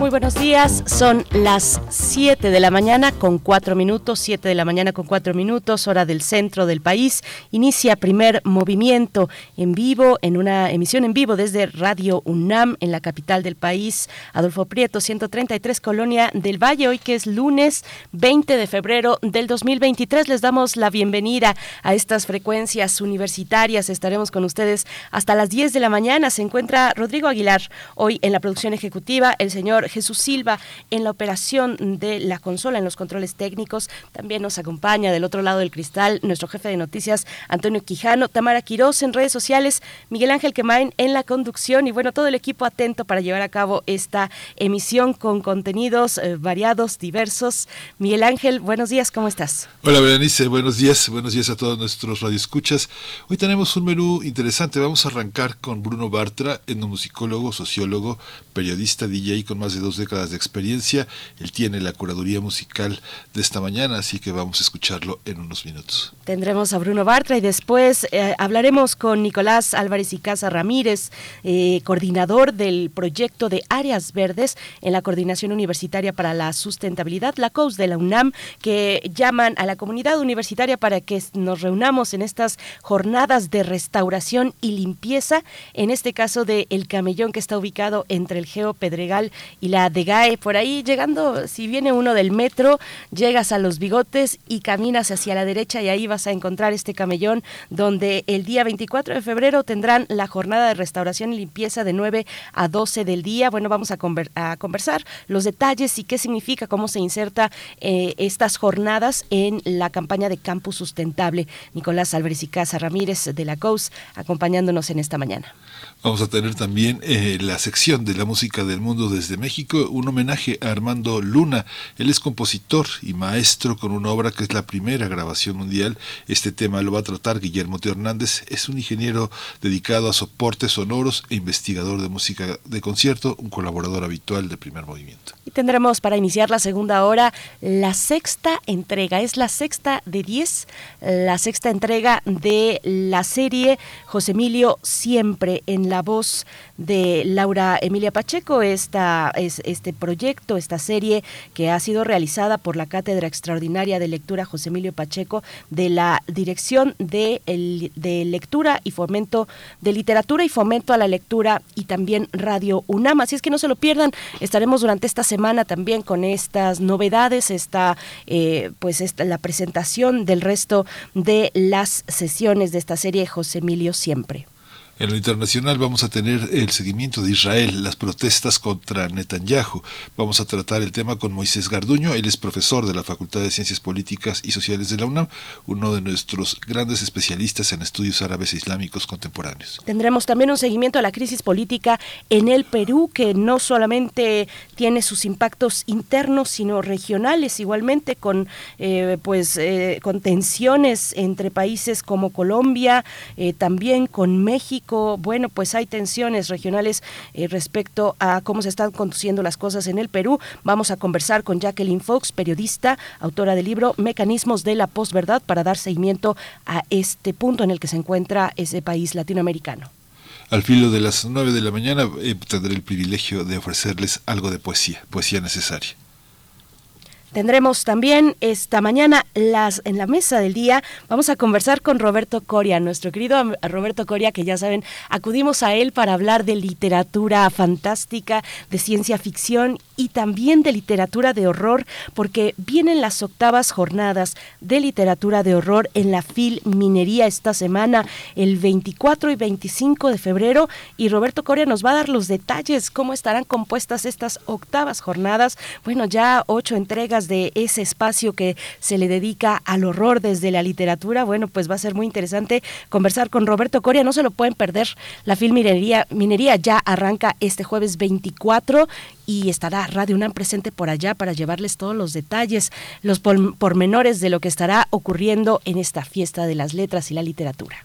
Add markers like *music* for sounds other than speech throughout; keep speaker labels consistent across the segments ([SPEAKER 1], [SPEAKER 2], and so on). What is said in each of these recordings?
[SPEAKER 1] Muy buenos días, son las 7 de la mañana con 4 minutos, 7 de la mañana con 4 minutos, hora del centro del país. Inicia primer movimiento en vivo, en una emisión en vivo desde Radio UNAM en la capital del país, Adolfo Prieto, 133 Colonia del Valle, hoy que es lunes 20 de febrero del 2023. Les damos la bienvenida a estas frecuencias universitarias. Estaremos con ustedes hasta las 10 de la mañana. Se encuentra Rodrigo Aguilar hoy en la producción ejecutiva, el señor Jesús Silva en la operación de la consola, en los controles técnicos. También nos acompaña del otro lado del cristal nuestro jefe de noticias, Antonio Quijano, Tamara Quirós en redes sociales, Miguel Ángel Quemain en la conducción y bueno, todo el equipo atento para llevar a cabo esta emisión con contenidos eh, variados, diversos. Miguel Ángel, buenos días, ¿cómo estás?
[SPEAKER 2] Hola Berenice, buenos días, buenos días a todos nuestros radioescuchas. Hoy tenemos un menú interesante, vamos a arrancar con Bruno Bartra, etnomusicólogo, sociólogo, periodista, DJ con más de dos décadas de experiencia. Él tiene la curaduría musical de esta mañana, así que vamos a escucharlo en unos minutos.
[SPEAKER 1] Tendremos a Bruno Bartra y después eh, hablaremos con Nicolás Álvarez y Casa Ramírez, eh, coordinador del proyecto de áreas verdes en la Coordinación Universitaria para la Sustentabilidad, la COUS de la UNAM, que llaman a la comunidad universitaria para que nos reunamos en estas jornadas de restauración y limpieza, en este caso de El Camellón, que está ubicado entre el Geo Pedregal y la de GAE. Por ahí llegando, si viene uno del metro, llegas a los bigotes y caminas hacia la derecha y ahí vas a encontrar este camellón donde el día 24 de febrero tendrán la jornada de restauración y limpieza de 9 a 12 del día. Bueno, vamos a, conversar los detalles y qué significa, cómo se inserta eh, estas jornadas en la campaña de Campus Sustentable. Nicolás Álvarez y Casa Ramírez de la COUS acompañándonos en esta mañana.
[SPEAKER 2] Vamos a tener también eh, la sección de la música del mundo desde México, un homenaje a Armando Luna. Él es compositor y maestro con una obra que es la primera grabación mundial. Este tema lo va a tratar Guillermo T. Hernández. Es un ingeniero dedicado a soportes sonoros e investigador de música de concierto, un colaborador habitual de Primer Movimiento.
[SPEAKER 1] Y tendremos para iniciar la segunda hora la sexta entrega. Es la sexta de diez, la sexta entrega de la serie José Emilio Siempre en la voz de Laura Emilia Pacheco, esta, es, este proyecto, esta serie que ha sido realizada por la Cátedra Extraordinaria de Lectura José Emilio Pacheco de la Dirección de, de Lectura y Fomento de Literatura y Fomento a la Lectura y también Radio UNAM. Así es que no se lo pierdan, estaremos durante esta semana también con estas novedades, esta, eh, pues esta, la presentación del resto de las sesiones de esta serie José Emilio Siempre.
[SPEAKER 2] En lo internacional vamos a tener el seguimiento de Israel, las protestas contra Netanyahu. Vamos a tratar el tema con Moisés Garduño, él es profesor de la Facultad de Ciencias Políticas y Sociales de la UNAM, uno de nuestros grandes especialistas en estudios árabes e islámicos contemporáneos.
[SPEAKER 1] Tendremos también un seguimiento a la crisis política en el Perú, que no solamente tiene sus impactos internos, sino regionales, igualmente con, eh, pues, eh, tensiones entre países como Colombia, eh, también con México bueno, pues hay tensiones regionales eh, respecto a cómo se están conduciendo las cosas en el Perú. Vamos a conversar con Jacqueline Fox, periodista, autora del libro Mecanismos de la Posverdad, para dar seguimiento a este punto en el que se encuentra ese país latinoamericano.
[SPEAKER 2] Al filo de las nueve de la mañana eh, tendré el privilegio de ofrecerles algo de poesía, poesía necesaria.
[SPEAKER 1] Tendremos también esta mañana las en la mesa del día vamos a conversar con Roberto Coria, nuestro querido Roberto Coria que ya saben, acudimos a él para hablar de literatura fantástica, de ciencia ficción y también de literatura de horror, porque vienen las octavas jornadas de literatura de horror en la Fil Minería esta semana, el 24 y 25 de febrero y Roberto Coria nos va a dar los detalles cómo estarán compuestas estas octavas jornadas. Bueno, ya ocho entregas de ese espacio que se le dedica al horror desde la literatura. Bueno, pues va a ser muy interesante conversar con Roberto Coria, no se lo pueden perder. La Film Minería, Minería ya arranca este jueves 24 y estará Radio UNAM presente por allá para llevarles todos los detalles, los pormenores de lo que estará ocurriendo en esta fiesta de las letras y la literatura.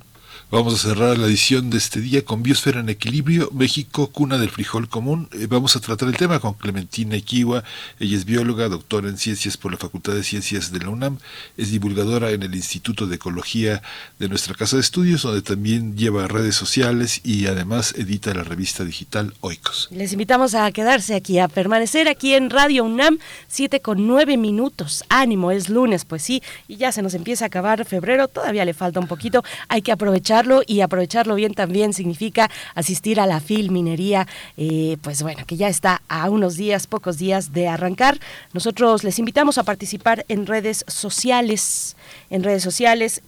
[SPEAKER 2] Vamos a cerrar la edición de este día con Biosfera en Equilibrio, México, cuna del frijol común. Eh, vamos a tratar el tema con Clementina Iquiwa. Ella es bióloga, doctora en ciencias por la Facultad de Ciencias de la UNAM. Es divulgadora en el Instituto de Ecología de nuestra Casa de Estudios, donde también lleva redes sociales y además edita la revista digital Oikos.
[SPEAKER 1] Les invitamos a quedarse aquí, a permanecer aquí en Radio UNAM, 7 con 9 minutos. Ánimo, es lunes, pues sí, y ya se nos empieza a acabar febrero, todavía le falta un poquito. Hay que aprovechar y aprovecharlo bien también significa asistir a la Filminería, eh, pues bueno, que ya está a unos días, pocos días de arrancar. Nosotros les invitamos a participar en redes sociales, en redes sociales.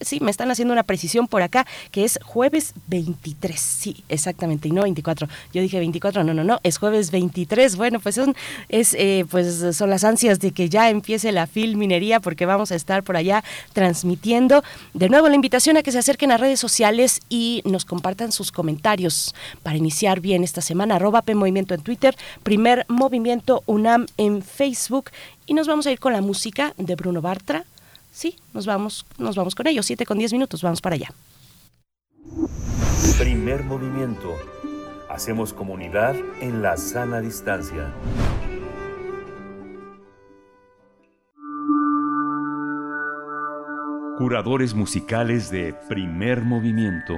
[SPEAKER 1] Sí, me están haciendo una precisión por acá, que es jueves 23, sí, exactamente, y no 24. Yo dije 24, no, no, no, es jueves 23. Bueno, pues son, eh, pues son las ansias de que ya empiece la filminería, porque vamos a estar por allá transmitiendo. De nuevo, la invitación a que se acerquen a redes sociales y nos compartan sus comentarios para iniciar bien esta semana. Arroba P Movimiento en Twitter, primer movimiento UNAM en Facebook. Y nos vamos a ir con la música de Bruno Bartra, sí, nos vamos, nos vamos con ellos, siete con diez minutos, vamos para allá.
[SPEAKER 3] Primer movimiento. Hacemos comunidad en la sana distancia. Curadores musicales de primer movimiento.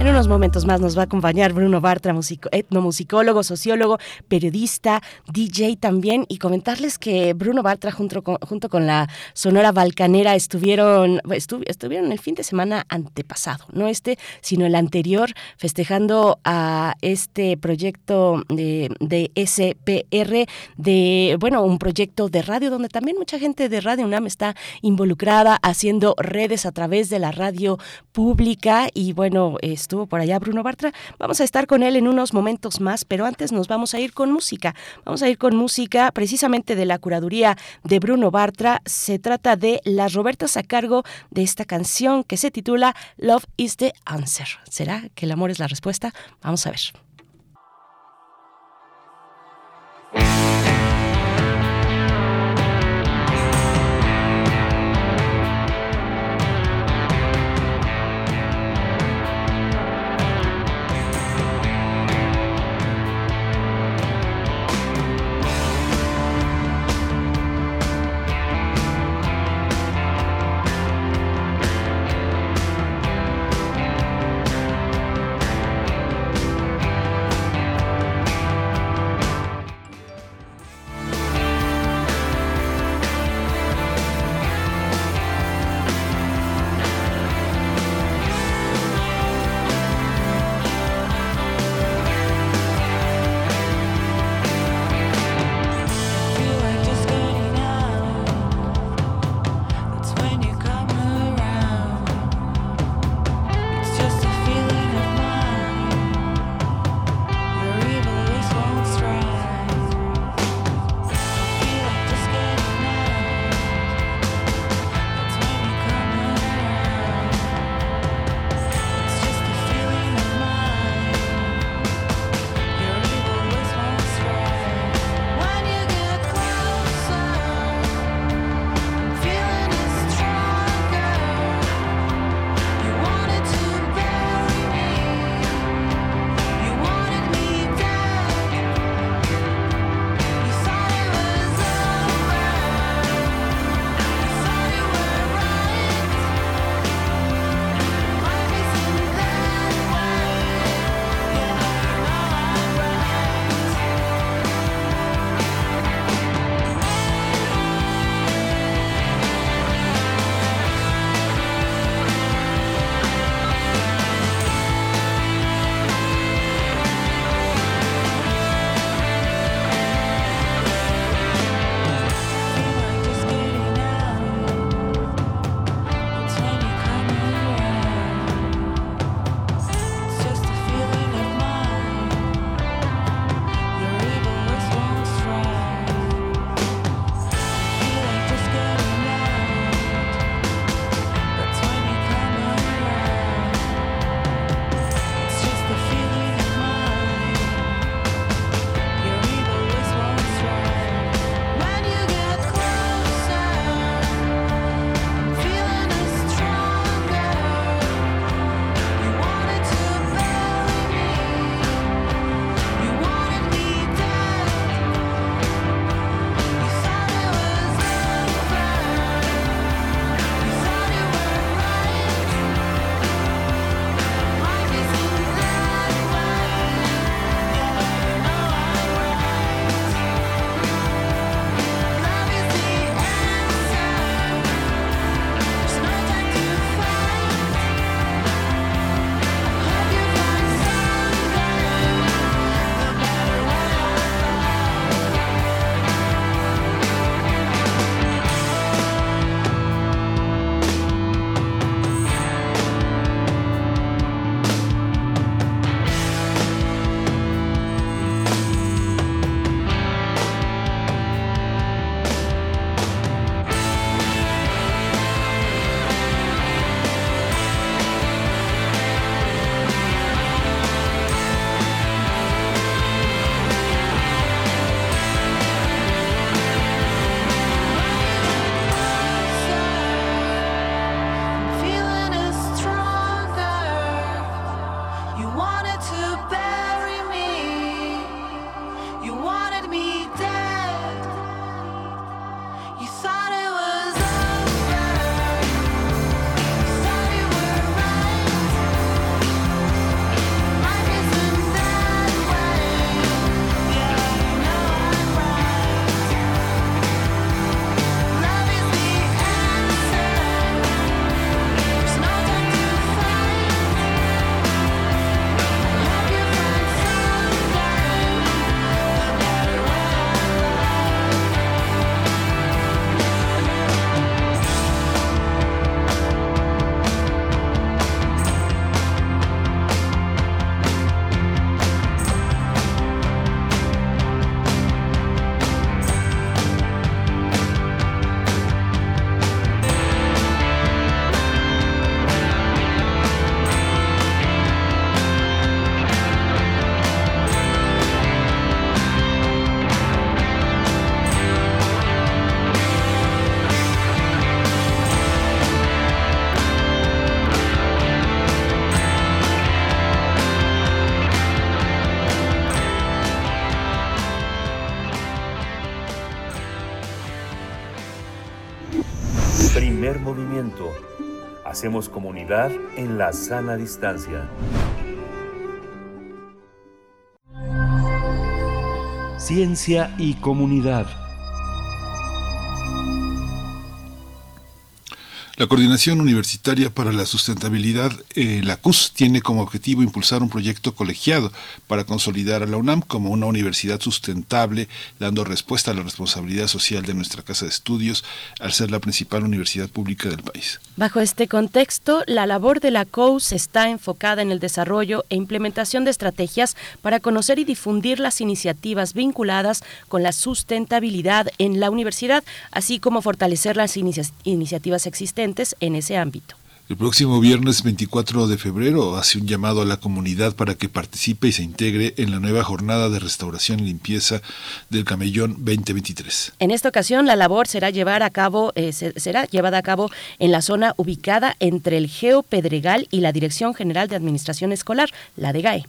[SPEAKER 1] En unos momentos más nos va a acompañar Bruno Bartra, etnomusicólogo, sociólogo, periodista, DJ también, y comentarles que Bruno Bartra junto con, la Sonora Balcanera estuvieron, estuvieron el fin de semana antepasado, no este, sino el anterior, festejando a este proyecto de, de SPR, de, bueno, un proyecto de radio donde también mucha gente de Radio UNAM está involucrada haciendo redes a través de la radio pública. Y bueno, estuvo por allá Bruno Bartra. Vamos a estar con él en unos momentos más, pero antes nos vamos a ir con música. Vamos a ir con música precisamente de la curaduría de Bruno Bartra. Se trata de Las Robertas a cargo de esta canción que se titula Love is the Answer. ¿Será que el amor es la respuesta? Vamos a ver.
[SPEAKER 3] Hacemos comunidad en la sana distancia.
[SPEAKER 4] Ciencia y comunidad.
[SPEAKER 2] La Coordinación Universitaria para la Sustentabilidad, eh, la CUS, tiene como objetivo impulsar un proyecto colegiado para consolidar a la UNAM como una universidad sustentable, dando respuesta a la responsabilidad social de nuestra casa de estudios al ser la principal universidad pública del país.
[SPEAKER 1] Bajo este contexto, la labor de la COUS está enfocada en el desarrollo e implementación de estrategias para conocer y difundir las iniciativas vinculadas con la sustentabilidad en la universidad, así como fortalecer las iniciativas existentes en ese ámbito.
[SPEAKER 2] El próximo viernes 24 de febrero hace un llamado a la comunidad para que participe y se integre en la nueva jornada de restauración y limpieza del Camellón 2023.
[SPEAKER 1] En esta ocasión la labor será llevar a cabo eh, será llevada a cabo en la zona ubicada entre el Geo Pedregal y la Dirección General de Administración Escolar, la de GAE.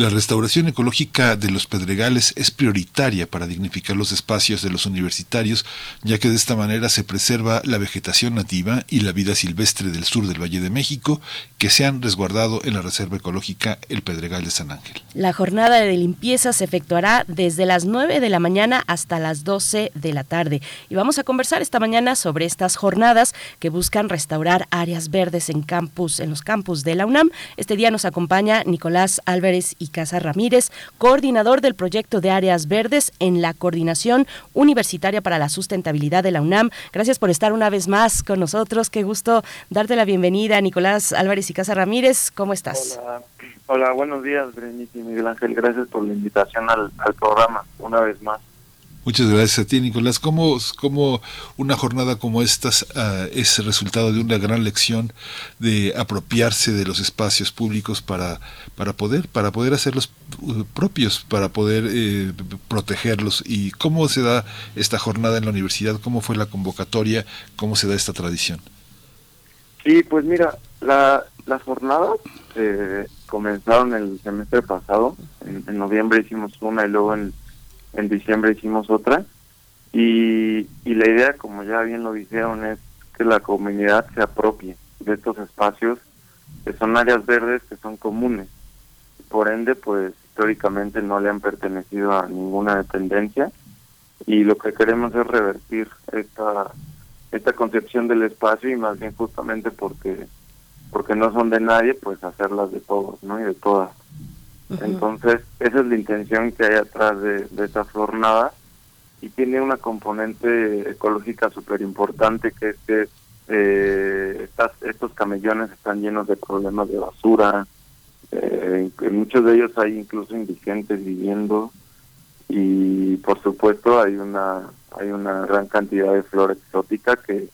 [SPEAKER 2] La restauración ecológica de los pedregales es prioritaria para dignificar los espacios de los universitarios, ya que de esta manera se preserva la vegetación nativa y la vida silvestre del sur del Valle de México, que se han resguardado en la Reserva Ecológica El Pedregal de San Ángel.
[SPEAKER 1] La jornada de limpieza se efectuará desde las 9 de la mañana hasta las 12 de la tarde. Y vamos a conversar esta mañana sobre estas jornadas que buscan restaurar áreas verdes en campus, en los campus de la UNAM. Este día nos acompaña Nicolás Álvarez y Casa Ramírez, coordinador del proyecto de áreas verdes en la Coordinación Universitaria para la Sustentabilidad de la UNAM. Gracias por estar una vez más con nosotros. Qué gusto darte la bienvenida, Nicolás Álvarez y Casa Ramírez. ¿Cómo estás?
[SPEAKER 5] Hola, Hola buenos días, Berenice y Miguel Ángel. Gracias por la invitación al programa una vez más.
[SPEAKER 2] Muchas gracias a ti, Nicolás. ¿Cómo, cómo una jornada como esta uh, es resultado de una gran lección de apropiarse de los espacios públicos para, para poder para poder hacerlos uh, propios, para poder eh, protegerlos? ¿Y cómo se da esta jornada en la universidad? ¿Cómo fue la convocatoria? ¿Cómo se da esta tradición?
[SPEAKER 5] Sí, pues mira, la, las jornadas eh, comenzaron el semestre pasado. En, en noviembre hicimos una y luego en en diciembre hicimos otra y, y la idea, como ya bien lo dijeron, es que la comunidad se apropie de estos espacios que son áreas verdes que son comunes. Por ende, pues históricamente no le han pertenecido a ninguna dependencia y lo que queremos es revertir esta esta concepción del espacio y más bien justamente porque porque no son de nadie, pues hacerlas de todos, ¿no? Y de todas. Entonces, esa es la intención que hay atrás de, de esta jornada y tiene una componente ecológica súper importante que es que eh, estos camellones están llenos de problemas de basura, eh, en muchos de ellos hay incluso indigentes viviendo y por supuesto hay una hay una gran cantidad de flora exótica que,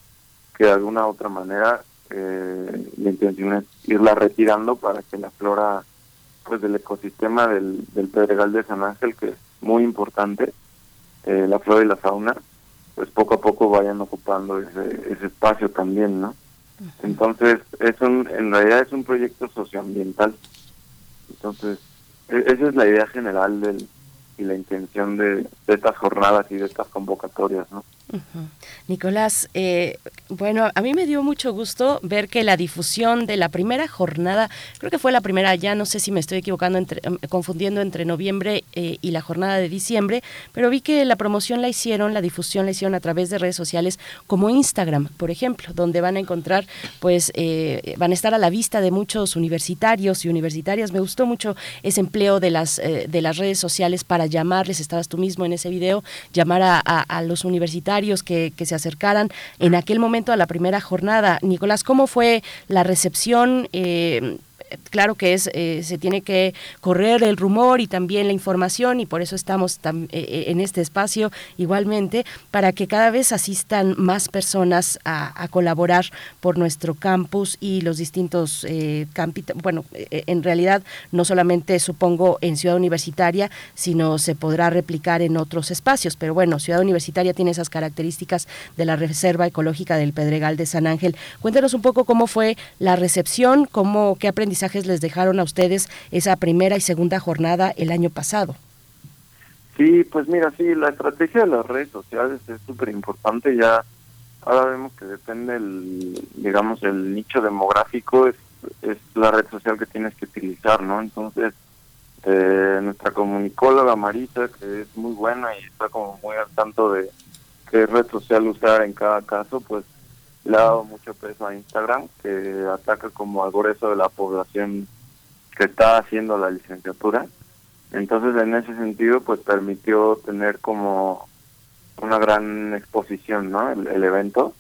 [SPEAKER 5] que de alguna u otra manera eh, la intención es irla retirando para que la flora pues del ecosistema del, del Pedregal de San Ángel, que es muy importante, eh, la flora y la fauna, pues poco a poco vayan ocupando ese, ese espacio también, ¿no? Entonces, es un, en realidad es un proyecto socioambiental. Entonces, e, esa es la idea general del, y la intención de, de estas jornadas y de estas convocatorias, ¿no?
[SPEAKER 1] Nicolás, eh, bueno, a mí me dio mucho gusto ver que la difusión de la primera jornada, creo que fue la primera, ya no sé si me estoy equivocando, entre, em, confundiendo entre noviembre eh, y la jornada de diciembre, pero vi que la promoción la hicieron, la difusión la hicieron a través de redes sociales como Instagram, por ejemplo, donde van a encontrar, pues, eh, van a estar a la vista de muchos universitarios y universitarias. Me gustó mucho ese empleo de las, de las redes sociales para llamarles, estabas tú mismo en ese video, llamar a, a los universitarios que, se acercaran en aquel momento a la primera jornada. Nicolás, ¿cómo fue la recepción? Eh, claro que es eh, se tiene que correr el rumor y también la información y por eso estamos eh, eh, en este espacio igualmente para que cada vez asistan más personas a, colaborar por nuestro campus y los distintos eh, bueno en realidad no solamente supongo en Ciudad Universitaria sino se podrá replicar en otros espacios. Pero bueno Ciudad Universitaria tiene esas características de la reserva ecológica del Pedregal de San Ángel. Cuéntanos un poco cómo fue la recepción cómo qué aprendizaje les dejaron a ustedes esa primera y segunda jornada el año pasado?
[SPEAKER 5] Sí, pues mira, sí, la estrategia de las redes sociales es súper importante. Ya ahora vemos que depende el, digamos, el nicho demográfico, es, es la red social que tienes que utilizar, ¿no? Entonces, eh, nuestra comunicóloga Marisa, que es muy buena y está como muy al tanto de qué red social usar en cada caso, pues le ha dado mucho peso a Instagram, que ataca como al grueso de la población que está haciendo la licenciatura. Entonces, en ese sentido, pues permitió tener como una gran exposición, ¿no? El, evento.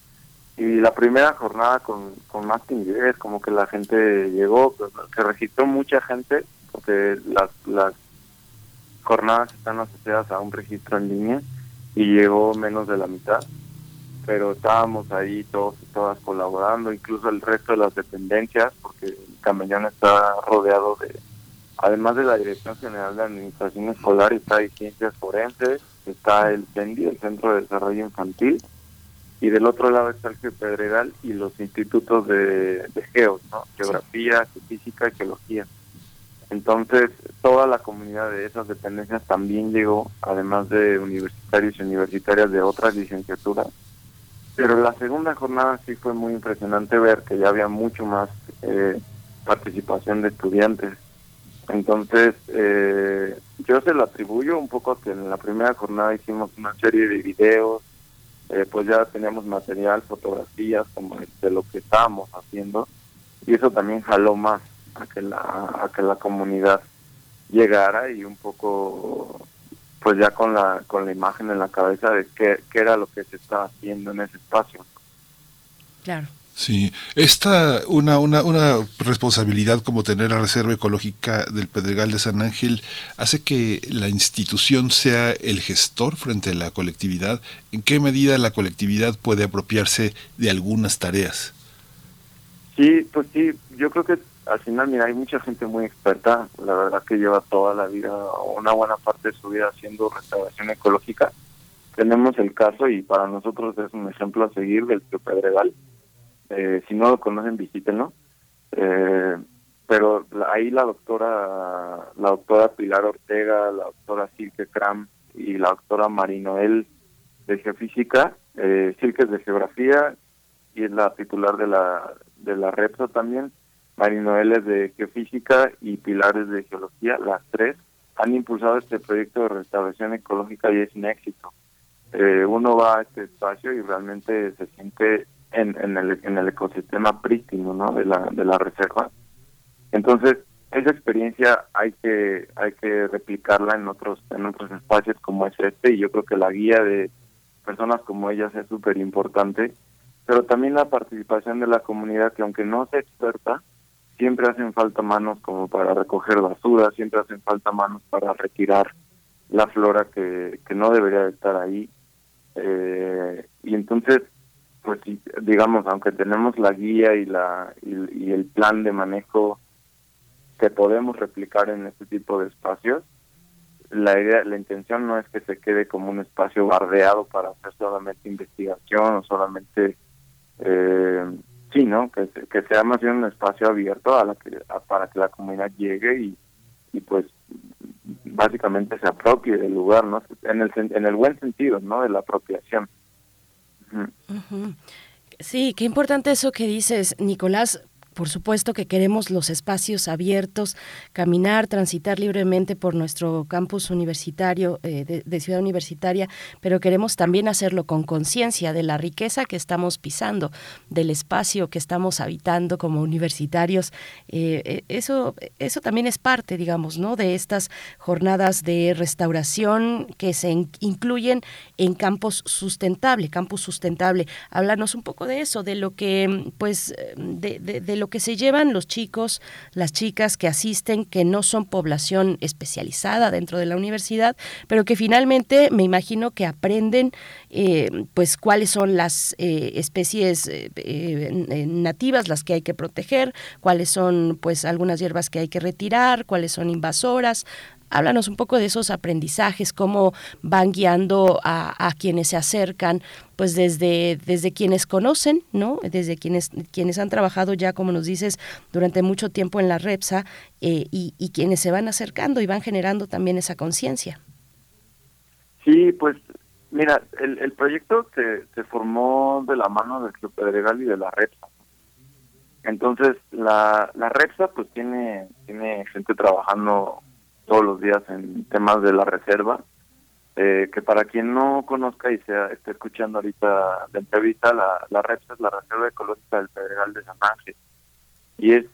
[SPEAKER 5] Y la primera jornada con, con más timidez, como que la gente llegó, pues, se registró mucha gente, porque las, las jornadas están asociadas a un registro en línea y llegó menos de la mitad pero estábamos ahí todos y todas colaborando, incluso el resto de las dependencias, porque el camellón está rodeado de, además de la Dirección General de Administración Escolar, está ahí Ciencias Forenses, está el CENDI, el Centro de Desarrollo Infantil, y del otro lado está el Pedregal y los institutos de, de Geo, ¿no? Geografía, Física y Geología. Entonces, toda la comunidad de esas dependencias también llegó, además de universitarios y universitarias de otras licenciaturas, pero la segunda jornada sí fue muy impresionante ver que ya había mucho más eh, participación de estudiantes. Entonces, eh, yo se lo atribuyo un poco que en la primera jornada hicimos una serie de videos, eh, pues ya teníamos material, fotografías como de lo que estábamos haciendo, y eso también jaló más a que la, a que la comunidad llegara y un poco pues ya con la con la imagen en la cabeza de qué, qué era lo que se estaba haciendo en ese espacio.
[SPEAKER 1] Claro.
[SPEAKER 6] Sí, esta una, una, una responsabilidad como tener la Reserva Ecológica del Pedregal de San Ángel hace que la institución sea el gestor frente a la colectividad. ¿En qué medida la colectividad puede apropiarse de algunas tareas?
[SPEAKER 5] Sí, pues sí, yo creo que al final, mira, hay mucha gente muy experta, la verdad que lleva toda la vida, una buena parte de su vida haciendo restauración ecológica. Tenemos el caso y para nosotros es un ejemplo a seguir del Tío Pedregal. Eh, si no lo conocen, visítenlo. Eh, pero ahí la doctora, la doctora Pilar Ortega, la doctora Silke Kram y la doctora Marinoel de Geofísica, eh, Silke es de Geografía y es la titular de la, de la REPSA también, Marinoel de Geofísica y Pilares de Geología, las tres, han impulsado este proyecto de restauración ecológica y es un éxito. Eh, uno va a este espacio y realmente se siente en, en, el, en el ecosistema prístino ¿no? de, la, de la reserva. Entonces, esa experiencia hay que hay que replicarla en otros en otros espacios como es este y yo creo que la guía de personas como ellas es súper importante pero también la participación de la comunidad que aunque no sea experta siempre hacen falta manos como para recoger basura, siempre hacen falta manos para retirar la flora que, que no debería estar ahí. Eh, y entonces, pues digamos, aunque tenemos la guía y, la, y, el plan de manejo que podemos replicar en este tipo de espacios, la idea, la intención no es que se quede como un espacio bardeado para hacer solamente investigación o solamente eh, sí, ¿no? Que, sea más bien un espacio abierto a la que, para que la comunidad llegue y, y pues básicamente se apropie del lugar, ¿no? En el, en el buen sentido, ¿no? De la apropiación.
[SPEAKER 1] Sí, qué importante eso que dices, Nicolás, por supuesto que queremos los espacios abiertos, caminar, transitar libremente por nuestro campus universitario eh, de, Ciudad Universitaria, pero queremos también hacerlo con conciencia de la riqueza que estamos pisando, del espacio que estamos habitando como universitarios. Eh, eh, eso, eso también es parte, digamos, ¿no? de estas jornadas de restauración que se incluyen en campus sustentable, campus sustentable. Háblanos un poco de eso, de lo que, pues, de, de lo que se llevan los chicos, las chicas que asisten, que no son población especializada dentro de la universidad, pero que finalmente me imagino que aprenden eh, pues cuáles son las eh, especies eh, nativas las que hay que proteger, cuáles son pues algunas hierbas que hay que retirar, cuáles son invasoras, Háblanos un poco de esos aprendizajes, cómo van guiando a, quienes se acercan, pues desde, desde quienes conocen, ¿no? Desde quienes, quienes han trabajado ya, como nos dices, durante mucho tiempo en la REPSA eh, y, y, quienes se van acercando y van generando también esa conciencia.
[SPEAKER 5] Sí, pues Mira, el, el proyecto se, se formó de la mano del Club Pedregal y de la REPSA. Entonces, la, la REPSA pues tiene, tiene gente trabajando todos los días en temas de la reserva, eh, que para quien no conozca y se esté escuchando ahorita la entrevista, la, la REPSA es la Reserva Ecológica del Pedregal de San Ángel. Y es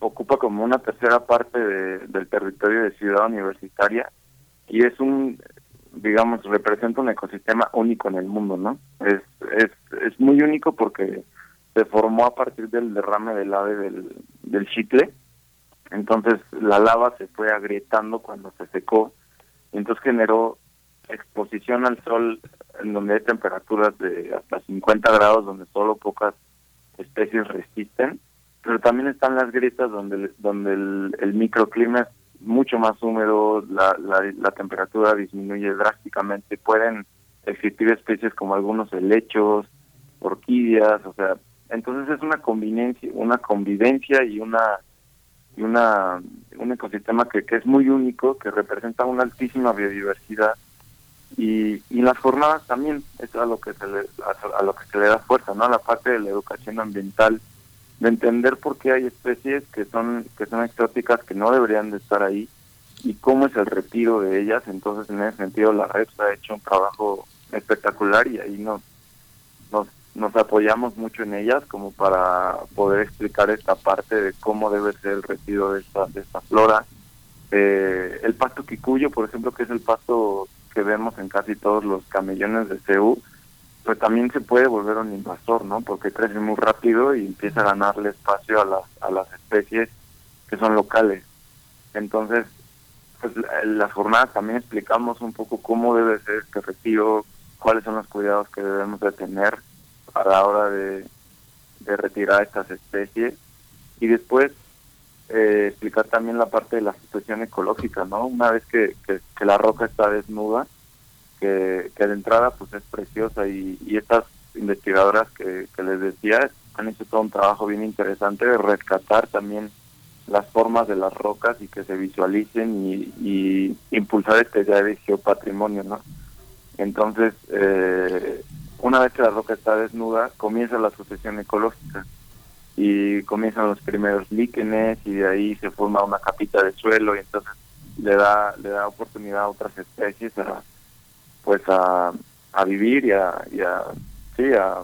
[SPEAKER 5] ocupa como una tercera parte del territorio de Ciudad Universitaria y es un digamos, representa un ecosistema único en el mundo, ¿no? Es, es, es muy único porque se formó a partir del derrame del ave del, del chicle, entonces la lava se fue agrietando cuando se secó, y entonces generó exposición al sol en donde hay temperaturas de hasta 50 grados, donde solo pocas especies resisten, pero también están las grietas donde, donde el, el microclima es mucho más húmedo, la, la, temperatura disminuye drásticamente, pueden existir especies como algunos helechos, orquídeas, o sea, entonces es una convivencia, una convivencia y una y una un ecosistema que, que es muy único, que representa una altísima biodiversidad y, y las jornadas también es a lo que se le a, lo que se le da fuerza, ¿no? La parte de la educación ambiental de entender por qué hay especies que son que son exóticas que no deberían de estar ahí y cómo es el retiro de ellas. Entonces, en ese sentido, la red ha hecho un trabajo espectacular y ahí nos, nos, nos apoyamos mucho en ellas como para poder explicar esta parte de cómo debe ser el retiro de esta, de esta flora. Eh, el pasto quicuyo, por ejemplo, que es el pasto que vemos en casi todos los camellones de CEU, pues también se puede volver un invasor, ¿no? Porque crece muy rápido y empieza a ganarle espacio a las, a las especies que son locales. Entonces, pues en las jornadas también explicamos un poco cómo debe ser este retiro, cuáles son los cuidados que debemos de tener a la hora de, de retirar estas especies y después eh, explicar también la parte de la situación ecológica, ¿no? Una vez que, que la roca está desnuda, que, de entrada pues es preciosa y, estas investigadoras que, les decía han hecho todo un trabajo bien interesante de rescatar también las formas de las rocas y que se visualicen y, impulsar este ya de geopatrimonio, ¿no? Entonces, eh, una vez que la roca está desnuda, comienza la sucesión ecológica y comienzan los primeros líquenes y de ahí se forma una capita de suelo y entonces le da le da oportunidad a otras especies a, pues a, a vivir y a, y a sí, a,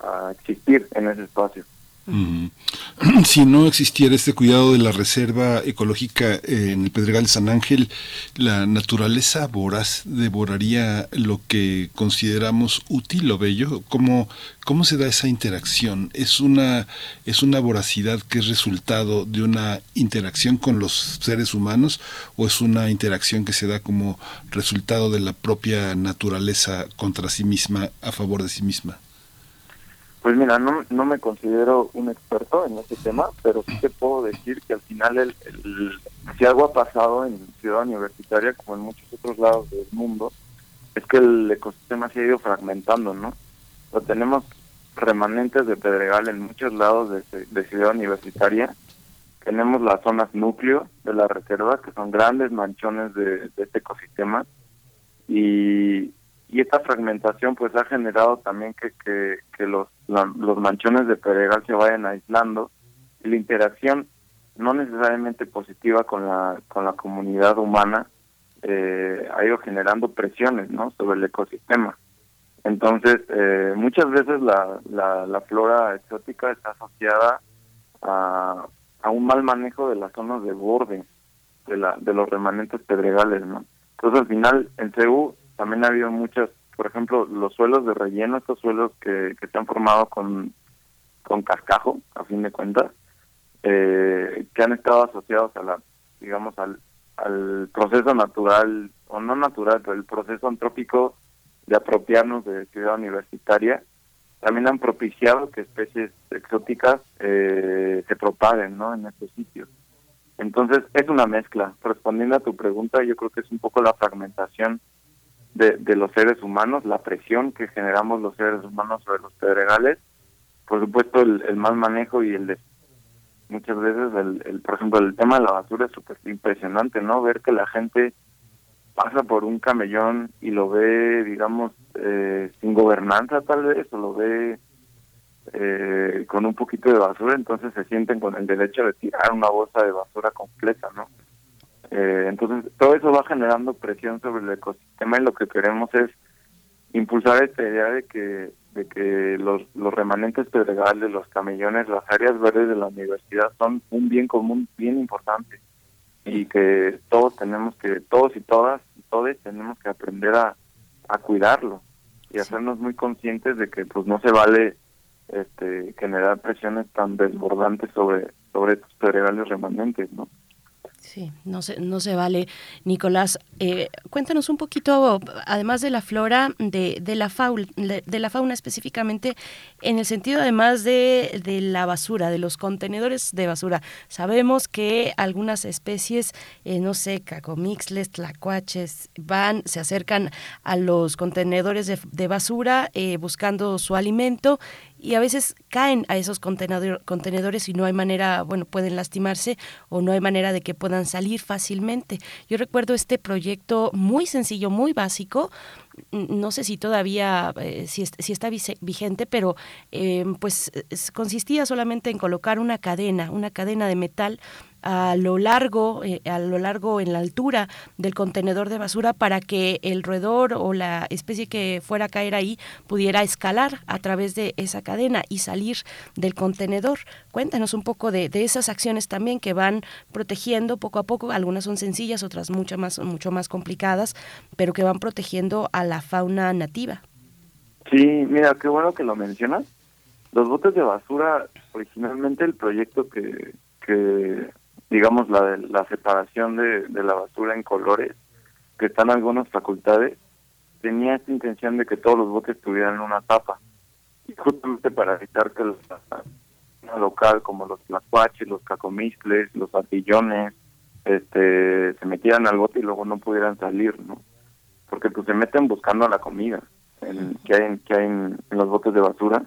[SPEAKER 5] a existir en ese espacio. *clears throat*
[SPEAKER 6] Si no existiera este cuidado de la reserva ecológica en el Pedregal de San Ángel, la naturaleza voraz devoraría lo que consideramos útil o bello. ¿Cómo, cómo se da esa interacción? ¿Es una, ¿Es una voracidad que es resultado de una interacción con los seres humanos o es una interacción que se da como resultado de la propia naturaleza contra sí misma, a favor de sí misma?
[SPEAKER 5] Pues mira, no, no me considero un experto en ese tema, pero sí te puedo decir que al final el, si algo ha pasado en Ciudad Universitaria, como en muchos otros lados del mundo, es que el ecosistema se ha ido fragmentando, ¿no? O tenemos remanentes de pedregal en muchos lados de, Ciudad Universitaria. Tenemos las zonas núcleo de la reserva, que son grandes manchones de, de este ecosistema. Y, y esta fragmentación pues ha generado también que, que, los, los manchones de pedregal se vayan aislando y la interacción no necesariamente positiva con la con la comunidad humana eh, ha ido generando presiones no sobre el ecosistema. Entonces eh, muchas veces la, la, la flora exótica está asociada a, a un mal manejo de las zonas de borde de la de los remanentes pedregales no entonces al final en CEU también ha habido muchas, por ejemplo, los suelos de relleno, estos suelos que, que se han formado con, con cascajo, a fin de cuentas, eh, que han estado asociados a la, digamos, al, al proceso natural, o no natural, pero el proceso antrópico de apropiarnos de ciudad universitaria, también han propiciado que especies exóticas eh, se propaguen ¿no? en estos sitios. Entonces, es una mezcla. Respondiendo a tu pregunta, yo creo que es un poco la fragmentación de, los seres humanos, la presión que generamos los seres humanos sobre los pedregales, por supuesto el, mal manejo y el de muchas veces el, el, por ejemplo el tema de la basura es súper impresionante no ver que la gente pasa por un camellón y lo ve, digamos, eh, sin gobernanza tal vez, o lo ve eh, con un poquito de basura, entonces se sienten con el derecho de tirar una bolsa de basura completa, ¿no? Eh, entonces todo eso va generando presión sobre el ecosistema y lo que queremos es impulsar esta idea de que de que los, los remanentes pedregales, los camellones, las áreas verdes de la universidad son un bien común bien importante y que todos tenemos que, todos y todas, todos tenemos que aprender a, a cuidarlo y hacernos muy conscientes de que pues no se vale este generar presiones tan desbordantes sobre sobre estos pedregales remanentes, ¿no?
[SPEAKER 1] Sí, no se, no se vale. Nicolás, eh, cuéntanos un poquito, además de la flora, de, de la fauna, de, la fauna específicamente, en el sentido además de, de, la basura, de los contenedores de basura. Sabemos que algunas especies, eh, no sé, cacomixles, tlacuaches, van, se acercan a los contenedores de, basura eh, buscando su alimento y a veces caen a esos contenedores y no hay manera, bueno, pueden lastimarse o no hay manera de que puedan salir fácilmente. Yo recuerdo este proyecto muy sencillo, muy básico, no sé si todavía eh, si, si, está vigente, pero eh, pues consistía solamente en colocar una cadena, una cadena de metal a lo largo, eh, a lo largo en la altura del contenedor de basura para que el roedor o la especie que fuera a caer ahí pudiera escalar a través de esa cadena y salir del contenedor. Cuéntanos un poco de, de esas acciones también que van protegiendo poco a poco, algunas son sencillas, otras mucho más, mucho más complicadas, pero que van protegiendo a la fauna nativa.
[SPEAKER 5] Sí, mira, qué bueno que lo mencionas. Los botes de basura, originalmente el proyecto que, que digamos, la, de, la separación de, de la basura en colores, que están algunas facultades, tenía esta intención de que todos los botes tuvieran una tapa. Y justamente para evitar que los local como los tlacuaches, los cacomistles, los atillones, este, se metieran al bote y luego no pudieran salir, ¿no? Porque pues se meten buscando la comida en, que hay, que hay en, en los botes de basura.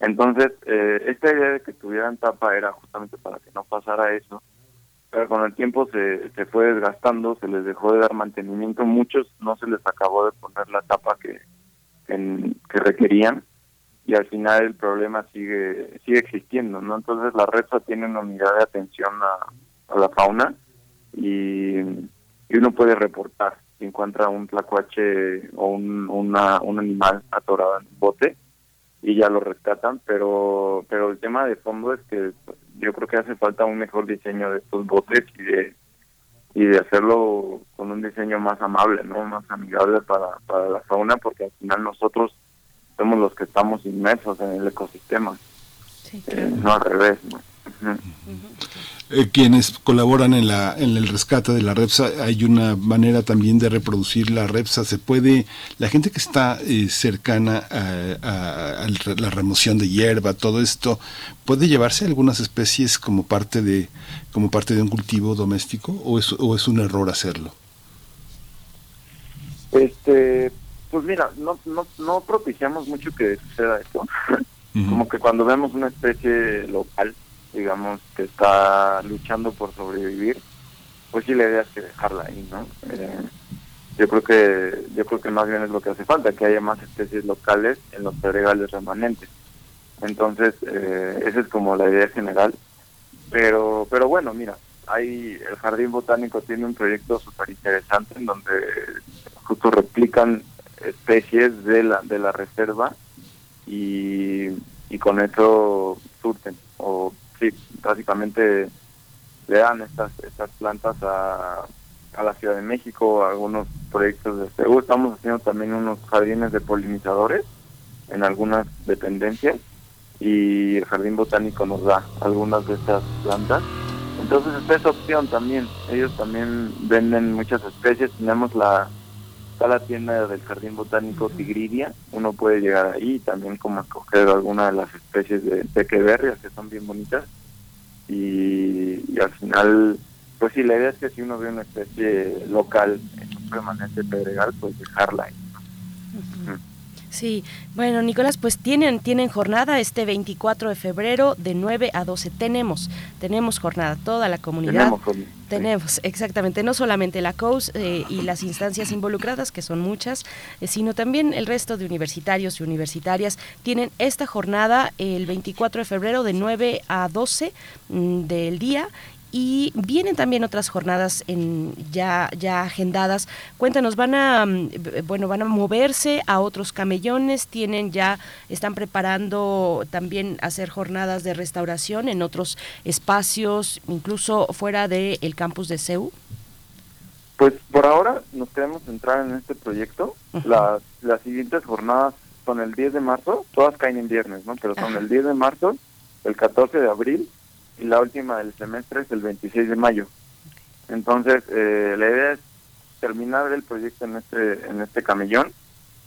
[SPEAKER 5] Entonces, eh, esta idea de que tuvieran tapa era justamente para que no pasara eso pero con el tiempo se, se fue desgastando, se les dejó de dar mantenimiento, muchos no se les acabó de poner la tapa que, que requerían. Y al final el problema sigue sigue existiendo, ¿no? Entonces la REPSA tiene una unidad de atención a, a la fauna y, y, uno puede reportar si encuentra un tlacuache o un, una, un animal atorado en un bote y ya lo rescatan, pero pero el tema de fondo es que yo creo que hace falta un mejor diseño de estos botes y de y de hacerlo con un diseño más amable, no más amigable para, para la fauna, porque al final nosotros somos los que estamos inmersos en el ecosistema, eh, no al revés. ¿no?
[SPEAKER 6] Eh, quienes colaboran en, la, en el rescate de la REPSA, hay una manera también de reproducir la REPSA. Se puede, la gente que está eh, cercana a, la remoción de hierba, todo esto, puede llevarse algunas especies como parte de, como parte de un cultivo doméstico o es, o es un error hacerlo.
[SPEAKER 5] Este, pues mira, no, no, no propiciamos mucho que suceda esto. Como que cuando vemos una especie local, digamos, que está luchando por sobrevivir, pues sí la idea es que dejarla ahí, ¿no? Eh, yo creo que yo creo que más bien es lo que hace falta, que haya más especies locales en los pedregales remanentes. Entonces, eh, esa es como la idea general. Pero pero bueno, mira, hay el Jardín Botánico tiene un proyecto súper interesante en donde justo replican especies de la de la reserva y, y con eso surten o sí, básicamente le dan estas estas plantas a, a la Ciudad de México, algunos proyectos de CEU. Estamos haciendo también unos jardines de polinizadores en algunas dependencias y el Jardín Botánico nos da algunas de estas plantas. Entonces esta es opción también. Ellos también venden muchas especies. Tenemos la está la tienda del Jardín Botánico Tigridia, uno puede llegar ahí también como escoger alguna de las especies de pequeberrias que son bien bonitas. Y, al final, pues sí, la idea es que si uno ve una especie local en un permanente pedregal, pues dejarla ahí.
[SPEAKER 1] Sí, bueno, Nicolás, pues tienen, tienen jornada este 24 de febrero de 9 a 12. Tenemos, tenemos jornada, toda la comunidad. Tenemos, exactamente, no solamente la COUS eh, y las instancias involucradas, que son muchas, eh, sino también el resto de universitarios y universitarias tienen esta jornada el 24 de febrero de 9 a 12 mm, del día y vienen también otras jornadas en, ya, ya agendadas. Cuéntanos, van a mm, bueno, van a moverse a otros camellones, tienen ya, están preparando también hacer jornadas de restauración en otros espacios, incluso fuera del campus de CEU.
[SPEAKER 5] Pues por ahora nos queremos centrar en este proyecto. las, las siguientes jornadas son el 10 de marzo, todas caen en viernes, ¿no? Pero son el 10 de marzo, el 14 de abril y la última del semestre es el 26 de mayo. Entonces, eh, la idea es terminar el proyecto en este en este camellón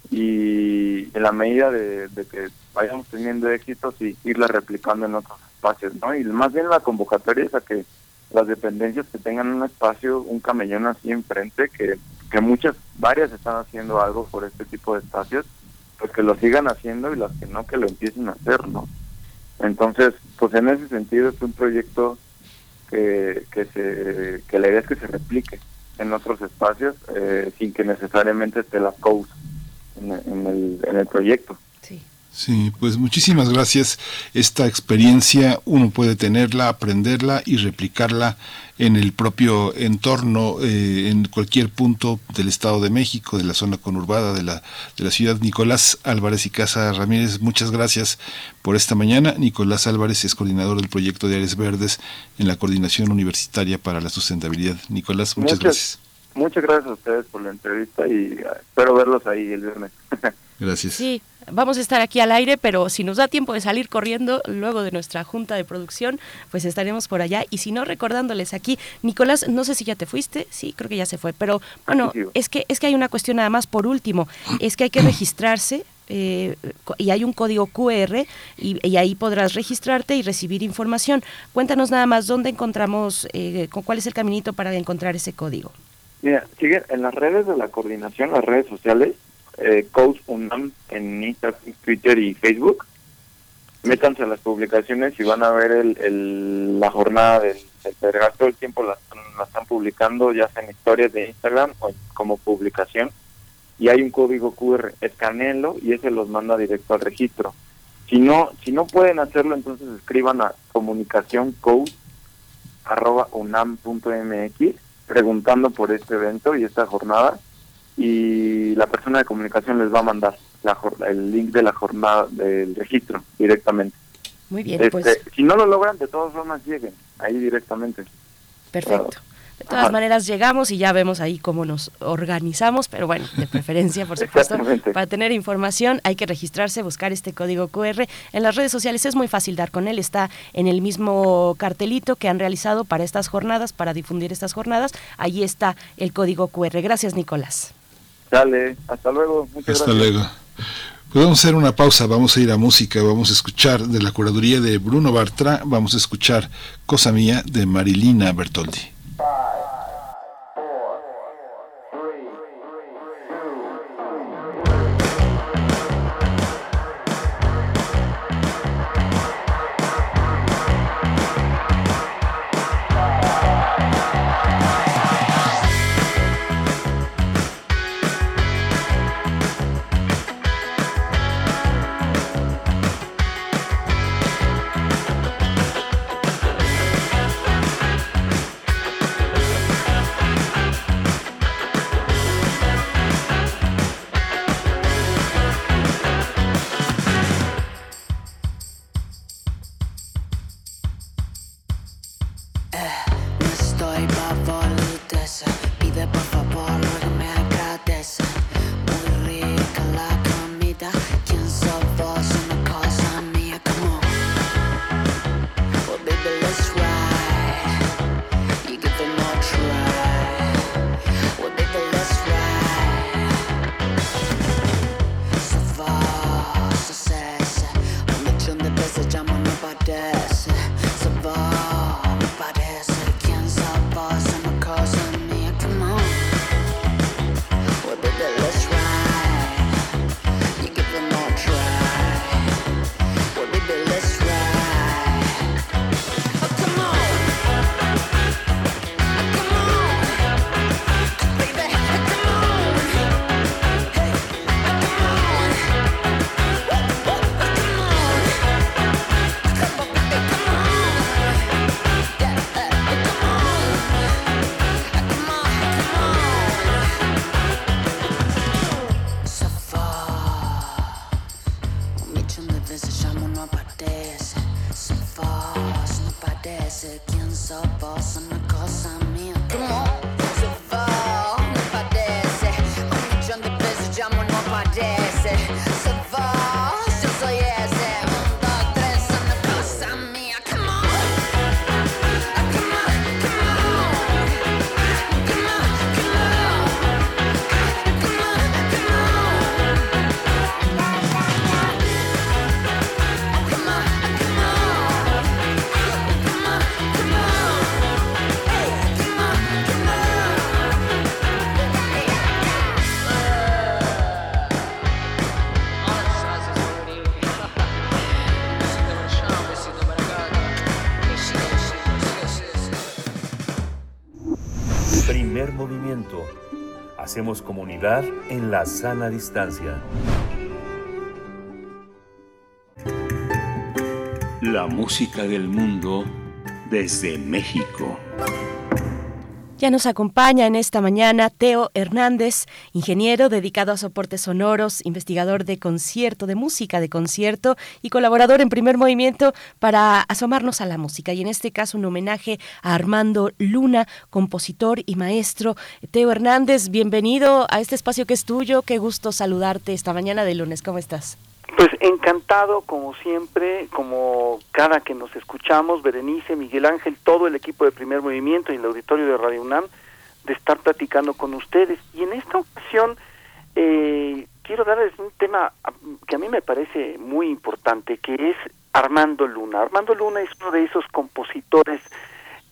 [SPEAKER 5] y en la medida de, que vayamos teniendo éxitos y irla replicando en otros espacios, ¿no? Y más bien la convocatoria es a que las dependencias que tengan un espacio, un camellón así enfrente, que, que muchas, varias están haciendo algo por este tipo de espacios, pues que lo sigan haciendo y las que no, que lo empiecen a hacer, ¿no? Entonces, pues en ese sentido es un proyecto que, que, se, que la idea es que se replique en otros espacios eh, sin que necesariamente esté la COUS en, en, el, en el proyecto.
[SPEAKER 6] Sí, pues muchísimas gracias. Esta experiencia uno puede tenerla, aprenderla y replicarla en el propio entorno, eh, en cualquier punto del Estado de México, de la zona conurbada de la, de la ciudad. Nicolás Álvarez y Casa Ramírez, muchas gracias por esta mañana. Nicolás Álvarez es coordinador del proyecto de Áreas Verdes en la Coordinación Universitaria para la Sustentabilidad. Nicolás, muchas, gracias.
[SPEAKER 5] Muchas gracias a ustedes por la entrevista y espero verlos ahí el viernes. *laughs*
[SPEAKER 6] gracias.
[SPEAKER 1] Sí, vamos a estar aquí al aire, pero si nos da tiempo de salir corriendo luego de nuestra junta de producción, pues estaremos por allá. Y si no, recordándoles aquí, Nicolás, no sé si ya te fuiste, sí, creo que ya se fue, pero bueno, es que, es que hay una cuestión nada más por último, es que hay que *clears throat* registrarse. Eh, y hay un código QR y, ahí podrás registrarte y recibir información. Cuéntanos nada más dónde encontramos, eh, cuál es el caminito para encontrar ese código.
[SPEAKER 5] Mira, sigue en las redes de la coordinación, las redes sociales, eh, UNAM en Instagram, Twitter y Facebook. Métanse a las publicaciones y van a ver el, la jornada del, del Todo el tiempo la, están publicando, ya sea en historias de Instagram o como publicación. Y hay un código QR, escaneenlo y ese los manda directo al registro. Si no, si no pueden hacerlo, entonces escriban a comunicacioncode.unam.mx preguntando por este evento y esta jornada y la persona de comunicación les va a mandar la, el link de la jornada del registro directamente.
[SPEAKER 1] Muy bien, pues.
[SPEAKER 5] este, Si no lo logran, de todas formas lleguen ahí directamente.
[SPEAKER 1] Perfecto. De todas maneras llegamos y ya vemos ahí cómo nos organizamos, pero bueno, de preferencia, por *laughs* supuesto, para tener información hay que registrarse, buscar este código QR en las redes sociales. Es muy fácil dar con él, está en el mismo cartelito que han realizado para estas jornadas, para difundir estas jornadas. Ahí está el código QR. Gracias, Nicolás.
[SPEAKER 5] Dale, hasta luego.
[SPEAKER 6] Muchas hasta luego. Podemos hacer una pausa, vamos a ir a música, vamos a escuchar de la curaduría de Bruno Bartra, vamos a escuchar Cosa Mía de Marilina Bertoldi.
[SPEAKER 7] Hacemos comunidad en la sana distancia.
[SPEAKER 8] La música del mundo desde México.
[SPEAKER 1] Ya nos acompaña en esta mañana Teo Hernández, ingeniero dedicado a soportes sonoros, investigador de concierto, de música de concierto y colaborador en primer movimiento para asomarnos a la música. Y en este caso un homenaje a Armando Luna, compositor y maestro. Teo Hernández, bienvenido a este espacio que es tuyo. Qué gusto saludarte esta mañana de lunes. ¿Cómo estás?
[SPEAKER 9] Pues encantado, como siempre, como cada que nos escuchamos, Berenice, Miguel Ángel, todo el equipo de Primer Movimiento y el auditorio de Radio UNAM, de estar platicando con ustedes. Y en esta ocasión eh, quiero darles un tema que a mí me parece muy importante, que es Armando Luna. Armando Luna es uno de esos compositores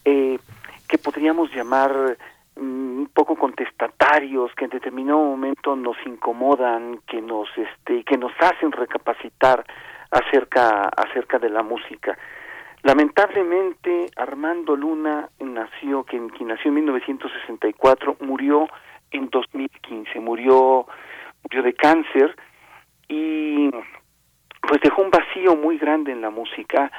[SPEAKER 9] eh, que podríamos llamar un poco contestatarios que en determinado momento nos incomodan que nos este que nos hacen recapacitar acerca acerca de la música. Lamentablemente Armando Luna nació quien, quien nació en 1964 murió en 2015 murió murió de cáncer y pues dejó un vacío muy grande en la música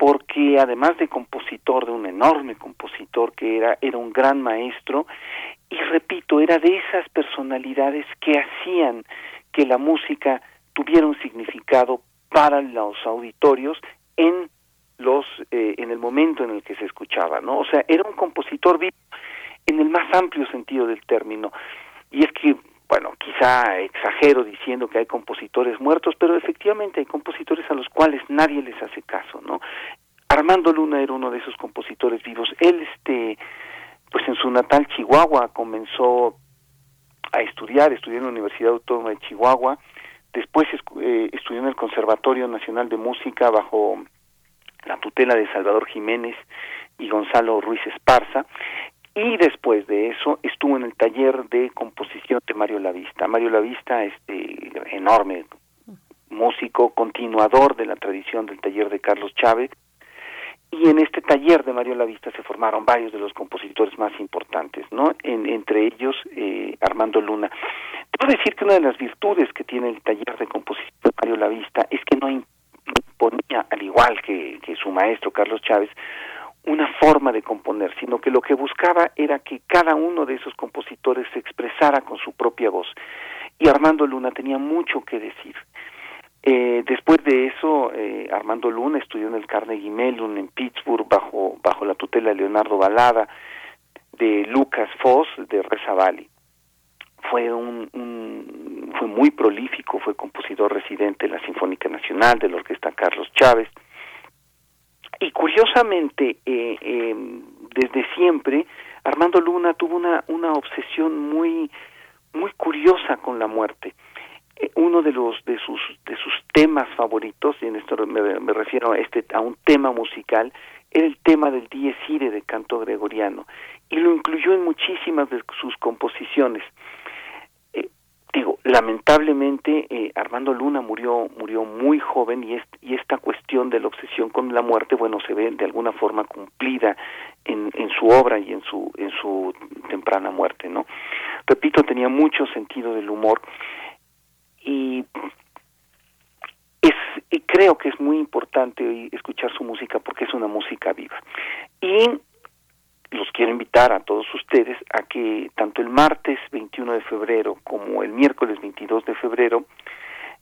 [SPEAKER 9] porque además de compositor, de un enorme compositor que era, era un gran maestro, y repito, era de esas personalidades que hacían que la música tuviera un significado para los auditorios en los eh, en el momento en el que se escuchaba, ¿no? O sea, era un compositor vivo en el más amplio sentido del término. Y es que, bueno, quizá exagero diciendo que hay compositores muertos, pero efectivamente hay compositores a los cuales nadie les hace caso, ¿no? Armando Luna era uno de esos compositores vivos. Él, este, pues en su natal Chihuahua comenzó a estudiar, estudió en la Universidad Autónoma de Chihuahua, después eh, estudió en el Conservatorio Nacional de Música bajo la tutela de Salvador Jiménez y Gonzalo Ruiz Esparza, y después de eso estuvo en el taller de composición de Mario Lavista. Mario Lavista, este enorme músico, continuador de la tradición del taller de Carlos Chávez, y en este taller de Mario Lavista se formaron varios de los compositores más importantes, ¿no? entre ellos eh, Armando Luna. Puedo decir que una de las virtudes que tiene el taller de composición de Mario Lavista es que no imponía, al igual que, que su maestro Carlos Chávez, una forma de componer, sino que lo que buscaba era que cada uno de esos compositores se expresara con su propia voz. Y Armando Luna tenía mucho que decir. Eh, después de eso, eh, Armando Luna estudió en el Carnegie Mellon en Pittsburgh bajo, bajo la tutela de Leonardo Balada, de Lucas Foss, de Reza Valley. Fue, un, fue muy prolífico, fue compositor residente de la Sinfónica Nacional, de la Orquesta Carlos Chávez. Y curiosamente, eh, desde siempre, Armando Luna tuvo una, una obsesión muy, muy curiosa con la muerte. Uno de los de sus de sus temas favoritos y en esto me, refiero a este a un tema musical era el tema del Dies Irae de canto gregoriano. Y lo incluyó en muchísimas de sus composiciones. eh, digo lamentablemente eh, Armando Luna murió murió muy joven y y esta cuestión de la obsesión con la muerte bueno se ve de alguna forma cumplida en, en su obra y en su en su temprana muerte no repito tenía mucho sentido del humor y es y creo que es muy importante escuchar su música porque es una música viva. Y los quiero invitar a todos ustedes a que tanto el martes 21 de febrero como el miércoles 22 de febrero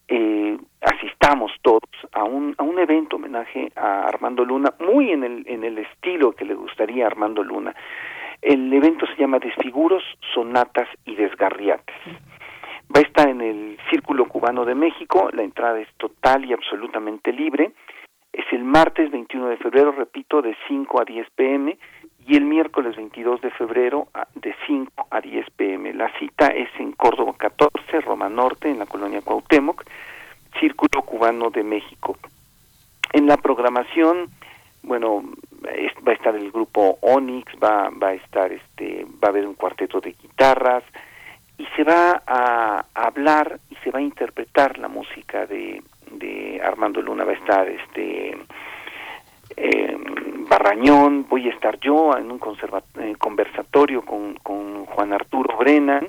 [SPEAKER 9] eh, asistamos todos a un, a un evento homenaje a Armando Luna, muy en el, en el estilo que le gustaría a Armando Luna. El evento se llama Desfiguros, Sonatas y Desgarriates. Va a estar en el Círculo Cubano de México, la entrada es total y absolutamente libre. Es el martes 21 de febrero, repito, de 5 a 10 pm y el miércoles 22 de febrero de 5 a 10 pm. La cita es en Córdoba 14, Roma Norte, en la colonia Cuauhtémoc, Círculo Cubano de México. En la programación, bueno, va a estar el grupo Onyx, va, va a estar este, va a haber un cuarteto de guitarras y se va a, hablar y se va a interpretar la música de, Armando Luna, va a estar este eh, Barrañón, voy a estar yo en un eh, conversatorio con, Juan Arturo Brennan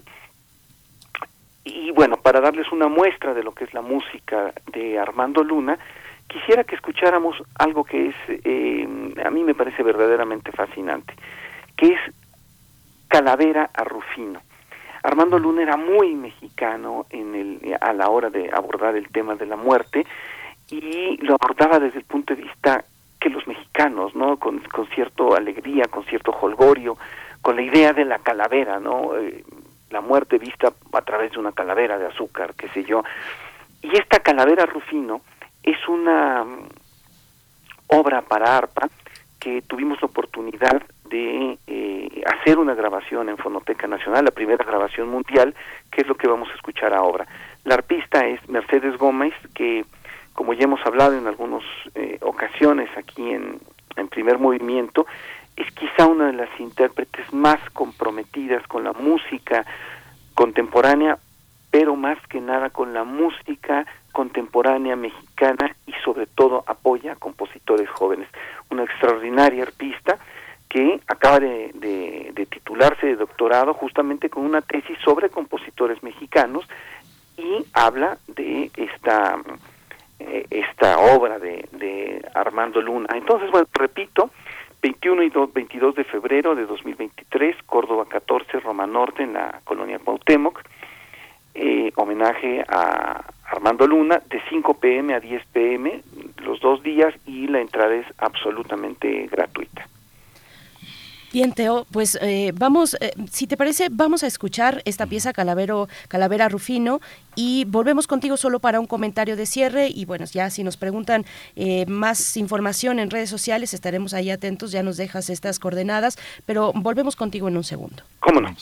[SPEAKER 9] y bueno, para darles una muestra de lo que es la música de Armando Luna, quisiera que escucháramos algo que es, eh, a mí me parece verdaderamente fascinante, que es Calavera a Rufino. Armando Luna era muy mexicano en el, a la hora de abordar el tema de la muerte y lo abordaba desde el punto de vista que los mexicanos, ¿no? Con, con cierta alegría, con cierto holgorio, con la idea de la calavera, ¿no? Eh, la muerte vista a través de una calavera de azúcar, qué sé yo. Y esta calavera Rufino es una mm, obra para arpa que tuvimos la oportunidad de eh, hacer una grabación en Fonoteca Nacional, la primera grabación mundial, que es lo que vamos a escuchar ahora. La arpista es Mercedes Gómez, que como ya hemos hablado en algunas eh, ocasiones aquí en, en primer movimiento, es quizá una de las intérpretes más comprometidas con la música contemporánea, pero más que nada con la música contemporánea mexicana y sobre todo apoya a compositores jóvenes. Una extraordinaria artista que acaba de, de, titularse de doctorado justamente con una tesis sobre compositores mexicanos y habla de esta eh, esta obra de, Armando Luna. Entonces, repito, 21 y 22 de febrero de 2023, Córdoba 14, Roma Norte, en la colonia Cuauhtémoc, eh, homenaje a Armando Luna, de 5 pm a 10 pm, los dos días, y la entrada es absolutamente gratuita.
[SPEAKER 1] Bien, Teo, pues eh, vamos, eh, si te parece, vamos a escuchar esta pieza Calavero, Calavera Rufino y volvemos contigo solo para un comentario de cierre y bueno, ya si nos preguntan eh, más información en redes sociales estaremos ahí atentos, ya nos dejas estas coordenadas, pero volvemos contigo en un segundo.
[SPEAKER 9] ¿Cómo no?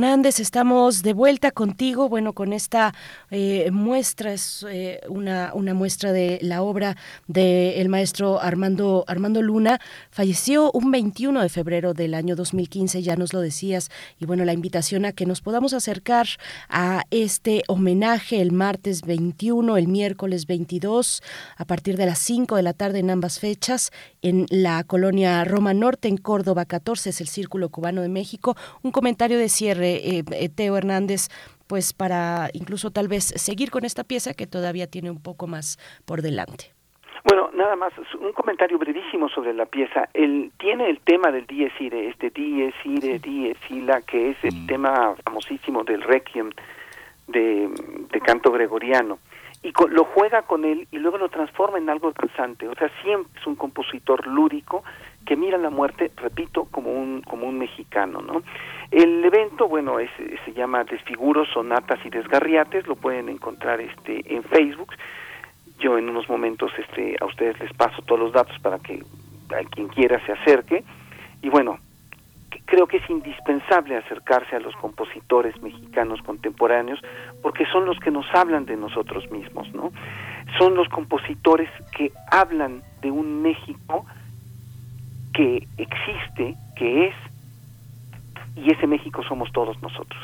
[SPEAKER 1] Hernández, estamos de vuelta contigo, bueno, con esta eh, muestra, es eh, una, muestra de la obra del maestro Armando, Armando Luna. Falleció un 21 de febrero del año 2015, ya nos lo decías, y bueno, la invitación a que nos podamos acercar a este homenaje el martes 21, el miércoles 22, a partir de las 5 de la tarde en ambas fechas, en la colonia Roma Norte, en Córdoba 14, es el Círculo Cubano de México. Un comentario de cierre, eh, eh, Teo Hernández, pues para incluso tal vez seguir con esta pieza que todavía tiene un poco más por delante.
[SPEAKER 9] Bueno, nada más, un comentario brevísimo sobre la pieza. El, tiene el tema del Dies Irae, este Dies Irae, Dies Ila, que es el mm. tema famosísimo del Requiem de, de canto gregoriano. Y lo juega con él y luego lo transforma en algo danzante. O sea, siempre es un compositor lúdico que mira la muerte, repito, como un, como un mexicano, ¿no? El evento, bueno, es, se llama Desfiguros, Sonatas y Desgarriates, lo pueden encontrar este en Facebook. Yo en unos momentos este a ustedes les paso todos los datos para que a quien quiera se acerque. Y bueno, creo que es indispensable acercarse a los compositores mexicanos contemporáneos porque son los que nos hablan de nosotros mismos, ¿no? Son los compositores que hablan de un México que existe, que es, y ese México somos todos nosotros.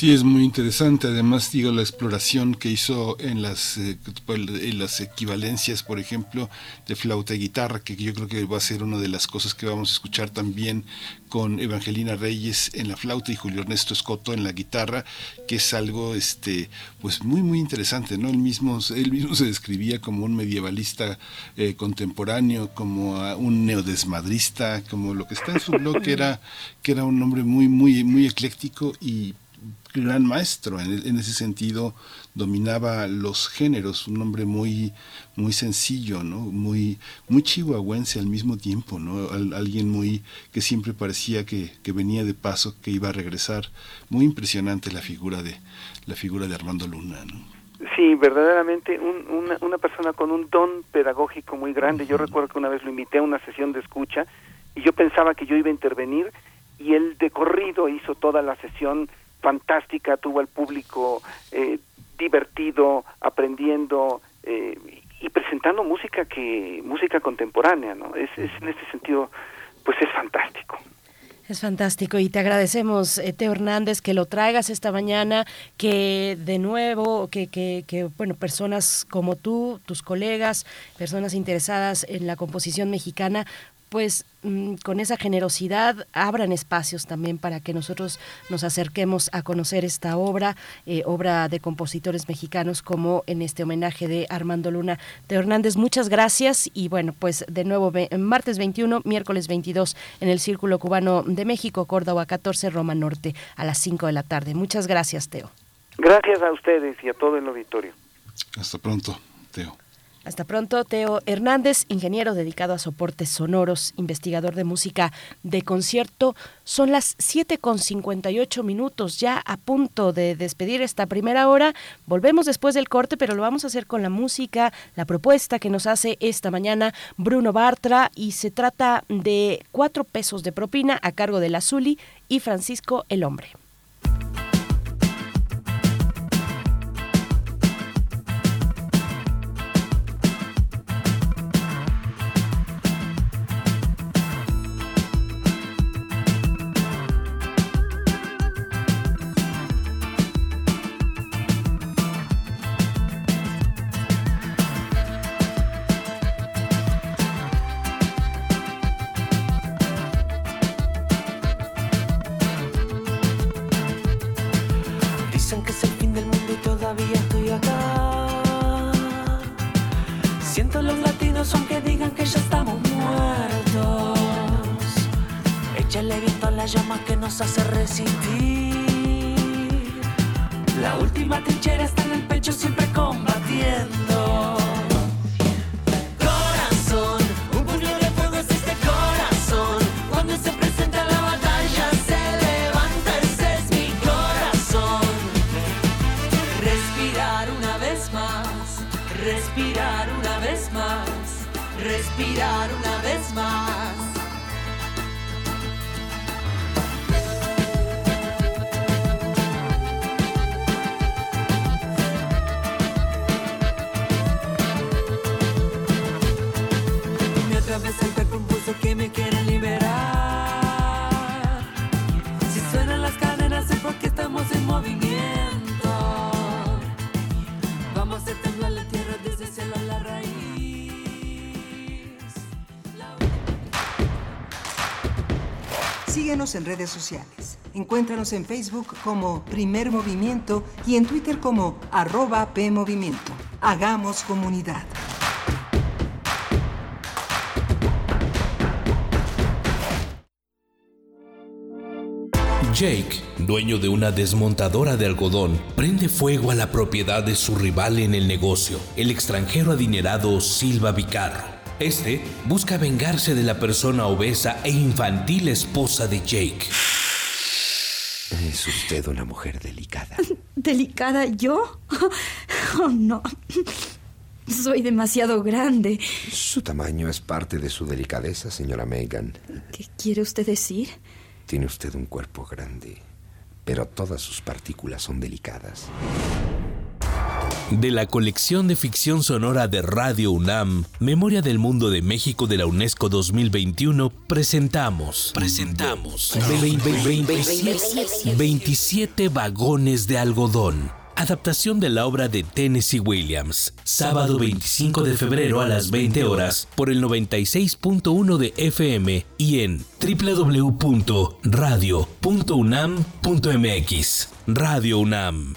[SPEAKER 2] Sí, es muy interesante. Además, digo, la exploración que hizo en las, eh, en las equivalencias, por ejemplo, de flauta y guitarra, que yo creo que va a ser una de las cosas que vamos a escuchar también con Evangelina Reyes en la flauta y Julio Ernesto Escoto en la guitarra, que es algo, este, pues muy, muy interesante, ¿no? Él mismo, él mismo se describía como un medievalista eh, contemporáneo, como un neodesmadrista, como lo que está en su *laughs* blog, que era, que era un hombre muy, muy, muy ecléctico y gran maestro, en, ese sentido dominaba los géneros, un hombre muy, muy sencillo, ¿no? muy, muy chihuahuense al mismo tiempo, ¿no? alguien muy que siempre parecía que, que, venía de paso, que iba a regresar. Muy impresionante la figura de, la figura de Armando Luna. ¿no?
[SPEAKER 9] Sí, verdaderamente una, una, persona con un don pedagógico muy grande. Yo recuerdo que una vez lo invité a una sesión de escucha y yo pensaba que yo iba a intervenir y él de corrido hizo toda la sesión fantástica, tuvo al público eh, divertido, aprendiendo eh, y presentando música que música contemporánea, ¿no? Es, en este sentido, pues es fantástico.
[SPEAKER 1] Es fantástico y te agradecemos, eh, Teo Hernández, que lo traigas esta mañana, que de nuevo, que, que, que, bueno, personas como tú, tus colegas, personas interesadas en la composición mexicana, pues mm, con esa generosidad abran espacios también para que nosotros nos acerquemos a conocer esta obra, eh, obra de compositores mexicanos como en este homenaje de Armando Luna. De Hernández, muchas gracias y bueno, pues de nuevo martes 21, miércoles 22 en el Círculo Cubano de México, Córdoba 14, Roma Norte a las 5 de la tarde. Muchas gracias, Teo.
[SPEAKER 9] Gracias a ustedes y a todo el auditorio.
[SPEAKER 2] Hasta pronto, Teo.
[SPEAKER 1] Hasta pronto, Teo Hernández, ingeniero dedicado a soportes sonoros, investigador de música de concierto. Son las 7 con 58 minutos, ya a punto de despedir esta primera hora. Volvemos después del corte, pero lo vamos a hacer con la música, la propuesta que nos hace esta mañana Bruno Bartra, y se trata de cuatro pesos de propina a cargo de la Zuli y Francisco el Hombre.
[SPEAKER 10] En redes sociales. Encuéntranos en Facebook como Primer Movimiento y en Twitter como arroba PMovimiento. Hagamos comunidad.
[SPEAKER 11] Jake, dueño de una desmontadora de algodón, prende fuego a la propiedad de su rival en el negocio, el extranjero adinerado Silva Vicarro. Este busca vengarse de la persona obesa e infantil esposa de Jake.
[SPEAKER 12] Es usted una mujer delicada. *laughs*
[SPEAKER 13] ¿Delicada yo? *laughs* Oh, no. Soy demasiado grande.
[SPEAKER 12] Su tamaño es parte de su delicadeza, señora Megan.
[SPEAKER 13] ¿Qué quiere usted decir?
[SPEAKER 12] Tiene usted un cuerpo grande, pero todas sus partículas son delicadas.
[SPEAKER 11] De la colección de ficción sonora de Radio UNAM, Memoria del Mundo de México de la UNESCO 2021, presentamos. Presentamos. 27 vagones de algodón Adaptación de la obra de Tennessee Williams. Sábado 25 de febrero a las 20 horas por el 96.1 de FM y en www.radio.unam.mx. Radio UNAM.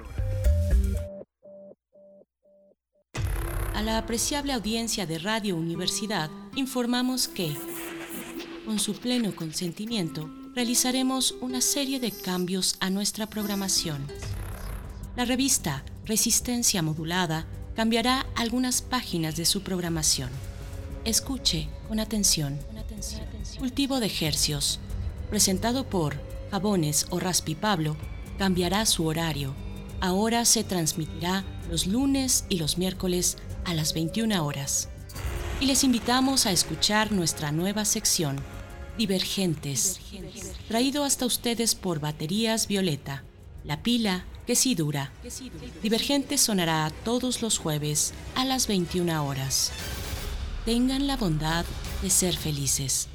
[SPEAKER 1] A la apreciable audiencia de Radio Universidad informamos que, con su pleno consentimiento, realizaremos una serie de cambios a nuestra programación. La revista Resistencia Modulada cambiará algunas páginas de su programación. Escuche con atención. Cultivo de Hercios, presentado por Jabones o Raspi Pablo, cambiará su horario. Ahora se transmitirá los lunes y los miércoles a las 21 horas. Y les invitamos a escuchar nuestra nueva sección, Divergentes, traído hasta ustedes por Baterías Violeta, la pila que sí dura. Divergentes sonará todos los jueves a las 21 horas. Tengan la bondad de ser felices.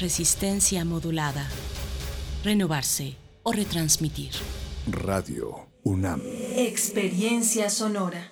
[SPEAKER 1] Resistencia modulada. Renovarse o retransmitir.
[SPEAKER 14] Radio UNAM.
[SPEAKER 15] Experiencia sonora.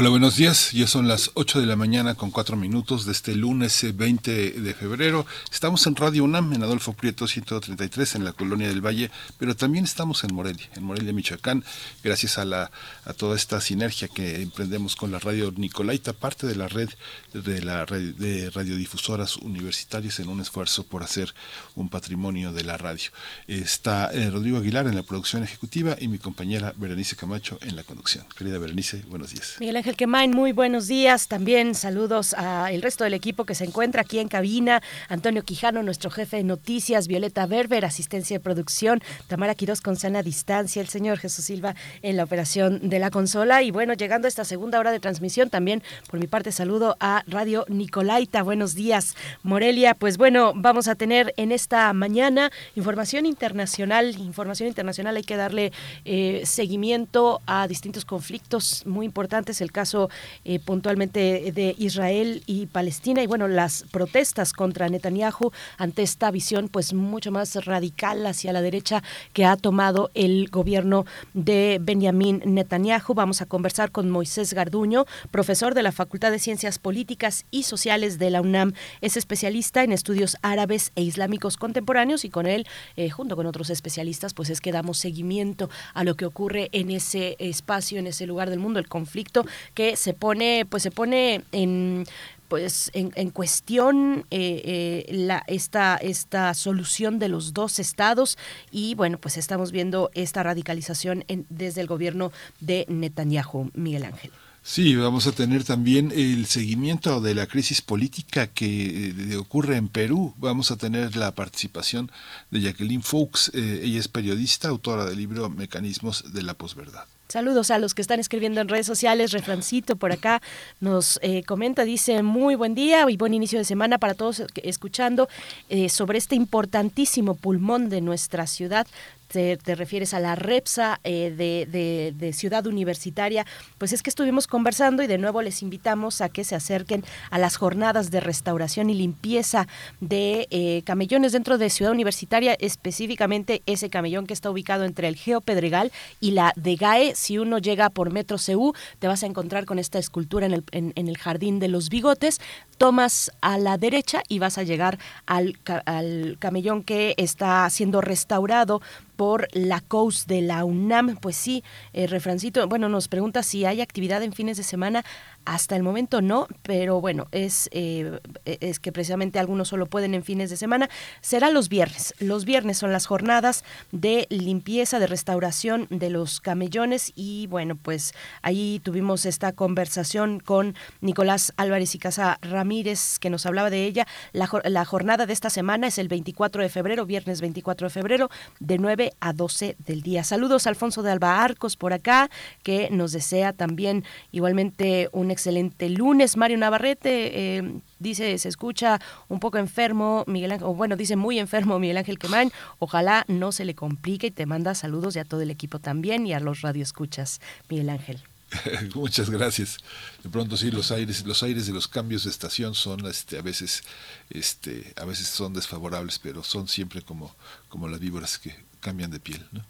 [SPEAKER 2] Hola, buenos días. Ya son las 8 de la mañana con 4 minutos de este lunes 20 eh, de febrero. Estamos en Radio UNAM, en Adolfo Prieto 133, en la Colonia del Valle, pero también estamos en Morelia, en Morelia, Michoacán, gracias a, la, a toda esta sinergia que emprendemos con la radio Nicolaita, parte de la red de, la de radiodifusoras universitarias en un esfuerzo por hacer un patrimonio de la radio. Está eh, Rodrigo Aguilar en la producción ejecutiva y mi compañera Berenice Camacho en la conducción. Querida Berenice, buenos días.
[SPEAKER 1] Miguel Ángel Quemain, muy buenos días. También saludos al resto del equipo que se encuentra aquí en cabina. Antonio Quijano, nuestro jefe de noticias, Violeta Berber, asistencia de producción, Tamara Quiroz con sana distancia, el señor Jesús Silva en la operación de la consola. Y bueno, llegando a esta segunda hora de transmisión, también por mi parte saludo a Radio Nicolaita. Buenos días, Morelia. Pues bueno, vamos a tener en esta mañana información internacional. Información internacional, hay que darle eh, seguimiento a distintos conflictos muy importantes. El caso eh, puntualmente de Israel y Palestina y bueno, las protestas contra Netanyahu ante esta visión pues mucho más radical hacia la derecha que ha tomado el gobierno de Benjamín Netanyahu. Vamos a conversar con Moisés Garduño, profesor de la Facultad de Ciencias Políticas y Sociales de la UNAM. Es especialista en estudios árabes e islámicos contemporáneos y con él, eh, junto con otros especialistas, pues es que damos seguimiento a lo que ocurre en ese espacio, en ese lugar del mundo, el conflicto que se pone, pues se pone en pues en, cuestión eh, eh, la, esta, esta solución de los dos estados y bueno pues estamos viendo esta radicalización desde el gobierno de Netanyahu Miguel Ángel
[SPEAKER 2] Sí, vamos a tener también el seguimiento de la crisis política que eh, ocurre en Perú. Vamos a tener la participación de Jacqueline Fox. ella es periodista, autora del libro Mecanismos de la posverdad.
[SPEAKER 1] Saludos a los que están escribiendo en redes sociales. Refrancito por acá nos eh, comenta, dice muy buen día y buen inicio de semana para todos escuchando eh, sobre este importantísimo pulmón de nuestra ciudad te, refieres a la REPSA eh, de, Ciudad Universitaria, pues es que estuvimos conversando y de nuevo les invitamos a que se acerquen a las jornadas de restauración y limpieza de eh, camellones dentro de Ciudad Universitaria, específicamente ese camellón que está ubicado entre el Geo Pedregal y la de GAE. Si uno llega por Metro CU, te vas a encontrar con esta escultura en el, en, el Jardín de los Bigotes. Tomas a la derecha y vas a llegar al, al camellón que está siendo restaurado por la COUS de la UNAM. Pues sí, eh, Refrancito, bueno, nos pregunta si hay actividad en fines de semana. Hasta el momento no, pero bueno, es, eh, es que precisamente algunos solo pueden en fines de semana. Será los viernes. Los viernes son las jornadas de limpieza, de restauración de los camellones y bueno, pues ahí tuvimos esta conversación con Nicolás Álvarez y Casa Ramírez que nos hablaba de ella. La, la jornada de esta semana es el 24 de febrero, viernes 24 de febrero, de 9 a 12 del día. Saludos a Alfonso de Alba Arcos por acá, que nos desea también igualmente un excelente lunes. Mario Navarrete eh, dice, se escucha un poco enfermo, Miguel Ángel, o bueno, dice muy enfermo Miguel Ángel Quemain. Ojalá no se le complique y te manda saludos y a todo el equipo también y a los radioescuchas, Miguel Ángel. *laughs*
[SPEAKER 2] Muchas gracias. De pronto sí, los aires, los aires de los cambios de estación son, este, a veces, este, a veces son desfavorables, pero son siempre como, como las víboras que cambian de piel, ¿no?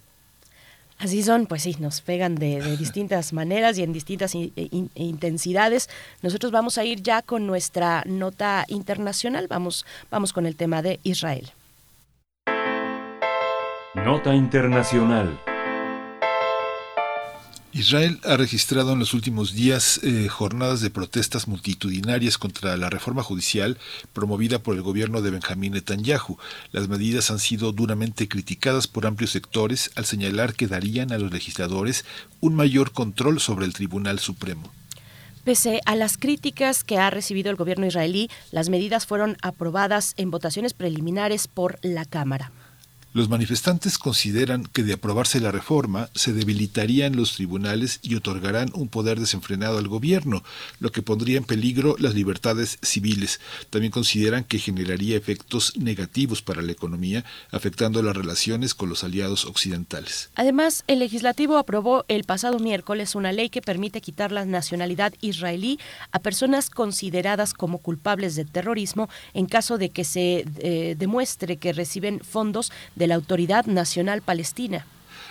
[SPEAKER 1] Así son, pues sí, nos pegan de, distintas maneras y en distintas e intensidades. Nosotros vamos a ir ya con nuestra nota internacional, vamos, vamos con el tema de Israel.
[SPEAKER 3] Nota internacional.
[SPEAKER 2] Israel ha registrado en los últimos días eh, jornadas de protestas multitudinarias contra la reforma judicial promovida por el gobierno de Benjamín Netanyahu. Las medidas han sido duramente criticadas por amplios sectores al señalar que darían a los legisladores un mayor control sobre el Tribunal Supremo.
[SPEAKER 1] Pese a las críticas que ha recibido el gobierno israelí, las medidas fueron aprobadas en votaciones preliminares por la Cámara.
[SPEAKER 2] Los manifestantes consideran que de aprobarse la reforma se debilitarían los tribunales y otorgarán un poder desenfrenado al gobierno, lo que pondría en peligro las libertades civiles. También consideran que generaría efectos negativos para la economía, afectando las relaciones con los aliados occidentales.
[SPEAKER 1] Además, el legislativo aprobó el pasado miércoles una ley que permite quitar la nacionalidad israelí a personas consideradas como culpables de terrorismo en caso de que se eh, demuestre que reciben fondos de la Autoridad Nacional Palestina.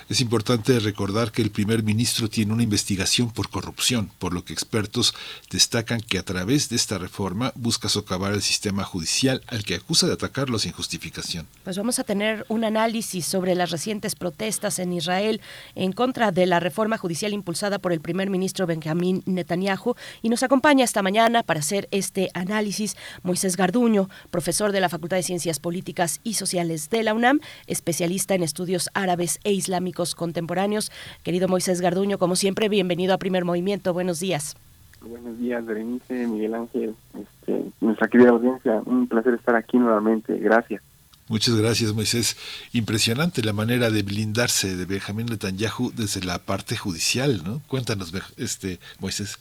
[SPEAKER 2] Es importante recordar que el primer ministro tiene una investigación por corrupción, por lo que expertos destacan que a través de esta reforma busca socavar el sistema judicial al que acusa de atacarlo sin justificación.
[SPEAKER 1] Pues vamos a tener un análisis sobre las recientes protestas en Israel en contra de la reforma judicial impulsada por el primer ministro Benjamín Netanyahu y nos acompaña esta mañana para hacer este análisis Moisés Garduño, profesor de la Facultad de Ciencias Políticas y Sociales de la UNAM, especialista en estudios árabes e islámicos contemporáneos. Querido Moisés Garduño, como siempre, bienvenido a Primer Movimiento. Buenos días.
[SPEAKER 16] Buenos días, Berenice, Miguel Ángel, este, nuestra querida audiencia. Un placer estar aquí nuevamente. Gracias.
[SPEAKER 2] Muchas gracias, Moisés. Impresionante la manera de blindarse de Benjamín Netanyahu desde la parte judicial, ¿no? Cuéntanos, este Moisés.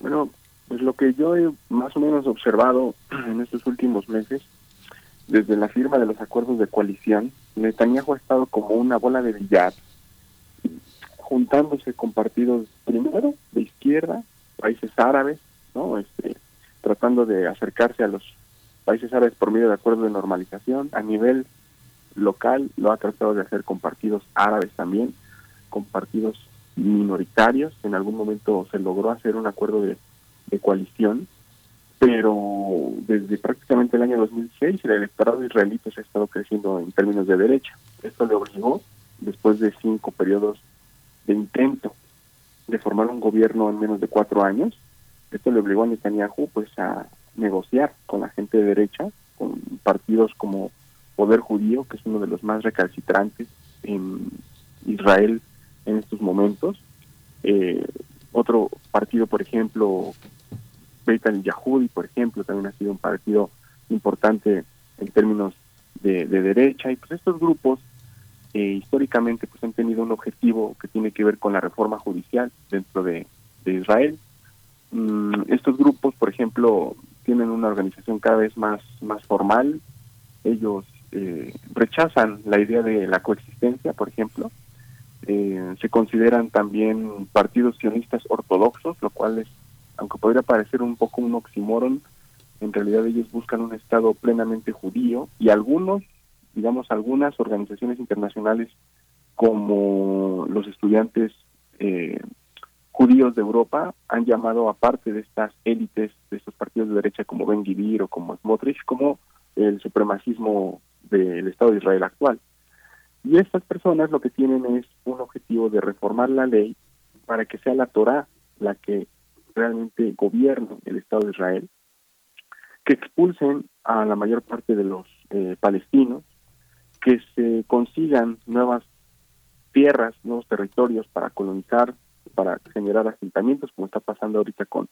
[SPEAKER 16] Bueno, pues lo que yo he más o menos observado *clears throat* en estos últimos meses, desde la firma de los acuerdos de coalición, Netanyahu ha estado como una bola de billar, juntándose con partidos primero de izquierda, países árabes, ¿no? Este, tratando de acercarse a los países árabes por medio de acuerdos de normalización. A nivel local lo ha tratado de hacer con partidos árabes también, con partidos minoritarios. En algún momento se logró hacer un acuerdo de, coalición, pero desde prácticamente el año 2006 el electorado israelí pues, ha estado creciendo en términos de derecha. Esto le obligó, después de cinco periodos de intento de formar un gobierno en menos de cuatro años, esto le obligó a Netanyahu pues a negociar con la gente de derecha, con partidos como Poder Judío, que es uno de los más recalcitrantes en Israel en estos momentos. Eh, otro partido, por ejemplo, Beit al-Yahudi, por ejemplo, también ha sido un partido importante en términos de, derecha. Y pues estos grupos eh, históricamente pues han tenido un objetivo que tiene que ver con la reforma judicial dentro de, Israel. Mm, estos grupos, por ejemplo, tienen una organización cada vez más, más formal. Ellos eh, rechazan la idea de la coexistencia, por ejemplo. Eh, se consideran también partidos sionistas ortodoxos, lo cual es, aunque podría parecer un poco un oxímoron, en realidad ellos buscan un Estado plenamente judío y algunos, digamos, algunas organizaciones internacionales como los estudiantes eh, judíos de Europa han llamado, aparte de estas élites, de estos partidos de derecha como Ben Gvir o como Smotrich, como el supremacismo del Estado de Israel actual. Y estas personas lo que tienen es un objetivo de reformar la ley para que sea la Torah la que realmente gobierne el Estado de Israel, que expulsen a la mayor parte de los eh, palestinos, que se consigan nuevas tierras, nuevos territorios para colonizar para generar asentamientos, como está pasando ahorita con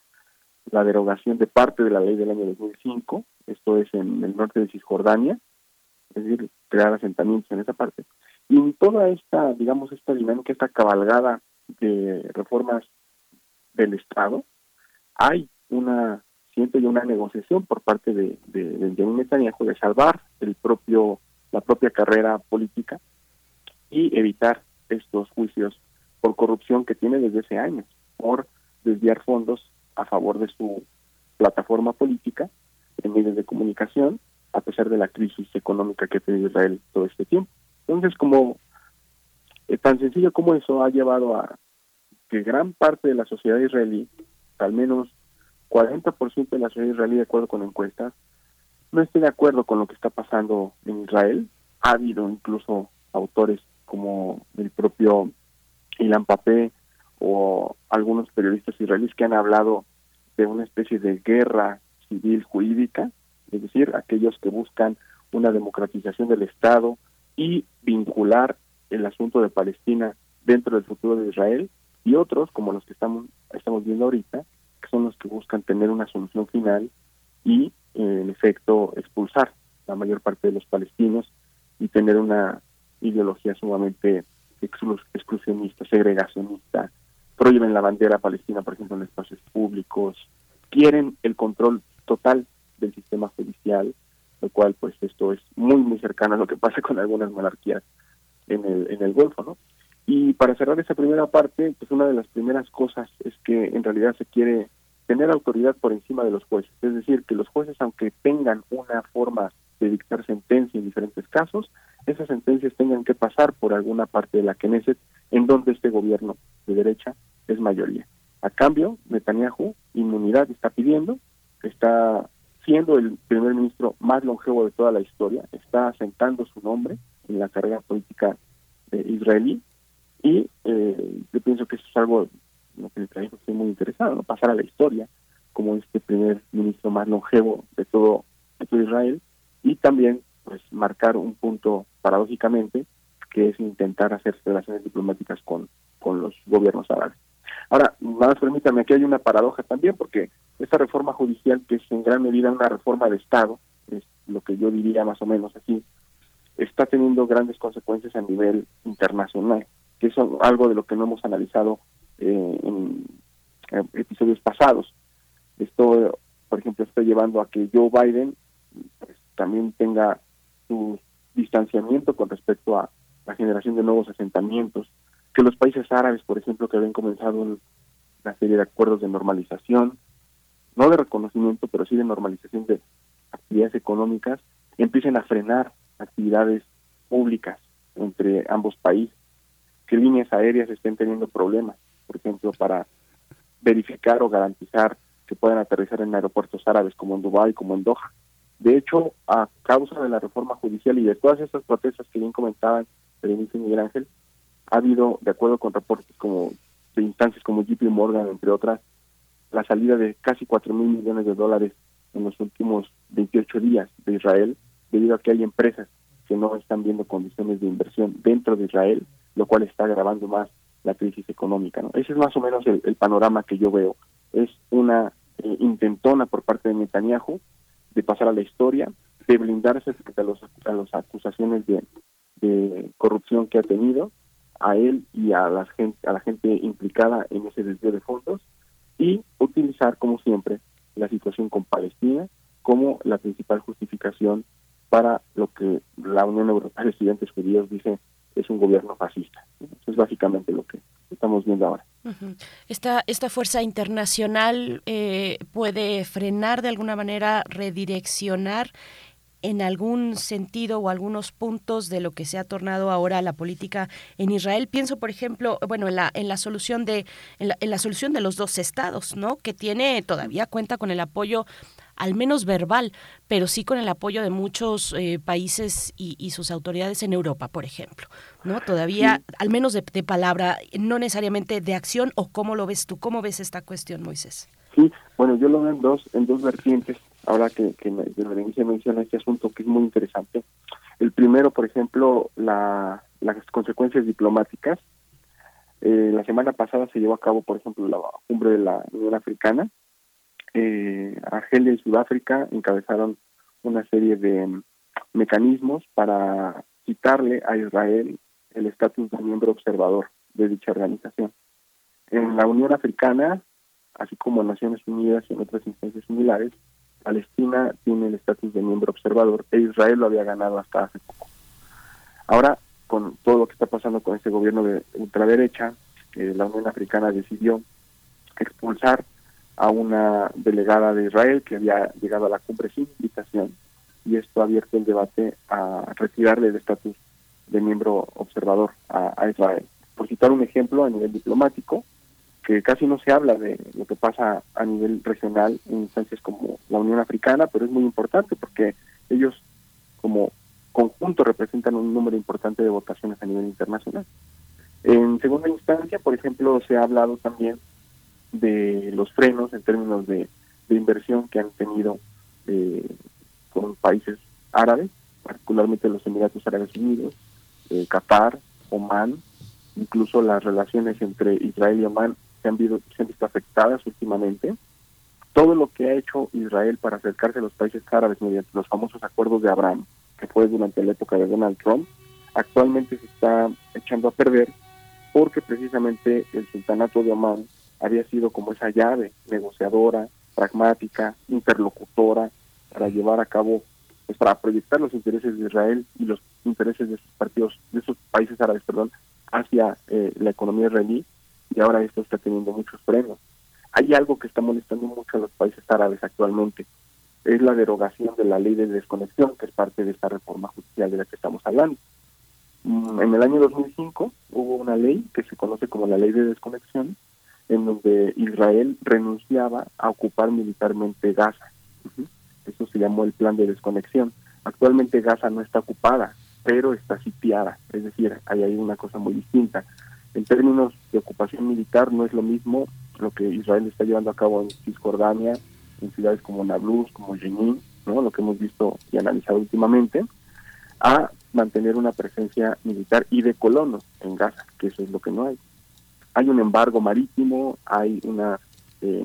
[SPEAKER 16] la derogación de parte de la ley del año 2005, esto es en el norte de Cisjordania, es decir, crear asentamientos en esa parte. Y en toda esta, digamos, esta dinámica, esta cabalgada de reformas del Estado, hay una, siento yo, una negociación por parte de, de, de Benjamin Netanyahu de salvar el propio, la propia carrera política y evitar estos juicios por corrupción que tiene desde ese año, por desviar fondos a favor de su plataforma política en medios de comunicación, a pesar de la crisis económica que ha tenido Israel todo este tiempo. Entonces, como eh, tan sencillo como eso ha llevado a que gran parte de la sociedad israelí, al menos 40% de la sociedad israelí, de acuerdo con encuestas, no esté de acuerdo con lo que está pasando en Israel. Ha habido incluso autores como el propio Ilan Papé o algunos periodistas israelíes que han hablado de una especie de guerra civil jurídica, es decir, aquellos que buscan una democratización del Estado y vincular el asunto de Palestina dentro del futuro de Israel, y otros, como los que estamos, estamos viendo ahorita, que son los que buscan tener una solución final y, en efecto, expulsar la mayor parte de los palestinos y tener una ideología sumamente exclusionista, segregacionista, prohíben la bandera palestina, por ejemplo, en espacios públicos, quieren el control total del sistema judicial, lo cual pues esto es muy muy cercano a lo que pasa con algunas monarquías en el en el Golfo, ¿no? Y para cerrar esa primera parte, pues una de las primeras cosas es que en realidad se quiere tener autoridad por encima de los jueces, es decir, que los jueces aunque tengan una forma de dictar sentencia en diferentes casos, esas sentencias tengan que pasar por alguna parte de la Knesset en donde este gobierno de derecha es mayoría. A cambio, Netanyahu inmunidad está pidiendo, está siendo el primer ministro más longevo de toda la historia, está asentando su nombre en la carrera política eh, israelí y eh, yo pienso que eso es algo lo que Netanyahu estoy muy interesado, ¿no? pasar a la historia como este primer ministro más longevo de todo, de todo Israel y también pues marcar un punto paradójicamente que es intentar hacer relaciones diplomáticas con, con los gobiernos árabes. Ahora, más permítame, aquí hay una paradoja también, porque esta reforma judicial, que es en gran medida una reforma de Estado, es lo que yo diría más o menos así, está teniendo grandes consecuencias a nivel internacional, que es algo de lo que no hemos analizado eh, en, episodios pasados. Esto, por ejemplo, está llevando a que Joe Biden pues, también tenga su distanciamiento con respecto a la generación de nuevos asentamientos, que los países árabes, por ejemplo, que habían comenzado una serie de acuerdos de normalización, no de reconocimiento, pero sí de normalización de actividades económicas, empiecen a frenar actividades públicas entre ambos países, que líneas aéreas estén teniendo problemas, por ejemplo, para verificar o garantizar que puedan aterrizar en aeropuertos árabes como en Dubái, como en Doha. De hecho, a causa de la reforma judicial y de todas estas protestas que bien comentaban Berenice y Miguel Ángel, ha habido, de acuerdo con reportes como de instancias como JP Morgan, entre otras, la salida de casi 4 mil millones de dólares en los últimos 28 días de Israel, debido a que hay empresas que no están viendo condiciones de inversión dentro de Israel, lo cual está agravando más la crisis económica. ¿no? Ese es más o menos el, panorama que yo veo. Es una eh, intentona por parte de Netanyahu de pasar a la historia, de blindarse frente a, los, a las acusaciones de, corrupción que ha tenido, a él y a la gente, a la gente implicada en ese desvío de fondos, y utilizar, como siempre, la situación con Palestina como la principal justificación para lo que la Unión Europea de Estudiantes Judíos dice es un gobierno fascista. Eso es básicamente lo que estamos viendo ahora.
[SPEAKER 1] Esta, esta fuerza internacional eh, puede frenar de alguna manera, redireccionar en algún sentido o algunos puntos de lo que se ha tornado ahora la política en Israel. Pienso, por ejemplo, bueno, en la, en la solución de en la, en la solución de los dos estados, ¿no? Que tiene todavía cuenta con el apoyo al menos verbal, pero sí con el apoyo de muchos eh, países y, sus autoridades en Europa, por ejemplo, ¿no? Todavía, al menos de, palabra, no necesariamente de acción, o cómo lo ves tú, cómo ves esta cuestión, Moisés.
[SPEAKER 16] Sí, bueno, yo lo veo en dos, en dos vertientes, ahora que, que me, menciona este asunto que es muy interesante. El primero, por ejemplo, la, las consecuencias diplomáticas. Eh, la semana pasada se llevó a cabo, por ejemplo, la cumbre de la Unión Africana, eh, Argelia y Sudáfrica encabezaron una serie de mecanismos para quitarle a Israel el estatus de miembro observador de dicha organización. En la Unión Africana, así como en Naciones Unidas y en otras instancias similares, Palestina tiene el estatus de miembro observador e Israel lo había ganado hasta hace poco. Ahora, con todo lo que está pasando con este gobierno de ultraderecha, eh, la Unión Africana decidió expulsar a una delegada de Israel que había llegado a la cumbre sin invitación y esto ha abierto el debate a retirarle el estatus de miembro observador a, Israel. Por citar un ejemplo a nivel diplomático, que casi no se habla de lo que pasa a nivel regional en instancias como la Unión Africana, pero es muy importante porque ellos como conjunto representan un número importante de votaciones a nivel internacional. En segunda instancia, por ejemplo, se ha hablado también de los frenos en términos de, inversión que han tenido eh, con países árabes, particularmente los Emiratos Árabes Unidos, eh, Qatar, Oman, incluso las relaciones entre Israel y Oman se han, visto, se han visto afectadas últimamente. Todo lo que ha hecho Israel para acercarse a los países árabes mediante los famosos acuerdos de Abraham, que fue durante la época de Donald Trump, actualmente se está echando a perder porque precisamente el sultanato de Oman había sido como esa llave negociadora, pragmática, interlocutora, para llevar a cabo, pues para proyectar los intereses de Israel y los intereses de sus partidos, de esos países árabes, perdón, hacia eh, la economía israelí, y ahora esto está teniendo muchos frenos. Hay algo que está molestando mucho a los países árabes actualmente, es la derogación de la ley de desconexión, que es parte de esta reforma judicial de la que estamos hablando. Mm, En el año 2005 hubo una ley que se conoce como la ley de desconexión, en donde Israel renunciaba a ocupar militarmente Gaza. Eso se llamó el plan de desconexión. Actualmente Gaza no está ocupada, pero está sitiada, es decir, hay ahí una cosa muy distinta. En términos de ocupación militar no es lo mismo lo que Israel está llevando a cabo en Cisjordania, en ciudades como Nablus, como Jenin, ¿no? lo que hemos visto y analizado últimamente, a mantener una presencia militar y de colonos en Gaza, que eso es lo que no hay. Hay un embargo marítimo, hay una eh,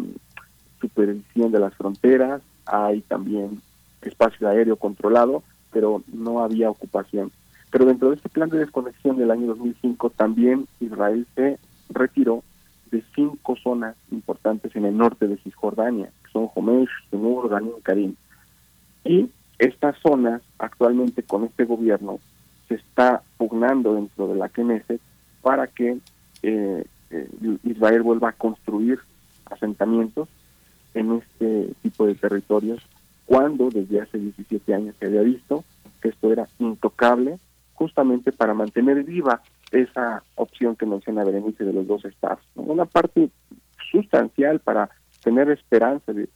[SPEAKER 16] supervisión de las fronteras, hay también espacio aéreo controlado, pero no había ocupación. Pero dentro de este plan de desconexión del año 2005 también Israel se retiró de cinco zonas importantes en el norte de Cisjordania, que son Homesh, Sunur, Ganim, Karim. Y estas zonas actualmente con este gobierno se está pugnando dentro de la Knesset para que eh, eh, Israel vuelva a construir asentamientos en este tipo de territorios cuando desde hace 17 años se había visto que esto era intocable justamente para mantener viva esa opción que menciona Berenice de los dos estados. Una parte sustancial para tener esperanza de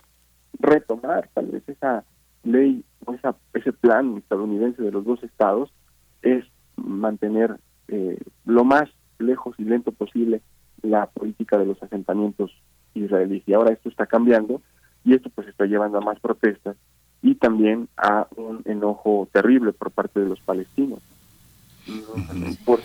[SPEAKER 16] retomar tal vez esa ley o esa, ese plan estadounidense de los dos estados es mantener eh, lo más lejos y lento posible la política de los asentamientos israelíes. Y ahora esto está cambiando y esto pues está llevando a más protestas y también a un enojo terrible por parte de los palestinos. Por,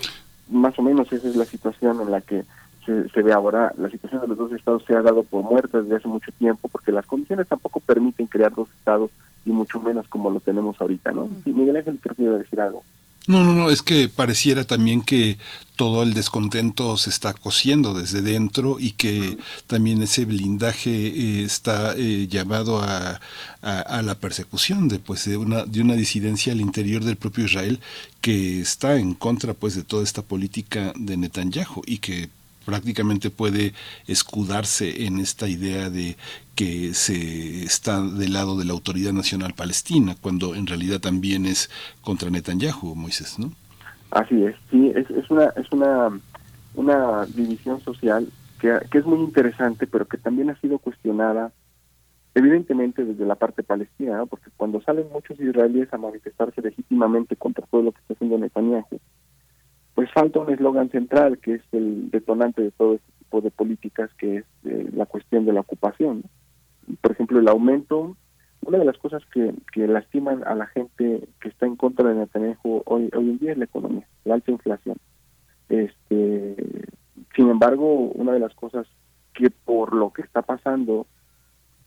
[SPEAKER 16] más o menos esa es la situación en la que se, se ve ahora. La situación de los dos estados se ha dado por muerta desde hace mucho tiempo porque las condiciones tampoco permiten crear dos estados y mucho menos como lo tenemos ahorita, ¿no? Miguel Ángel, creo que iba a decir algo.
[SPEAKER 2] No, no, no, es que pareciera también que todo el descontento se está cociendo desde dentro y que también ese blindaje eh, está eh, llamado a, a, a, la persecución de pues de una de una disidencia al interior del propio Israel que está en contra pues de toda esta política de Netanyahu y que prácticamente puede escudarse en esta idea de que se está del lado de la autoridad nacional palestina, cuando en realidad también es contra Netanyahu, Moisés, ¿no?
[SPEAKER 16] Así es, sí, es, es una es una una división social que, que es muy interesante, pero que también ha sido cuestionada evidentemente desde la parte palestina, ¿no? porque cuando salen muchos israelíes a manifestarse legítimamente contra todo lo que está haciendo Netanyahu, pues falta un eslogan central que es el detonante de todo este tipo de políticas, que es eh, la cuestión de la ocupación. Por ejemplo, el aumento, una de las cosas que, que lastiman a la gente que está en contra de Netanyahu hoy, hoy en día es la economía, la alta inflación. Este, sin embargo, una de las cosas que por lo que está pasando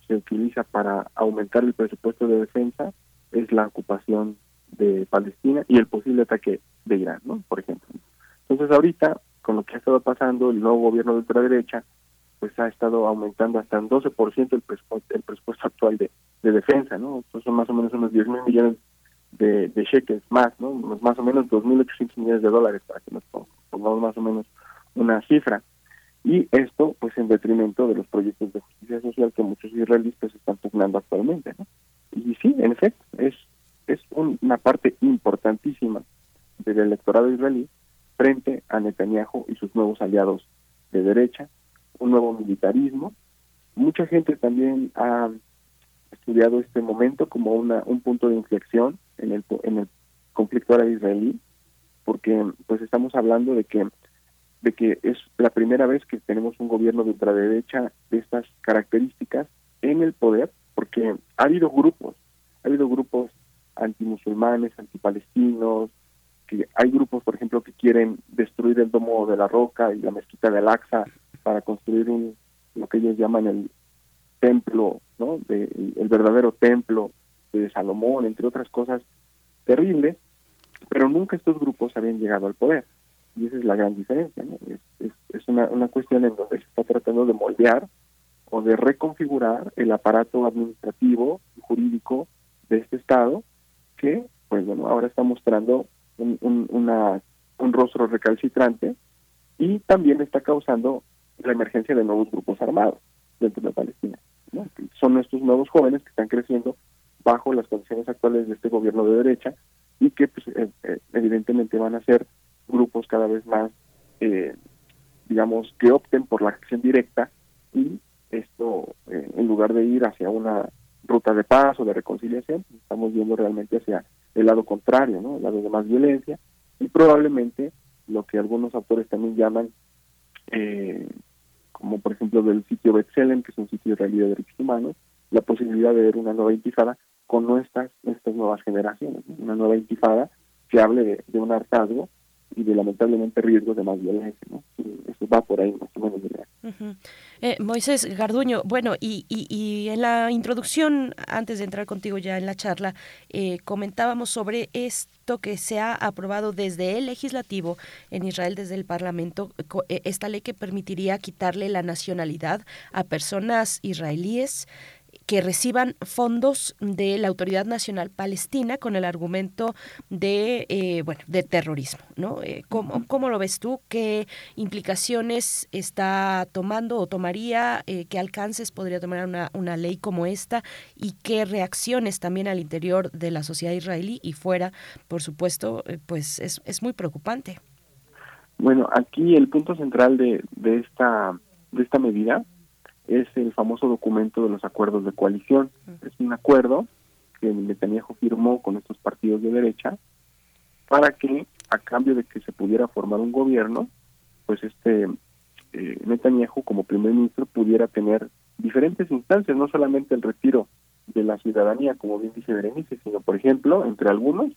[SPEAKER 16] se utiliza para aumentar el presupuesto de defensa es la ocupación de Palestina y el posible ataque de Irán, ¿no? Por ejemplo. Entonces ahorita, con lo que ha estado pasando, el nuevo gobierno de ultraderecha, pues ha estado aumentando hasta un 12% el presupuesto, el presupuesto actual de, de defensa, ¿no? Entonces son más o menos unos 10 mil millones de, de shekels más, ¿no? Más o menos 2.800 millones de dólares, para que nos pongamos más o menos una cifra. Y esto, pues, en detrimento de los proyectos de justicia social que muchos israelíes pues, están pugnando actualmente, ¿no? Y sí, en efecto, es es una parte importantísima del electorado israelí frente a Netanyahu y sus nuevos aliados de derecha, un nuevo militarismo. Mucha gente también ha estudiado este momento como una, un punto de inflexión en el, en el conflicto árabe-israelí, porque pues estamos hablando de que de que es la primera vez que tenemos un gobierno de ultraderecha de estas características en el poder, porque ha habido grupos, ha habido grupos antimusulmanes, antipalestinos, que hay grupos, por ejemplo, que quieren destruir el Domo de la Roca y la Mezquita de Al-Aqsa para construir un lo que ellos llaman el templo, ¿no? De, el verdadero templo de Salomón, entre otras cosas terribles, pero nunca estos grupos habían llegado al poder. Y esa es la gran diferencia. Es, es, es una, una cuestión en donde se está tratando de moldear o de reconfigurar el aparato administrativo y jurídico de este Estado que, pues bueno, ahora está mostrando un, un, una, un rostro recalcitrante y también está causando la emergencia de nuevos grupos armados dentro de Palestina. ¿no? Son estos nuevos jóvenes que están creciendo bajo las condiciones actuales de este gobierno de derecha y que pues, eh, eh, evidentemente van a ser grupos cada vez más, eh, digamos, que opten por la acción directa y esto, en lugar de ir hacia una ruta de paz o de reconciliación, estamos viendo realmente hacia el lado contrario, ¿no? el lado de más violencia y probablemente lo que algunos autores también llaman, como por ejemplo del sitio Betselem, que es un sitio israelí de derechos humanos, la posibilidad de ver una nueva intifada con nuestras, estas nuevas generaciones, una nueva intifada que hable de, un hartazgo y de lamentablemente riesgos de más violencia. ¿no? Eso va por ahí.
[SPEAKER 1] Eh, Moisés Garduño, bueno, y, y, en la introducción, antes de entrar contigo ya en la charla, eh, comentábamos sobre esto que se ha aprobado desde el legislativo en Israel, desde el Parlamento, eh, esta ley que permitiría quitarle la nacionalidad a personas israelíes que reciban fondos de la Autoridad Nacional Palestina con el argumento de, eh, bueno, de terrorismo, ¿no? Eh, ¿cómo, lo ves tú? ¿Qué implicaciones está tomando o tomaría? Eh, ¿Qué alcances podría tomar una, una ley como esta? ¿Y qué reacciones también al interior de la sociedad israelí y fuera, por supuesto, pues es, es muy preocupante.
[SPEAKER 16] Bueno, aquí el punto central de, de esta de esta medida es el famoso documento de los acuerdos de coalición. Es un acuerdo que Netanyahu firmó con estos partidos de derecha para que, a cambio de que se pudiera formar un gobierno, pues este eh, Netanyahu como primer ministro pudiera tener diferentes instancias, no solamente el retiro de la ciudadanía, como bien dice Berenice, sino, por ejemplo, entre algunos,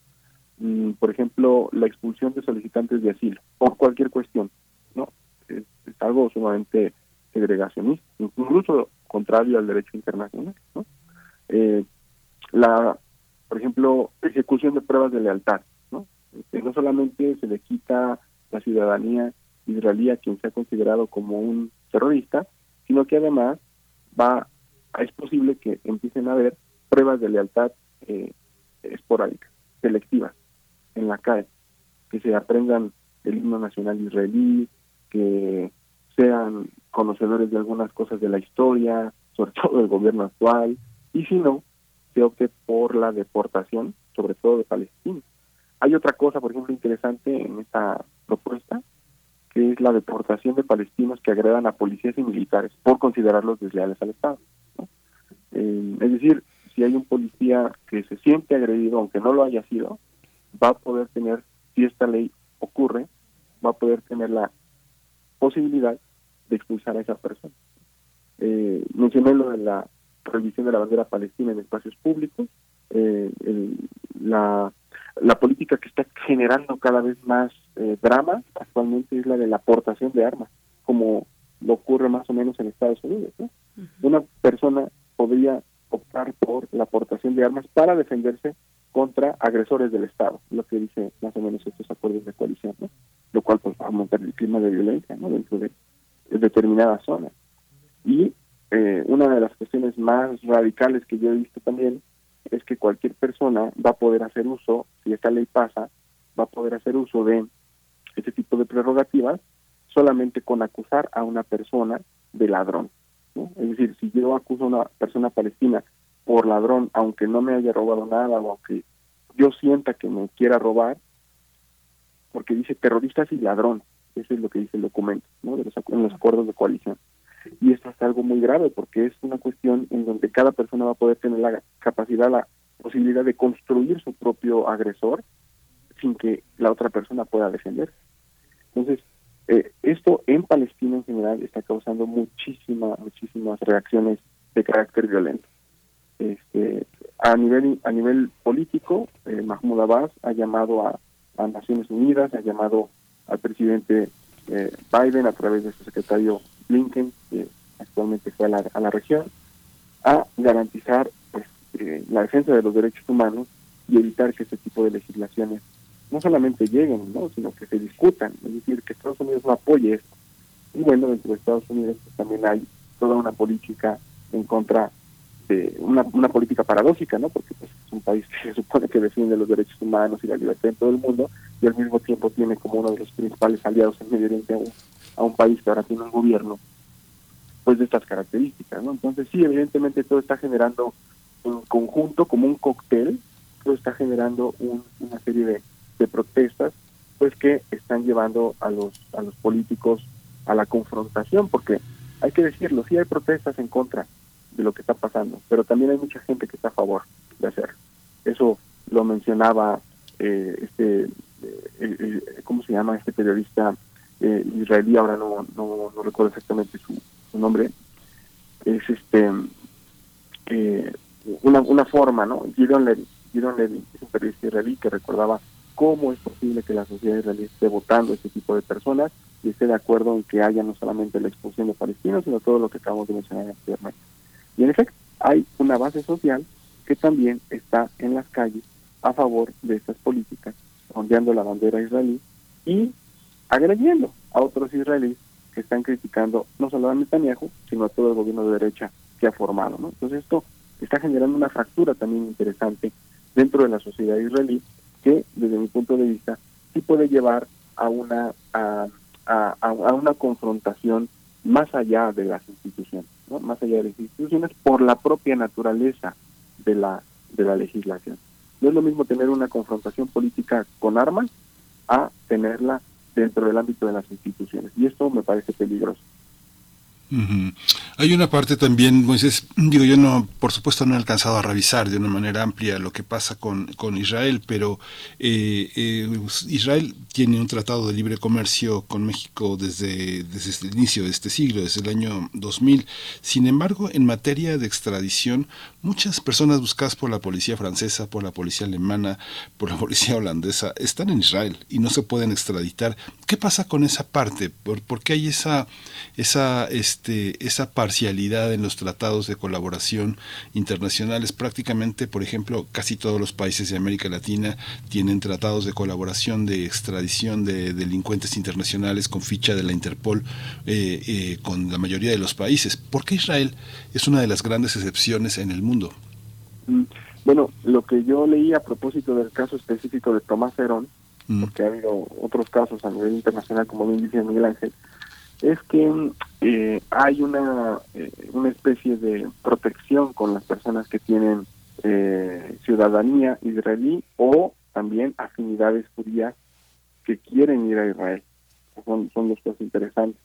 [SPEAKER 16] mm, por ejemplo, la expulsión de solicitantes de asilo, por cualquier cuestión, ¿no? es algo sumamente segregacionista, incluso contrario al derecho internacional. ¿no? Eh, la, por ejemplo, ejecución de pruebas de lealtad. ¿no? No solamente se le quita la ciudadanía israelí a quien se ha considerado como un terrorista, sino que además va es posible que empiecen a haber pruebas de lealtad eh, esporádicas, selectivas, en la calle, que se aprendan el himno nacional israelí, que sean conocedores de algunas cosas de la historia, sobre *laughs* todo del gobierno actual, y si no, se opte por la deportación, sobre todo de Palestina. Hay otra cosa, por ejemplo, interesante en esta propuesta, que es la deportación de palestinos que agredan a policías y militares por considerarlos desleales al Estado. Eh, es decir, si hay un policía que se siente agredido, aunque no lo haya sido, va a poder tener, si esta ley ocurre, va a poder tener la posibilidad de expulsar a esa persona. Eh, mencioné lo de la prohibición de la bandera palestina en espacios públicos, eh, la, la política que está generando cada vez más eh, drama actualmente es la de la aportación de armas, como lo ocurre más o menos en Estados Unidos. Una persona podría optar por la aportación de armas para defenderse contra agresores del Estado, lo que dice más o menos estos acuerdos de coalición, ¿no? lo cual pues va a aumentar el clima de violencia ¿no? dentro de, determinadas zonas. Y eh, una de las cuestiones más radicales que yo he visto también es que cualquier persona va a poder hacer uso, si esta ley pasa, va a poder hacer uso de ese tipo de prerrogativas solamente con acusar a una persona de ladrón. Es decir, si yo acuso a una persona palestina por ladrón, aunque no me haya robado nada o aunque yo sienta que me quiera robar, porque dice terroristas y ladrón, eso es lo que dice el documento, ¿no? De los, en los acuerdos de coalición. Y esto es algo muy grave porque es una cuestión en donde cada persona va a poder tener la capacidad, la posibilidad de construir su propio agresor sin que la otra persona pueda defender. Entonces, eh, esto en Palestina en general está causando muchísimas, muchísimas reacciones de carácter violento. Este, a nivel a nivel político, eh, Mahmoud Abbas ha llamado a, Naciones Unidas, ha llamado al presidente eh, Biden a través de su secretario Blinken, que actualmente fue a la, a la región, a garantizar pues, eh, la defensa de los derechos humanos y evitar que este tipo de legislaciones no solamente lleguen, ¿no? sino que se discutan, es decir, que Estados Unidos no apoye esto. Y bueno, dentro de Estados Unidos pues, también hay toda una política en contra este, una, una política paradójica, ¿no? Porque pues, es un país que se supone que defiende los derechos humanos y la libertad en todo el mundo y al mismo tiempo tiene como uno de los principales aliados en Medio Oriente a un, país que ahora tiene un gobierno pues de estas características, ¿no? Entonces sí, evidentemente todo está generando un conjunto, como un cóctel, pues está generando una serie de, de protestas pues que están llevando a los a los políticos a la confrontación porque hay que decirlo sí hay protestas en contra de lo que está pasando pero también hay mucha gente que está a favor de hacerlo eso lo mencionaba eh, este eh, cómo se llama este periodista eh, israelí ahora no, no, recuerdo exactamente su, nombre. Es este una, una forma no Gideon Levy Gideon es un periodista israelí que recordaba cómo es posible que la sociedad israelí esté votando a este tipo de personas y esté de acuerdo en que haya no solamente la expulsión de palestinos, sino todo lo que acabamos de mencionar anteriormente. Y en efecto, hay una base social que también está en las calles a favor de estas políticas, ondeando la bandera israelí y agrediendo a otros israelíes que están criticando no solo a Netanyahu, sino a todo el gobierno de derecha que ha formado. ¿no? Entonces esto está generando una fractura también interesante dentro de la sociedad israelí que desde mi punto de vista sí puede llevar a una a, a, una confrontación más allá de las instituciones, ¿no? más allá de las instituciones por la propia naturaleza de la de la legislación. No es lo mismo tener una confrontación política con armas a tenerla dentro del ámbito de las instituciones y esto me parece peligroso.
[SPEAKER 2] Hay una parte también, Moisés, digo, yo no, por supuesto no he alcanzado a revisar de una manera amplia lo que pasa con, con Israel, pero eh, eh, Israel tiene un tratado de libre comercio con México desde, desde el inicio de este siglo, desde el año 2000. Sin embargo, en materia de extradición, muchas personas buscadas por la policía francesa, por la policía alemana, por la policía holandesa, están en Israel y no se pueden extraditar. ¿Qué pasa con esa parte? ¿Por, por qué hay esa, esa, este, esa parcialidad en los tratados de colaboración internacionales. Prácticamente, por ejemplo, casi todos los países de América Latina tienen tratados de colaboración de extradición de delincuentes internacionales con ficha de la Interpol eh, eh, con la mayoría de los países. ¿Por qué Israel es una de las grandes excepciones en el mundo?
[SPEAKER 16] Mm, bueno, lo que yo leí a propósito del caso específico de Tomás Herón, mm. porque ha habido otros casos a nivel internacional, como bien dice Miguel Ángel, es que eh, hay una, eh, una especie de protección con las personas que tienen eh, ciudadanía israelí o también afinidades judías que quieren ir a Israel. Son, son dos cosas interesantes.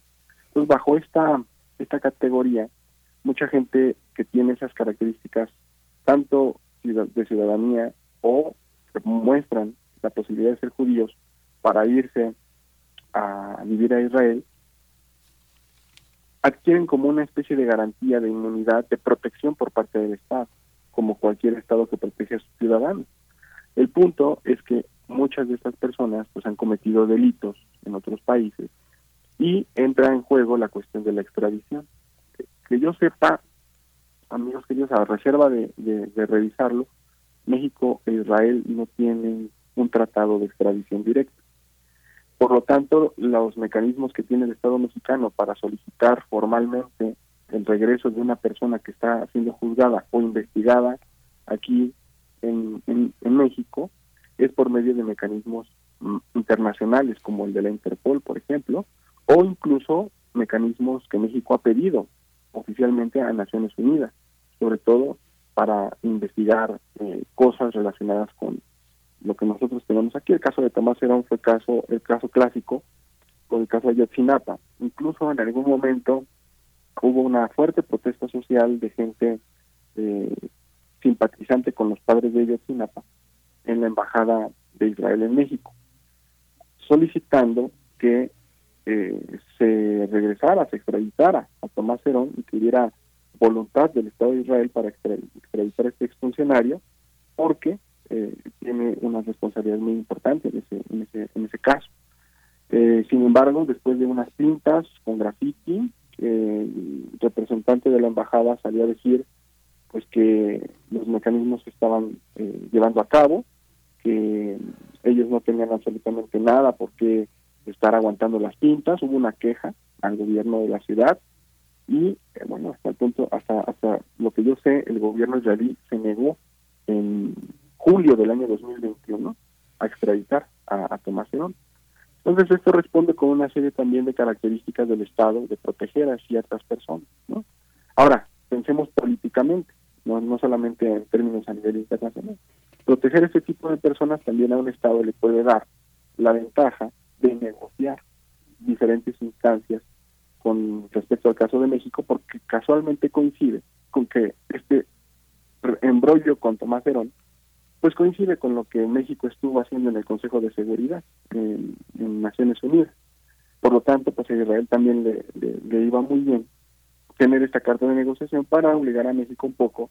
[SPEAKER 16] Entonces, bajo esta, esta categoría, mucha gente que tiene esas características, tanto de ciudadanía o que muestran la posibilidad de ser judíos para irse a vivir a Israel, adquieren como una especie de garantía de inmunidad, de protección por parte del Estado, como cualquier Estado que protege a sus ciudadanos. El punto es que muchas de estas personas pues han cometido delitos en otros países y entra en juego la cuestión de la extradición. Que yo sepa, amigos queridos, a reserva de, de revisarlo, México e Israel no tienen un tratado de extradición directa. Por lo tanto, los mecanismos que tiene el Estado mexicano para solicitar formalmente el regreso de una persona que está siendo juzgada o investigada aquí en, México es por medio de mecanismos mm, internacionales como el de la Interpol, por ejemplo, o incluso mecanismos que México ha pedido oficialmente a Naciones Unidas, sobre todo para investigar eh, cosas relacionadas con lo que nosotros tenemos aquí. El caso de Tomás Herón fue caso, el caso clásico con el caso de Yotzinapa. Incluso en algún momento hubo una fuerte protesta social de gente eh, simpatizante con los padres de Yotzinapa en la embajada de Israel en México, solicitando que eh, se regresara, se extraditara a Tomás Herón y que hubiera voluntad del Estado de Israel para extraditar a este exfuncionario, porque eh, tiene una responsabilidad muy importante en ese, en ese, en ese caso. Eh, sin embargo, después de unas pintas con graffiti, el representante de la embajada salió a decir pues que los mecanismos se estaban eh, llevando a cabo, que ellos no tenían absolutamente nada por qué estar aguantando las pintas, hubo una queja al gobierno de la ciudad y bueno, hasta el punto, hasta, hasta lo que yo sé, el gobierno israelí se negó en julio del año 2021 a extraditar a, Tomás Herón. Entonces esto responde con una serie también de características del Estado de proteger a ciertas personas. ¿no? Ahora, pensemos políticamente, no, no solamente en términos a nivel internacional. Proteger este tipo de personas también a un Estado le puede dar la ventaja de negociar diferentes instancias con respecto al caso de México, porque casualmente coincide con que este embrollo con Tomás Herón, pues coincide con lo que México estuvo haciendo en el Consejo de Seguridad en, Naciones Unidas. Por lo tanto, pues a Israel también le, le, iba muy bien tener esta carta de negociación para obligar a México un poco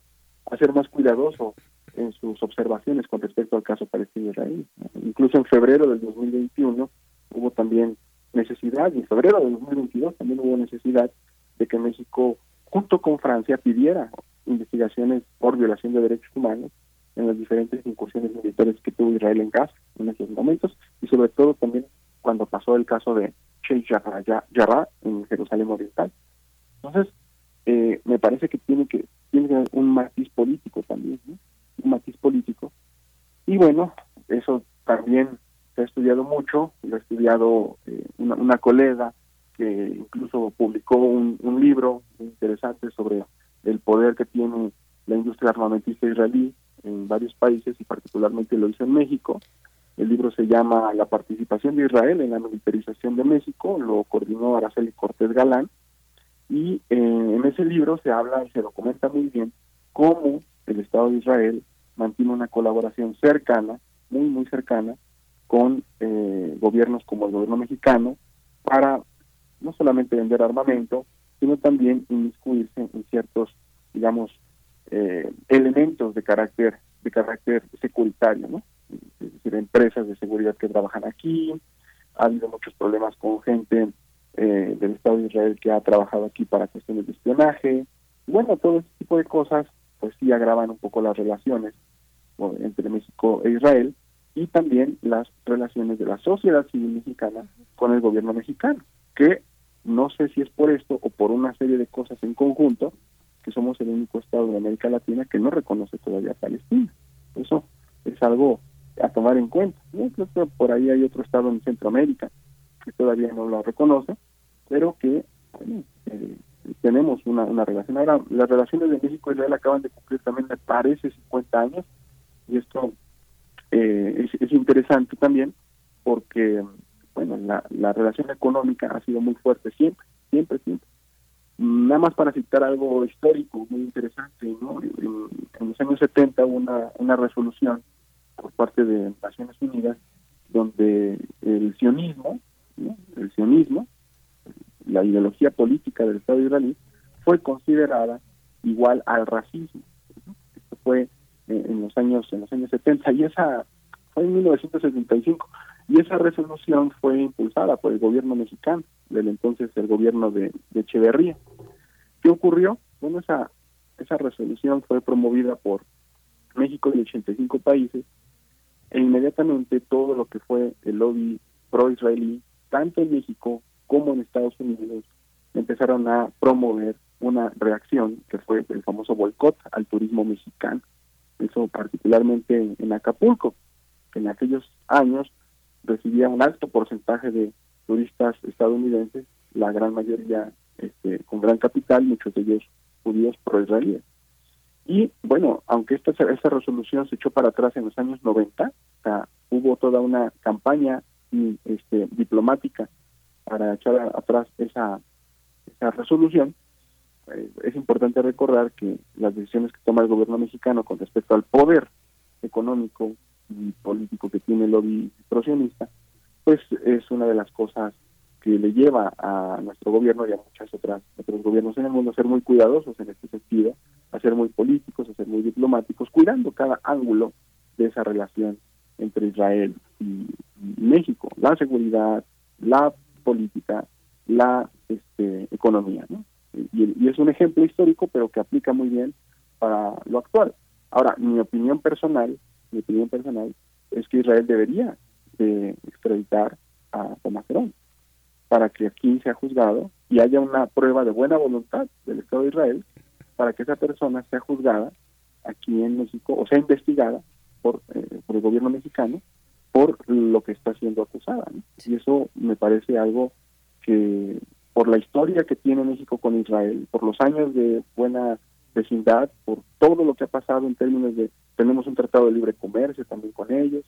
[SPEAKER 16] a ser más cuidadoso en sus observaciones con respecto al caso palestino-israelí. Incluso en febrero del 2021 hubo también necesidad, y en febrero del 2022 también hubo necesidad de que México, junto con Francia, pidiera investigaciones por violación de derechos humanos en las diferentes incursiones militares que tuvo Israel en Gaza en esos momentos, y sobre todo también cuando pasó el caso de Sheikh Jarrah, en Jerusalén Oriental. Entonces, eh, me parece que tiene que tiene un matiz político también, un matiz político. Y bueno, eso también se ha estudiado mucho, lo ha estudiado eh, una, colega que incluso publicó un, libro interesante sobre el poder que tiene la industria armamentista israelí en varios países y particularmente lo hizo en México. El libro se llama La participación de Israel en la militarización de México, lo coordinó Araceli Cortés Galán y eh, en ese libro se habla y se documenta muy bien cómo el Estado de Israel mantiene una colaboración cercana, muy, muy cercana, con eh, gobiernos como el gobierno mexicano para no solamente vender armamento, sino también inmiscuirse en ciertos, digamos, eh, elementos de carácter de carácter securitario, ¿no? Es decir, empresas de seguridad que trabajan aquí, ha habido muchos problemas con gente eh, del Estado de Israel que ha trabajado aquí para cuestiones de espionaje. Bueno, todo ese tipo de cosas, pues sí agravan un poco las relaciones entre México e Israel, y también las relaciones de la sociedad civil mexicana con el gobierno mexicano, que no sé si es por esto o por una serie de cosas en conjunto, que somos el único estado de América Latina que no reconoce todavía a Palestina. Eso es algo a tomar en cuenta. Yo por ahí hay otro estado en Centroamérica que todavía no lo reconoce, pero que eh, tenemos una, relación. Ahora, las relaciones de México y Israel acaban de cumplir también, me parece, 50 años, y esto eh, es, interesante también porque, bueno, la, la relación económica ha sido muy fuerte siempre, siempre, siempre. Nada más para citar algo histórico muy interesante. En, los años 70 hubo una, una resolución por parte de Naciones Unidas donde el sionismo, el sionismo, la ideología política del Estado israelí, fue considerada igual al racismo. Esto fue en los años en los años 70 y esa fue en 1975 y esa resolución fue impulsada por el gobierno mexicano del entonces el gobierno de, de Echeverría ¿qué ocurrió? bueno esa esa resolución fue promovida por México y 85 países e inmediatamente todo lo que fue el lobby pro-israelí tanto en México como en Estados Unidos empezaron a promover una reacción que fue el famoso boicot al turismo mexicano eso particularmente en, Acapulco, que en aquellos años recibía un alto porcentaje de turistas estadounidenses, la gran mayoría este, con gran capital, muchos de ellos judíos pro-israelíes. Y bueno, aunque esta, esta resolución se echó para atrás en los años 90, hubo toda una campaña este, diplomática para echar atrás esa, esa resolución, eh, es importante recordar que las decisiones que toma el gobierno mexicano con respecto al poder económico político que tiene el lobby prosionista, pues es una de las cosas que le lleva a nuestro gobierno y a muchas otras otros gobiernos en el mundo a ser muy cuidadosos en este sentido, a ser muy políticos, a ser muy diplomáticos, cuidando cada ángulo de esa relación entre Israel y México, la seguridad, la política, la este, economía, ¿no? y, es un ejemplo histórico, pero que aplica muy bien para lo actual. Ahora, mi opinión personal, mi opinión personal es que Israel debería de extraditar a Tomás Herón para que aquí sea juzgado y haya una prueba de buena voluntad del Estado de Israel para que esa persona sea juzgada aquí en México o sea investigada por, eh, por el gobierno mexicano por lo que está siendo acusada. Y eso me parece algo que por la historia que tiene México con Israel, por los años de buena vecindad, por todo lo que ha pasado en términos de tenemos un tratado de libre comercio también con ellos.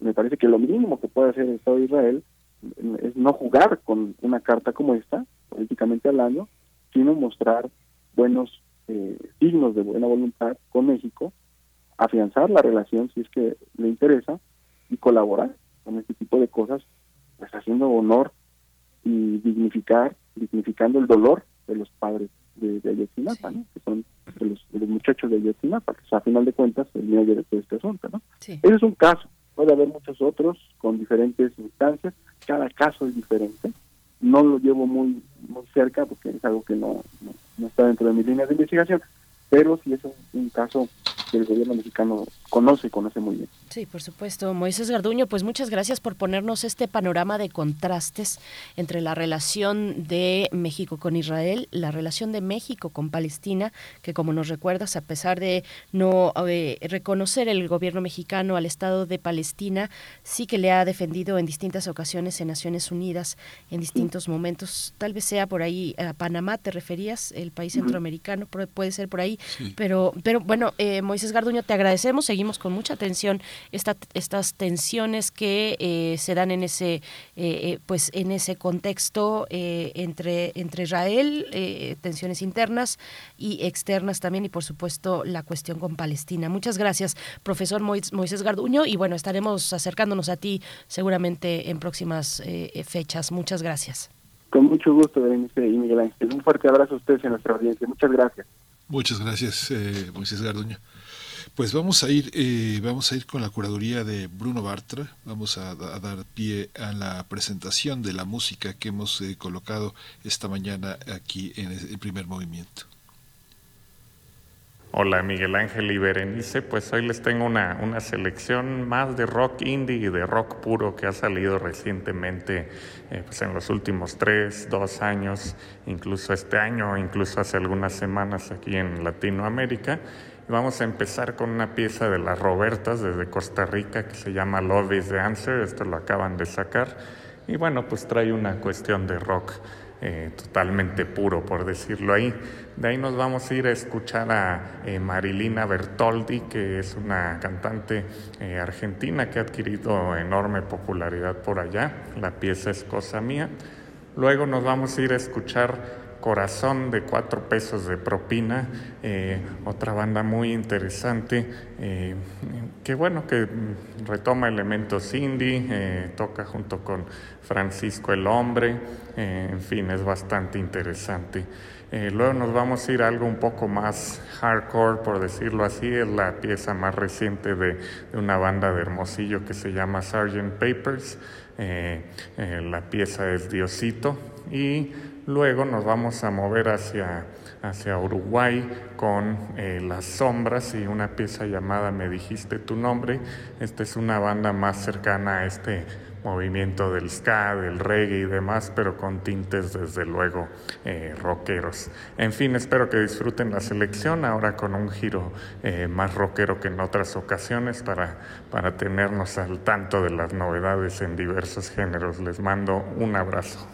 [SPEAKER 16] Me parece que lo mínimo que puede hacer el Estado de Israel es no jugar con una carta como esta, políticamente hablando, sino mostrar buenos eh, signos de buena voluntad con México, afianzar la relación si es que le interesa y colaborar con este tipo de cosas, pues haciendo honor y dignificar, dignificando el dolor de los padres de, de Ayotzinapa, que son de los, de los, muchachos de Ayotzinapa, que a final de cuentas el medio de todo este asunto. ¿no? Ese es un caso, puede haber muchos otros con diferentes instancias, cada caso es diferente, no lo llevo muy muy cerca porque es algo que no, no, está dentro de mis líneas de investigación, pero sí es un caso que el gobierno mexicano conoce y conoce muy bien.
[SPEAKER 1] Sí, por supuesto. Moisés Garduño, pues muchas gracias por ponernos este panorama de contrastes entre la relación de México con Israel, la relación de México con Palestina, que como nos recuerdas, a pesar de no eh, reconocer el gobierno mexicano al Estado de Palestina, sí que le ha defendido en distintas ocasiones en Naciones Unidas, en distintos momentos. Tal vez sea por ahí, a Panamá te referías, el país centroamericano, puede ser por ahí, pero, pero bueno, eh, Moisés Garduño, te agradecemos, seguimos con mucha atención estas tensiones que eh, se dan en ese, eh, eh, pues en ese contexto entre, entre Israel, tensiones internas y externas también, y por supuesto la cuestión con Palestina. Muchas gracias, profesor Moisés Garduño, y bueno, estaremos acercándonos a ti seguramente en próximas fechas. Muchas gracias.
[SPEAKER 16] Con mucho gusto, Berenice y Miguel Ángel. Un fuerte abrazo a ustedes en nuestra audiencia. Muchas gracias.
[SPEAKER 2] Muchas gracias, Moisés Garduño. Pues vamos a ir, eh, vamos a ir con la curaduría de Bruno Bartra. Vamos a, dar pie a la presentación de la música que hemos eh, colocado esta mañana aquí en el primer movimiento.
[SPEAKER 17] Hola Miguel Ángel y Berenice, pues hoy les tengo una, una selección más de rock indie y de rock puro que ha salido recientemente eh, pues en los últimos tres, dos años, incluso este año, incluso hace algunas semanas aquí en Latinoamérica. Vamos a empezar con una pieza de las Robertas desde Costa Rica que se llama Love is the Answer, esto lo acaban de sacar. Y bueno, pues trae una cuestión de rock eh, totalmente puro, por decirlo ahí. De ahí nos vamos a ir a escuchar a eh, Marilina Bertoldi, que es una cantante eh, argentina que ha adquirido enorme popularidad por allá. La pieza es Cosa Mía. Luego nos vamos a ir a escuchar Corazón de cuatro pesos de propina, eh, otra banda muy interesante, que bueno, que retoma elementos indie, toca junto con Francisco el Hombre, en fin, es bastante interesante. Luego nos vamos a ir a algo un poco más hardcore, por decirlo así, es la pieza más reciente de, una banda de Hermosillo que se llama Sgt. Papers. la pieza es Diosito y Luego nos vamos a mover hacia, hacia Uruguay con eh, Las Sombras y una pieza llamada Me dijiste tu nombre. Esta es una banda más cercana a este movimiento del ska, del reggae y demás, pero con tintes desde luego eh, rockeros. En fin, espero que disfruten la selección ahora con un giro eh, más rockero que en otras ocasiones para, para tenernos al tanto de las novedades en diversos géneros. Les mando un abrazo.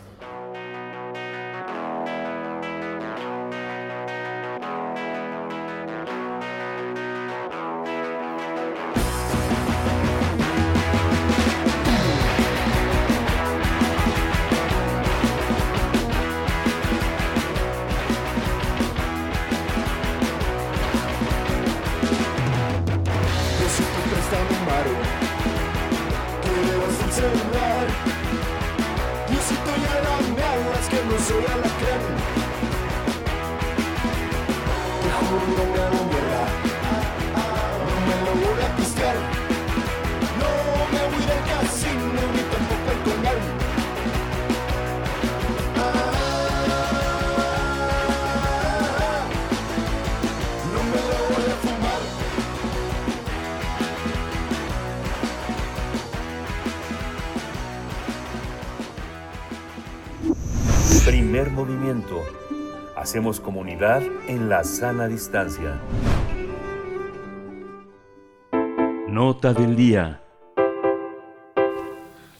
[SPEAKER 3] Hacemos comunidad en la sana distancia.
[SPEAKER 18] Nota del día.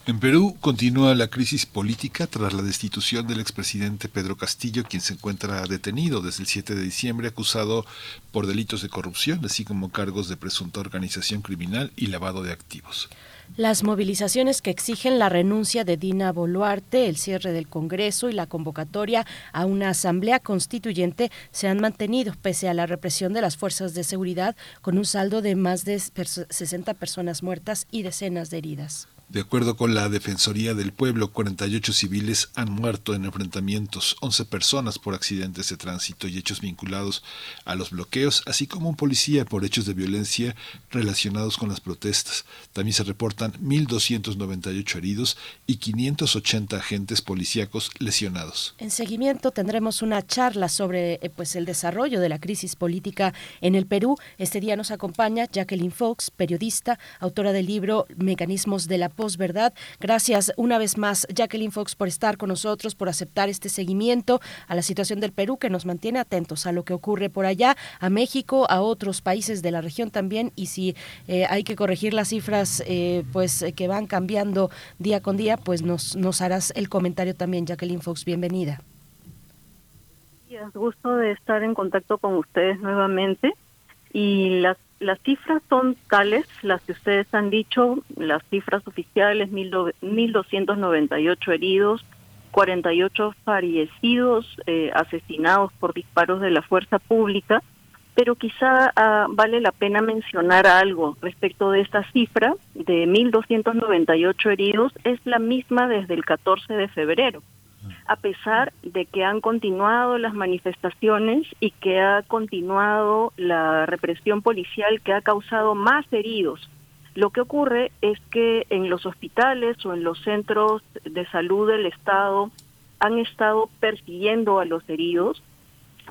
[SPEAKER 2] En Perú continúa la crisis política tras la destitución del expresidente Pedro Castillo, quien se encuentra detenido desde el 7 de diciembre acusado por delitos de corrupción, así como cargos de presunta organización criminal y lavado de activos.
[SPEAKER 1] Las movilizaciones que exigen la renuncia de Dina Boluarte, el cierre del Congreso y la convocatoria a una asamblea constituyente se han mantenido pese a la represión de las fuerzas de seguridad con un saldo de más de 60 personas muertas y decenas de heridas.
[SPEAKER 2] De acuerdo con la Defensoría del Pueblo, 48 civiles han muerto en enfrentamientos, 11 personas por accidentes de tránsito y hechos vinculados a los bloqueos, así como un policía por hechos de violencia relacionados con las protestas. También se reportan 1.298 heridos y 580 agentes policíacos lesionados.
[SPEAKER 1] En seguimiento tendremos una charla sobre eh, pues, el desarrollo de la crisis política en el Perú. Este día nos acompaña Jacqueline Fox, periodista, autora del libro Mecanismos de la verdad Gracias una vez más, Jacqueline Fox, por estar con nosotros, por aceptar este seguimiento a la situación del Perú que nos mantiene atentos a lo que ocurre por allá, a México, a otros países de la región también. Y si eh, hay que corregir las cifras, eh, pues que van cambiando día con día, pues nos, nos harás el comentario también, Jacqueline Fox. Bienvenida.
[SPEAKER 18] Gusto de estar en contacto con ustedes nuevamente y las las cifras son tales, las que ustedes han dicho, las cifras oficiales, 1.298 heridos, 48 fallecidos, eh, asesinados por disparos de la fuerza pública, pero quizá ah, vale la pena mencionar algo respecto de esta cifra de 1.298 heridos, es la misma desde el 14 de febrero a pesar de que han continuado las manifestaciones y que ha continuado la represión policial que ha causado más heridos. Lo que ocurre es que en los hospitales o en los centros de salud del Estado han estado persiguiendo a los heridos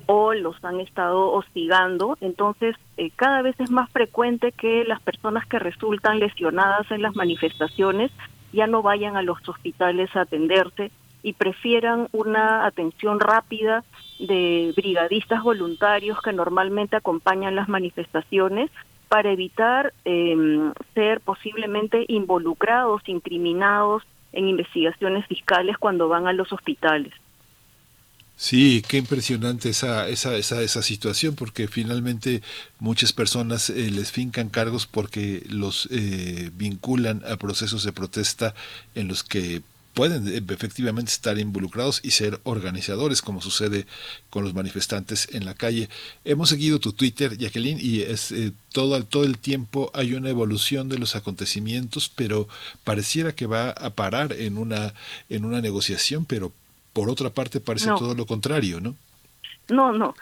[SPEAKER 18] o los han estado hostigando. Entonces, eh, cada vez es más frecuente que las personas que resultan lesionadas en las manifestaciones ya no vayan a los hospitales a atenderse, y prefieran una atención rápida de brigadistas voluntarios que normalmente acompañan las manifestaciones para evitar em, ser posiblemente involucrados, incriminados en investigaciones fiscales cuando van a los hospitales.
[SPEAKER 2] Sí, qué impresionante esa, esa, esa, esa situación, porque finalmente muchas personas eh, les fincan cargos porque los eh, vinculan a procesos de protesta en los que pueden eh, efectivamente estar involucrados y ser organizadores, como sucede con los manifestantes en la calle. Hemos seguido tu Twitter, Jacqueline, y es eh, todo, todo el tiempo hay una evolución de los acontecimientos, pero pareciera que va a parar en una, en una negociación, pero por otra parte parece todo lo contrario, ¿no?
[SPEAKER 18] No, no.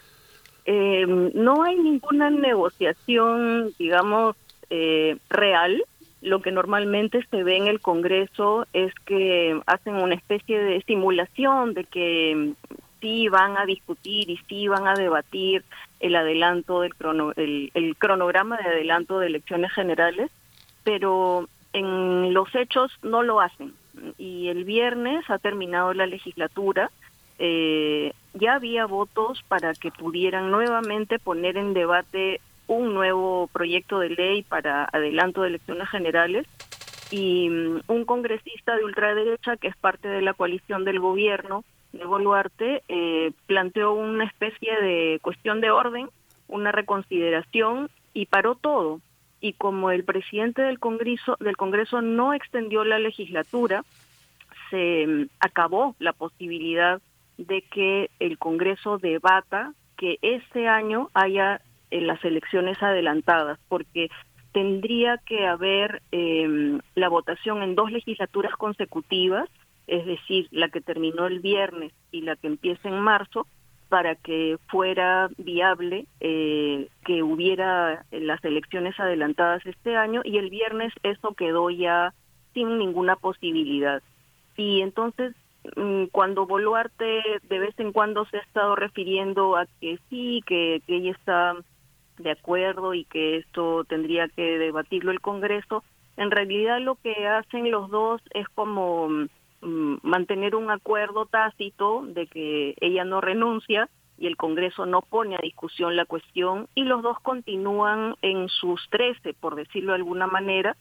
[SPEAKER 18] Em, no hay ninguna negociación, digamos, eh, real lo que normalmente se ve en el Congreso es que hacen una especie de simulación de que sí van a discutir y sí van a debatir el adelanto del el, cronograma de adelanto de elecciones generales, pero en los hechos no lo hacen. Y el viernes ha terminado la legislatura. Eh, ya había votos para que pudieran nuevamente poner en debate un nuevo proyecto de ley para adelanto de elecciones generales y mm, un congresista de ultraderecha que es parte de la coalición del gobierno de Boluarte eh, planteó una especie de cuestión de orden, una reconsideración y paró todo. Y como el presidente del Congreso, del Congreso no extendió la legislatura, se mm, acabó la posibilidad de que el Congreso debata que este año haya en las elecciones adelantadas, porque tendría que haber em, la votación en dos legislaturas consecutivas, es decir, la que terminó el viernes y la que empieza en marzo, para que fuera viable eh, que hubiera las elecciones adelantadas este año y el viernes eso quedó ya sin ninguna posibilidad. Y entonces mm, cuando Boluarte de vez en cuando se ha estado refiriendo a que sí, que ella está de acuerdo y que esto tendría que debatirlo el Congreso, en realidad lo que hacen los dos es como mm, mantener un acuerdo tácito de que ella no renuncia y el Congreso no pone a discusión la cuestión y los dos continúan en sus trece, por decirlo de alguna manera,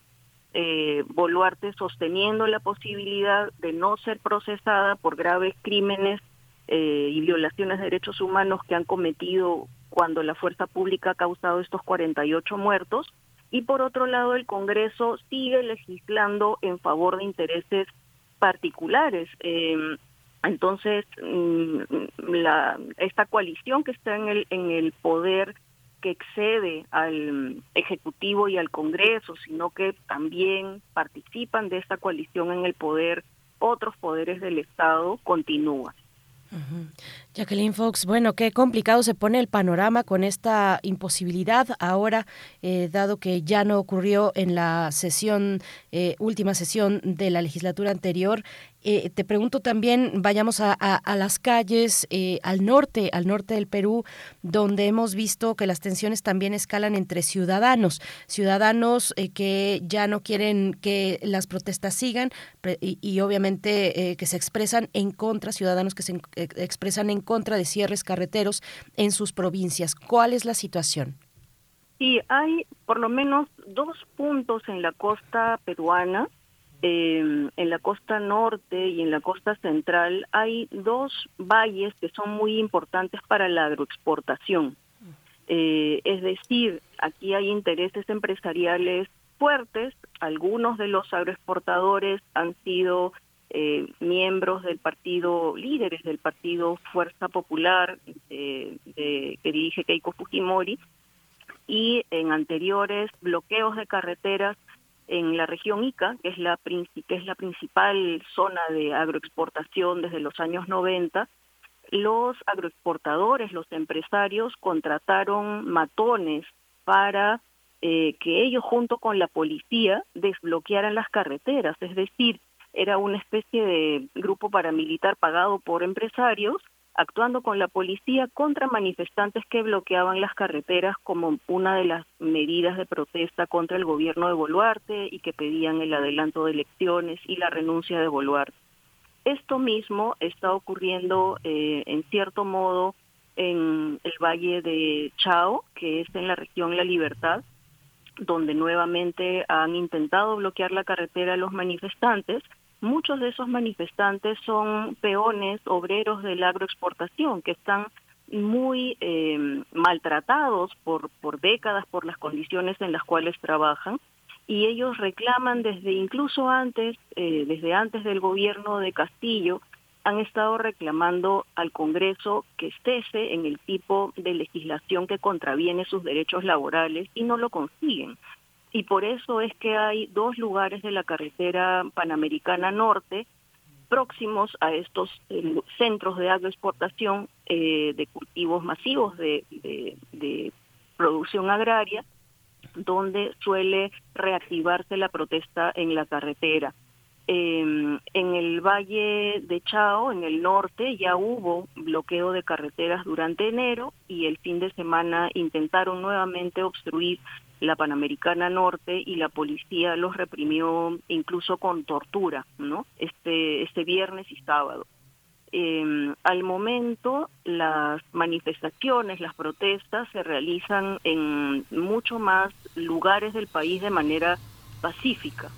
[SPEAKER 18] eh, Boluarte sosteniendo la posibilidad de no ser procesada por graves crímenes eh, y violaciones de derechos humanos que han cometido cuando la fuerza pública ha causado estos 48 muertos. Y por otro lado, el Congreso sigue legislando en favor de intereses particulares. Em, entonces, mm, la, esta coalición que está en el, en el poder que excede al Ejecutivo y al Congreso, sino que también participan de esta coalición en el poder otros poderes del Estado, continúa.
[SPEAKER 1] Jacqueline Fox, bueno, qué complicado se pone el panorama con esta imposibilidad ahora, eh, dado que ya no ocurrió en la sesión, eh, última sesión de la legislatura anterior, eh, te pregunto también, vayamos a, las calles eh, al norte, al norte del Perú, donde hemos visto que las tensiones también escalan entre ciudadanos, ciudadanos eh, que ya no quieren que las protestas sigan y, obviamente que se expresan en contra, ciudadanos que se expresan en contra de cierres carreteros en sus provincias. ¿Cuál es la situación?
[SPEAKER 18] Sí, hay por lo menos dos puntos en la costa peruana eh, en la costa norte y en la costa central hay dos valles que son muy importantes para la agroexportación. Eh, es decir, aquí hay intereses empresariales fuertes. Algunos de los agroexportadores han sido eh, miembros del partido, líderes del partido Fuerza Popular de, que dirige Keiko Fujimori y en anteriores bloqueos de carreteras en la región Ica, que es la, que es la principal zona de agroexportación desde los años 90, los agroexportadores, los empresarios contrataron matones para eh, que ellos junto con la policía desbloquearan las carreteras, es decir, era una especie de grupo paramilitar pagado por empresarios actuando con la policía contra manifestantes que bloqueaban las carreteras como una de las medidas de protesta contra el gobierno de Boluarte y que pedían el adelanto de elecciones y la renuncia de Boluarte. Esto mismo está ocurriendo eh, en cierto modo en el valle de Chao, que es en la región La Libertad, donde nuevamente han intentado bloquear la carretera a los manifestantes muchos de esos manifestantes son peones, obreros de la agroexportación, que están muy eh, maltratados por, por décadas por las condiciones en las cuales trabajan. Y ellos reclaman desde incluso antes, eh, desde antes del gobierno de Castillo, han estado reclamando al Congreso que cese en el tipo de legislación que contraviene sus derechos laborales y no lo consiguen y por eso es que hay dos lugares de la carretera panamericana norte próximos a estos eh, centros de agroexportación eh, de cultivos masivos de, de, producción agraria, donde suele reactivarse la protesta en la carretera. Em, en el valle de Chao, en el norte, ya hubo bloqueo de carreteras durante enero y el fin de semana intentaron nuevamente obstruir la Panamericana Norte y la policía los reprimió incluso con tortura, ¿no? Este, este viernes y sábado. Eh, al momento, las manifestaciones, las protestas se realizan en mucho más lugares del país de manera pacífica.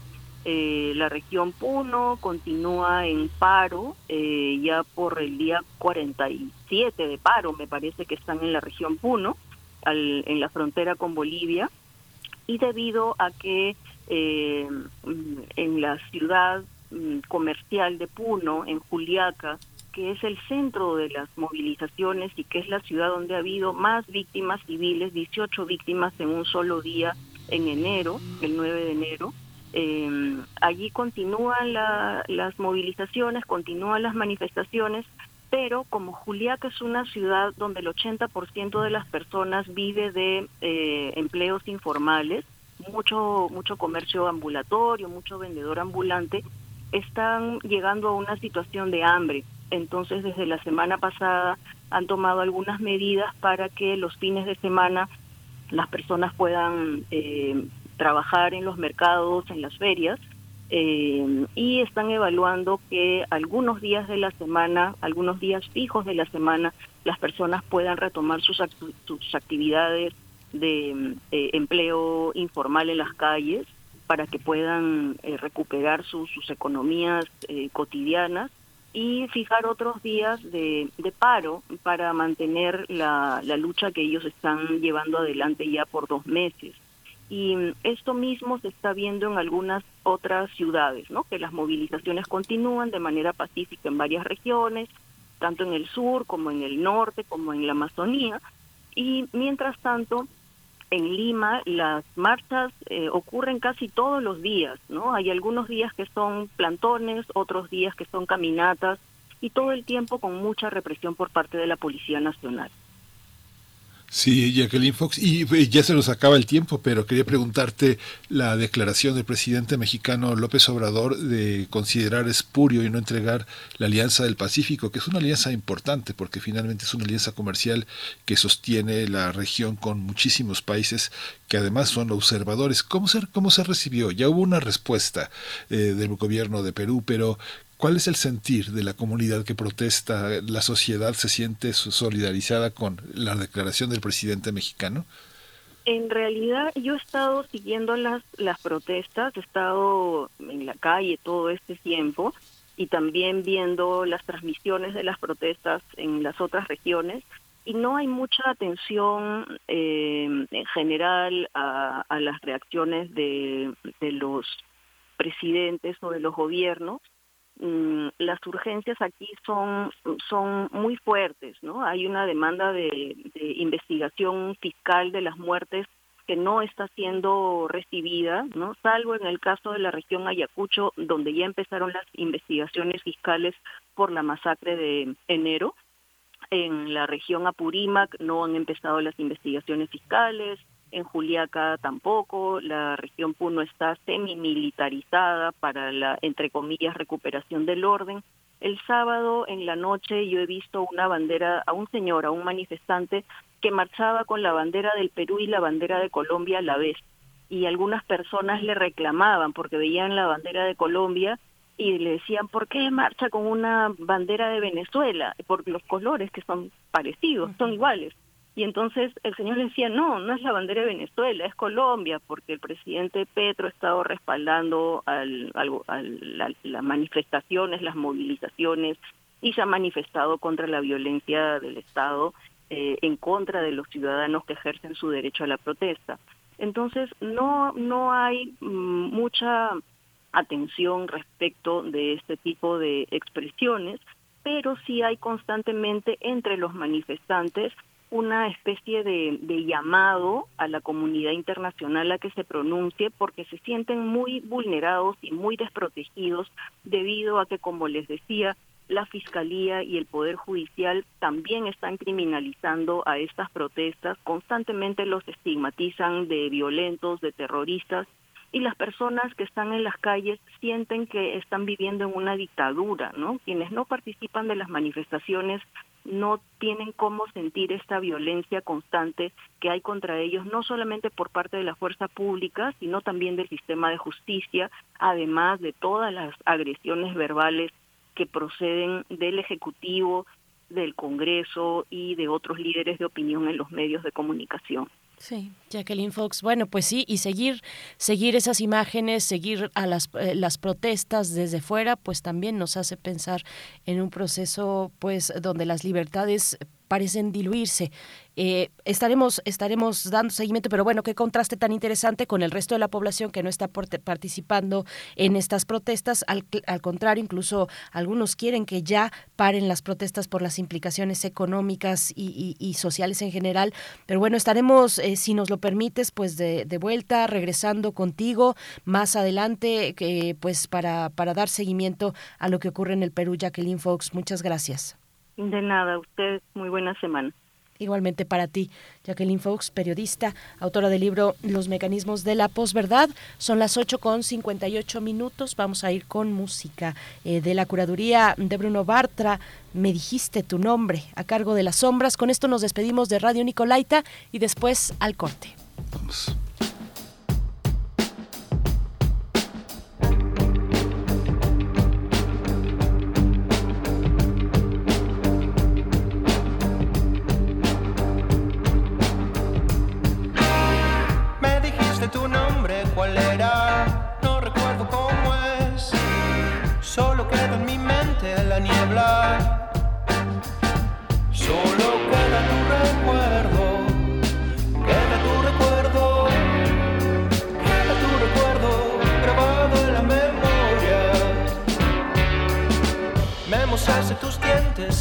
[SPEAKER 18] Eh, la región Puno continúa en paro, eh, ya por el día 47 de paro, me parece que están en la región Puno, al, en la frontera con Bolivia y debido a que eh, en la ciudad mm, comercial de Puno, en Juliaca, que es el centro de las movilizaciones y que es la ciudad donde ha habido más víctimas civiles, 18 víctimas en un solo día en enero, el 9 de enero. Eh, allí continúan las movilizaciones, continúan las manifestaciones, pero como Juliaca es una ciudad donde el 80% de las personas vive de eh, empleos informales, mucho mucho comercio ambulatorio, mucho vendedor ambulante, están llegando a una situación de hambre. Entonces, desde la semana pasada han tomado algunas medidas para que los fines de semana las personas puedan eh, trabajar en los mercados, en las ferias, eh, y están evaluando que algunos días de la semana, algunos días fijos de la semana, las personas puedan retomar sus, sus actividades de eh, empleo informal en las calles para que puedan eh, recuperar sus economías eh, cotidianas y fijar otros días de, paro para mantener la, la, lucha que ellos están llevando adelante ya por dos meses. Y esto mismo se está viendo en algunas otras ciudades, ¿no? que las movilizaciones continúan de manera pacífica en varias regiones, tanto en el sur como en el norte, como en la Amazonía. Y mientras tanto, en Lima las marchas eh, ocurren casi todos los días, ¿no? Hay algunos días que son plantones, otros días que son caminatas y todo el tiempo con mucha represión por parte de la Policía Nacional.
[SPEAKER 2] Sí, Jacqueline Fox, y ya se nos acaba el tiempo, pero quería preguntarte la declaración del presidente mexicano López Obrador de considerar espurio y no entregar la Alianza del Pacífico, que es una alianza importante porque finalmente es una alianza comercial que sostiene la región con muchísimos países que además son observadores. ¿Cómo se, cómo se recibió? Ya hubo una respuesta eh, del gobierno de Perú, pero ¿Cuál es el sentir de la comunidad que protesta? ¿La sociedad se siente solidarizada con la declaración del presidente mexicano?
[SPEAKER 18] En realidad yo he estado siguiendo las, las protestas, he estado en la calle todo este tiempo y también viendo las transmisiones de las protestas en las otras regiones y no hay mucha atención eh, en general a, a las reacciones de, de los presidentes o de los gobiernos las urgencias aquí son, son muy fuertes, ¿no? Hay una demanda de, investigación fiscal de las muertes que no está siendo recibida, ¿no? Salvo en el caso de la región Ayacucho, donde ya empezaron las investigaciones fiscales por la masacre de enero. En la región Apurímac no han empezado las investigaciones fiscales, en Juliaca tampoco, la región Puno está semi-militarizada para la, entre comillas, recuperación del orden. El sábado en la noche yo he visto una bandera, a un señor, a un manifestante, que marchaba con la bandera del Perú y la bandera de Colombia a la vez. Y algunas personas le reclamaban porque veían la bandera de Colombia y le decían, ¿por qué marcha con una bandera de Venezuela? Por los colores que son parecidos, son iguales. Y entonces el señor le decía, no, no es la bandera de Venezuela, es Colombia, porque el presidente Petro ha estado respaldando al, las manifestaciones, las movilizaciones, y se ha manifestado contra la violencia del Estado eh, en contra de los ciudadanos que ejercen su derecho a la protesta. Entonces, no, no hay mm, mucha atención respecto de este tipo de expresiones, pero sí hay constantemente entre los manifestantes una especie de, llamado a la comunidad internacional a que se pronuncie porque se sienten muy vulnerados y muy desprotegidos debido a que, como les decía, la Fiscalía y el Poder Judicial también están criminalizando a estas protestas, constantemente los estigmatizan de violentos, de terroristas, y las personas que están en las calles sienten que están viviendo en una dictadura, ¿no? Quienes no participan de las manifestaciones no tienen cómo sentir esta violencia constante que hay contra ellos, no solamente por parte de la fuerza pública, sino también del sistema de justicia, además de todas las agresiones verbales que proceden del Ejecutivo, del Congreso y de otros líderes de opinión en los medios de comunicación.
[SPEAKER 1] Sí, Jacqueline Fox. Bueno, pues sí, y seguir, seguir esas imágenes, seguir a las, eh, las protestas desde fuera, pues también nos hace pensar en un proceso, pues, donde las libertades parecen diluirse. Eh, estaremos, estaremos dando seguimiento, pero bueno, qué contraste tan interesante con el resto de la población que no está participando en estas protestas. Al, contrario, incluso algunos quieren que ya paren las protestas por las implicaciones económicas y, sociales en general. Pero bueno, estaremos, eh, si nos lo permites, pues de, vuelta, regresando contigo más adelante, pues para, para dar seguimiento a lo que ocurre en el Perú. Jacqueline Fox, muchas gracias.
[SPEAKER 18] De nada, usted muy buena semana.
[SPEAKER 1] Igualmente para ti, Jacqueline Fox, periodista, autora del libro Los mecanismos de la posverdad. Son las 8 con 58 minutos. Vamos a ir con música eh, de la curaduría de Bruno Bartra. Me dijiste tu nombre a cargo de las sombras. Con esto nos despedimos de Radio Nicolaita y después al corte. Vamos.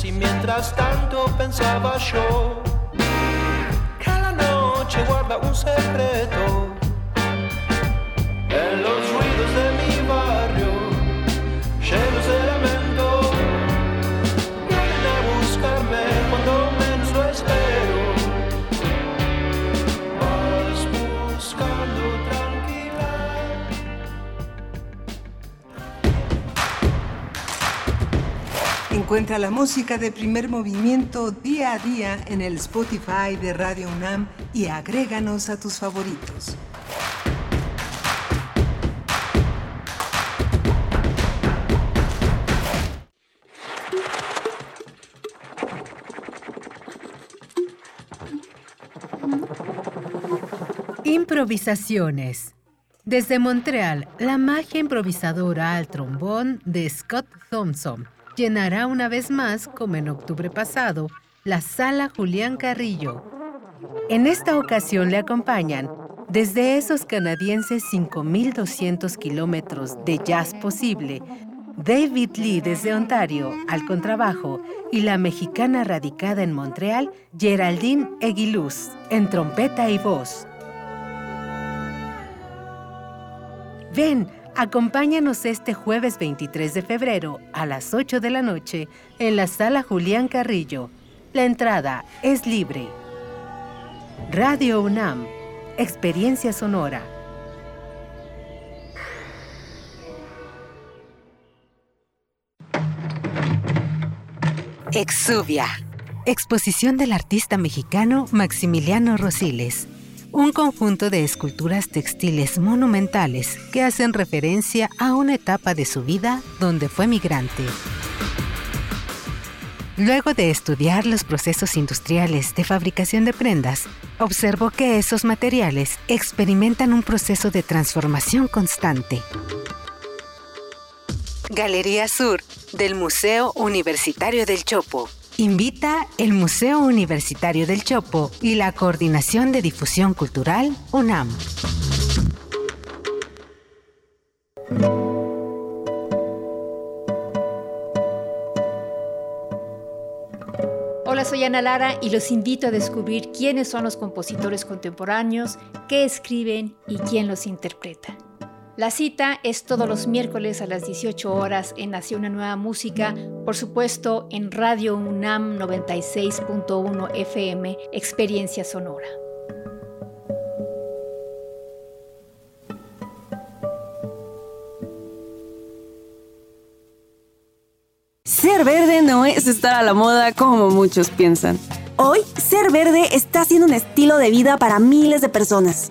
[SPEAKER 19] Mientras tanto pensaba yo que la noche guarda un secreto. En los
[SPEAKER 10] Encuentra la música de primer movimiento día a día en el Spotify de Radio UNAM y agréganos a tus favoritos.
[SPEAKER 20] Improvisaciones. Desde Montreal, la magia improvisadora al trombón de Scott Thompson llenará una vez más, como en octubre pasado, la sala Julián Carrillo. En esta ocasión le acompañan, desde esos canadienses 5.200 kilómetros de jazz posible, David Lee desde Ontario al contrabajo y la mexicana radicada en Montreal, Geraldine Eguiluz, en trompeta y voz. Ven, acompáñanos este jueves 23 de febrero a las 8 de la noche en la sala Julián Carrillo. La entrada es libre. Radio UNAM, Experiencia Sonora.
[SPEAKER 21] Exuvia. Exposición del artista mexicano Maximiliano Rosiles. Un conjunto de esculturas textiles monumentales que hacen referencia a una etapa de su vida donde fue migrante. Luego de estudiar los procesos industriales de fabricación de prendas, observó que esos materiales experimentan un proceso de transformación constante. Galería Sur del Museo Universitario del Chopo. Invita el Museo Universitario del Chopo y la Coordinación de Difusión Cultural UNAM.
[SPEAKER 22] Hola, soy Ana Lara y los invito a descubrir quiénes son los compositores contemporáneos, qué escriben y quién los interpreta. La cita es todos los miércoles a las 18 horas en Nació una nueva música, por supuesto en Radio UNAM 96.1 FM, Experiencia Sonora.
[SPEAKER 15] Ser verde no es estar a la moda como muchos piensan. Hoy, ser verde está siendo un estilo de vida para miles de personas.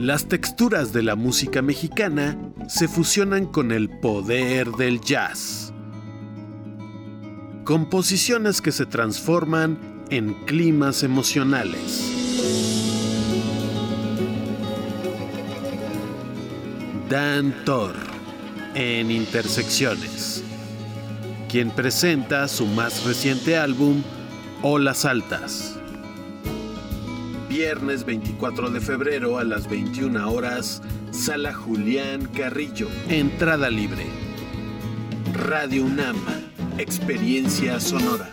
[SPEAKER 23] Las texturas de la música mexicana se fusionan con el poder del jazz. Composiciones que se transforman en climas emocionales. Dan Thor en Intersecciones, quien presenta su más reciente álbum, Olas Altas. Viernes 24 de febrero a las 21 horas, Sala Julián Carrillo, entrada libre. Radio UNAM, experiencia sonora.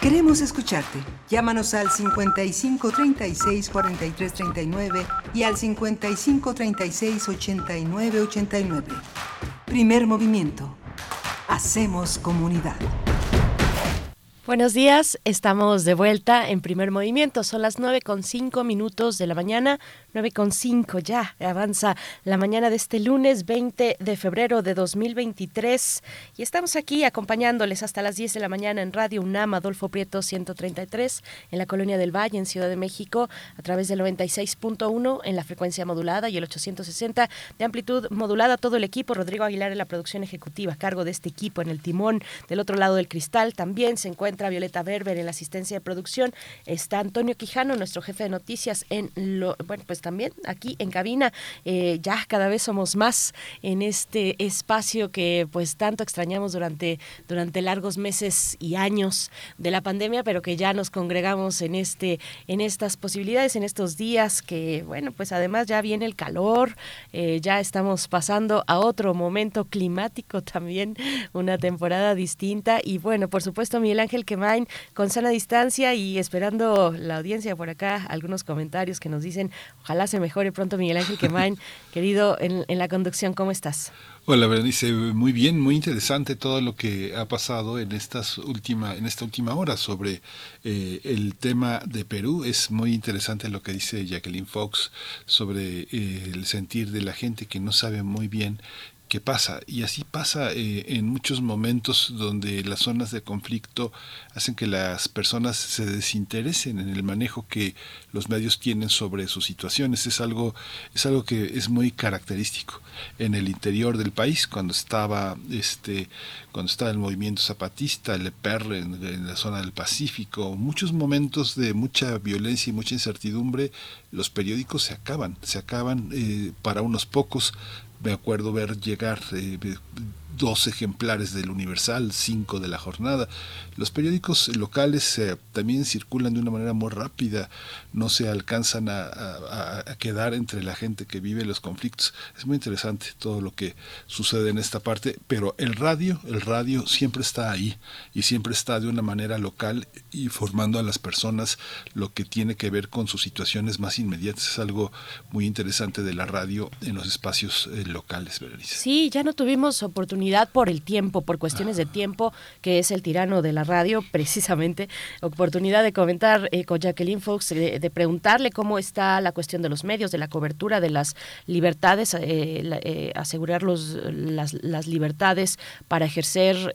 [SPEAKER 10] Queremos escucharte. Llámanos al 55 36 43 39 y al 55 36 89 89. Primer movimiento. Hacemos comunidad.
[SPEAKER 1] Buenos días, estamos de vuelta en primer movimiento. Son las nueve con cinco minutos de la mañana, nueve con cinco ya. Avanza la mañana de este lunes 20 de febrero de 2023 y estamos aquí acompañándoles hasta las 10 de la mañana en Radio UNAM Adolfo Prieto 133 en la Colonia del Valle en Ciudad de México a través del 96.1 en la frecuencia modulada y el 860 de amplitud modulada. Todo el equipo, Rodrigo Aguilar en la producción ejecutiva a cargo de este equipo en el timón. Del otro lado del cristal también se encuentra entra Violeta Berber en la asistencia de producción, está Antonio Quijano, nuestro jefe de noticias, en lo, bueno, pues también aquí en cabina, eh, ya cada vez somos más en este espacio que pues tanto extrañamos durante, durante largos meses y años de la pandemia, pero que ya nos congregamos en este, en estas posibilidades, en estos días que, bueno, pues además ya viene el calor, eh, ya estamos pasando a otro momento climático también, una temporada distinta. Y bueno, por supuesto Miguel Ángel Quemain con sana distancia y esperando la audiencia por acá, algunos comentarios que nos dicen, ojalá se mejore pronto Miguel Ángel Quemain, *laughs* querido en, en la conducción, ¿cómo estás?
[SPEAKER 2] Hola, Berenice, muy bien, muy interesante todo lo que ha pasado en estas última, en esta última hora sobre eh, el tema de Perú. Es muy interesante lo que dice Jacqueline Fox sobre eh, el sentir de la gente que no sabe muy bien qué pasa. Y así pasa eh, en muchos momentos donde las zonas de conflicto hacen que las personas se desinteresen en el manejo que los medios tienen sobre sus situaciones. Es algo, es algo que es muy característico en el interior del país, cuando estaba este, cuando estaba el movimiento zapatista, el EPR en, en la zona del Pacífico, muchos momentos de mucha violencia y mucha incertidumbre, los periódicos se acaban, se acaban eh, para unos pocos me acuerdo ver llegar eh, dos ejemplares del Universal, cinco de la jornada. Los periódicos locales eh, también circulan de una manera muy rápida, no se alcanzan a, quedar entre la gente que vive los conflictos. Es muy interesante todo lo que sucede en esta parte, pero el radio, el radio siempre está ahí y siempre está de una manera local y formando a las personas lo que tiene que ver con sus situaciones más inmediatas. Es algo muy interesante de la radio en los espacios eh, locales, Berenice.
[SPEAKER 1] Sí, ya no tuvimos oportunidad por el tiempo, por cuestiones de tiempo, que es el tirano de la radio, *laughs* precisamente, oportunidad de comentar eh, con Jacqueline Fox, de, de, preguntarle cómo está la cuestión de los medios, de la cobertura de las libertades, eh, la, eh, asegurar los, las, las, libertades para ejercer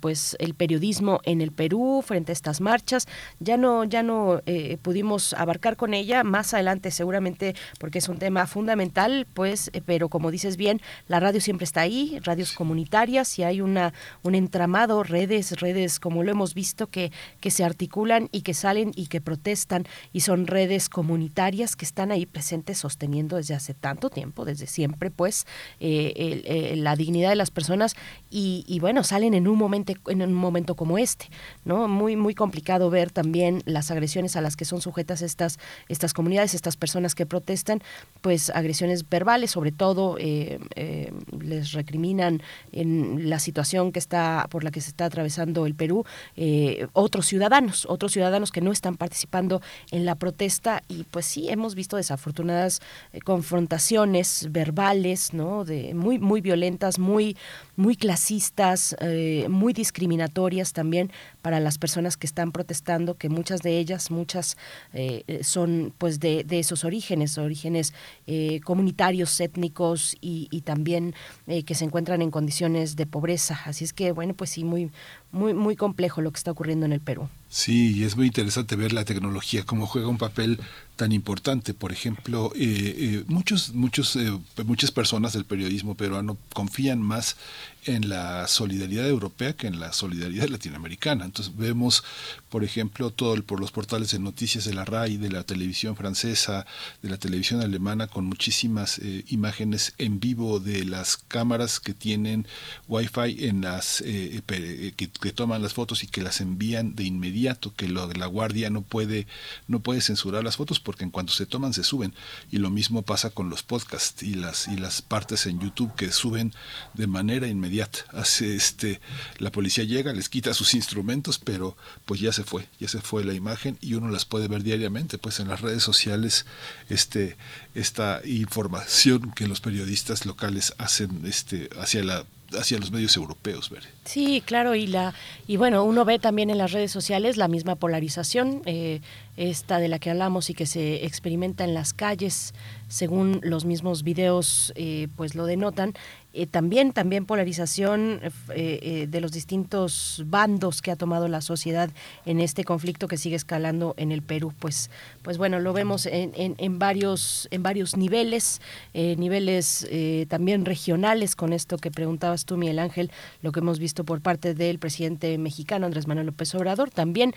[SPEAKER 1] pues el periodismo en el Perú frente a estas marchas. Ya no, ya no pudimos abarcar con ella, más adelante seguramente porque es un tema fundamental, pues, pero como dices bien, la radio siempre está ahí, radios comunitarias y hay una, un entramado, redes, redes como lo hemos visto que, que se articulan y que salen y que protestan y son redes comunitarias que están ahí presentes sosteniendo desde hace tanto tiempo, desde siempre, pues, eh, la dignidad de las personas y, y, bueno, salen en un momento, en un momento como este, ¿no? Muy, muy complicado ver también las agresiones a las que son sujetas estas, estas comunidades, estas personas que protestan, pues agresiones verbales, sobre todo eh, eh, les recriminan en la situación que está por la que se está atravesando el Perú eh, otros ciudadanos, otros ciudadanos que no están participando en la protesta y pues sí hemos visto desafortunadas eh, confrontaciones verbales, ¿no? De muy muy violentas, muy muy clasistas, eh, muy discriminatorias también para las personas que están protestando, que muchas de ellas, muchas eh, son pues de, de, esos orígenes, orígenes eh, comunitarios, étnicos y, y también eh, que se encuentran en condiciones de pobreza. Así es que bueno, pues sí, muy, muy, muy complejo lo que está ocurriendo en el Perú.
[SPEAKER 2] Sí, y es muy interesante ver la tecnología cómo juega un papel tan importante. Por ejemplo, eh, eh, muchos, muchos, eh, muchas personas del periodismo peruano confían más en la solidaridad europea que en la solidaridad latinoamericana. Entonces vemos, por ejemplo, todo el, por los portales de noticias de la RAI, de la televisión francesa, de la televisión alemana, con muchísimas imágenes en vivo de las cámaras que tienen wifi en las que, que, toman las fotos y que las envían de inmediato, que lo, la guardia no puede no puede censurar las fotos porque en cuanto se toman se suben y lo mismo pasa con los podcasts y las y las partes en YouTube que suben de manera inmediata. Hace este la policía llega, les quita sus instrumentos, pero pues ya se fue, ya se fue la imagen y uno las puede ver diariamente, pues en las redes sociales este esta información que los periodistas locales hacen este hacia la hacia los medios europeos.
[SPEAKER 1] Sí, claro, y la y bueno, uno ve también en las redes sociales la misma polarización, eh, esta de la que hablamos y que se experimenta en las calles, según los mismos videos, eh, pues lo denotan. Eh, también, también polarización eh, eh, de los distintos bandos que ha tomado la sociedad en este conflicto que sigue escalando en el Perú. Pues, pues bueno, lo vemos en, en, en varios, en varios niveles, niveles también regionales, con esto que preguntabas tú, Miguel Ángel, lo que hemos visto por parte del presidente mexicano Andrés Manuel López Obrador, también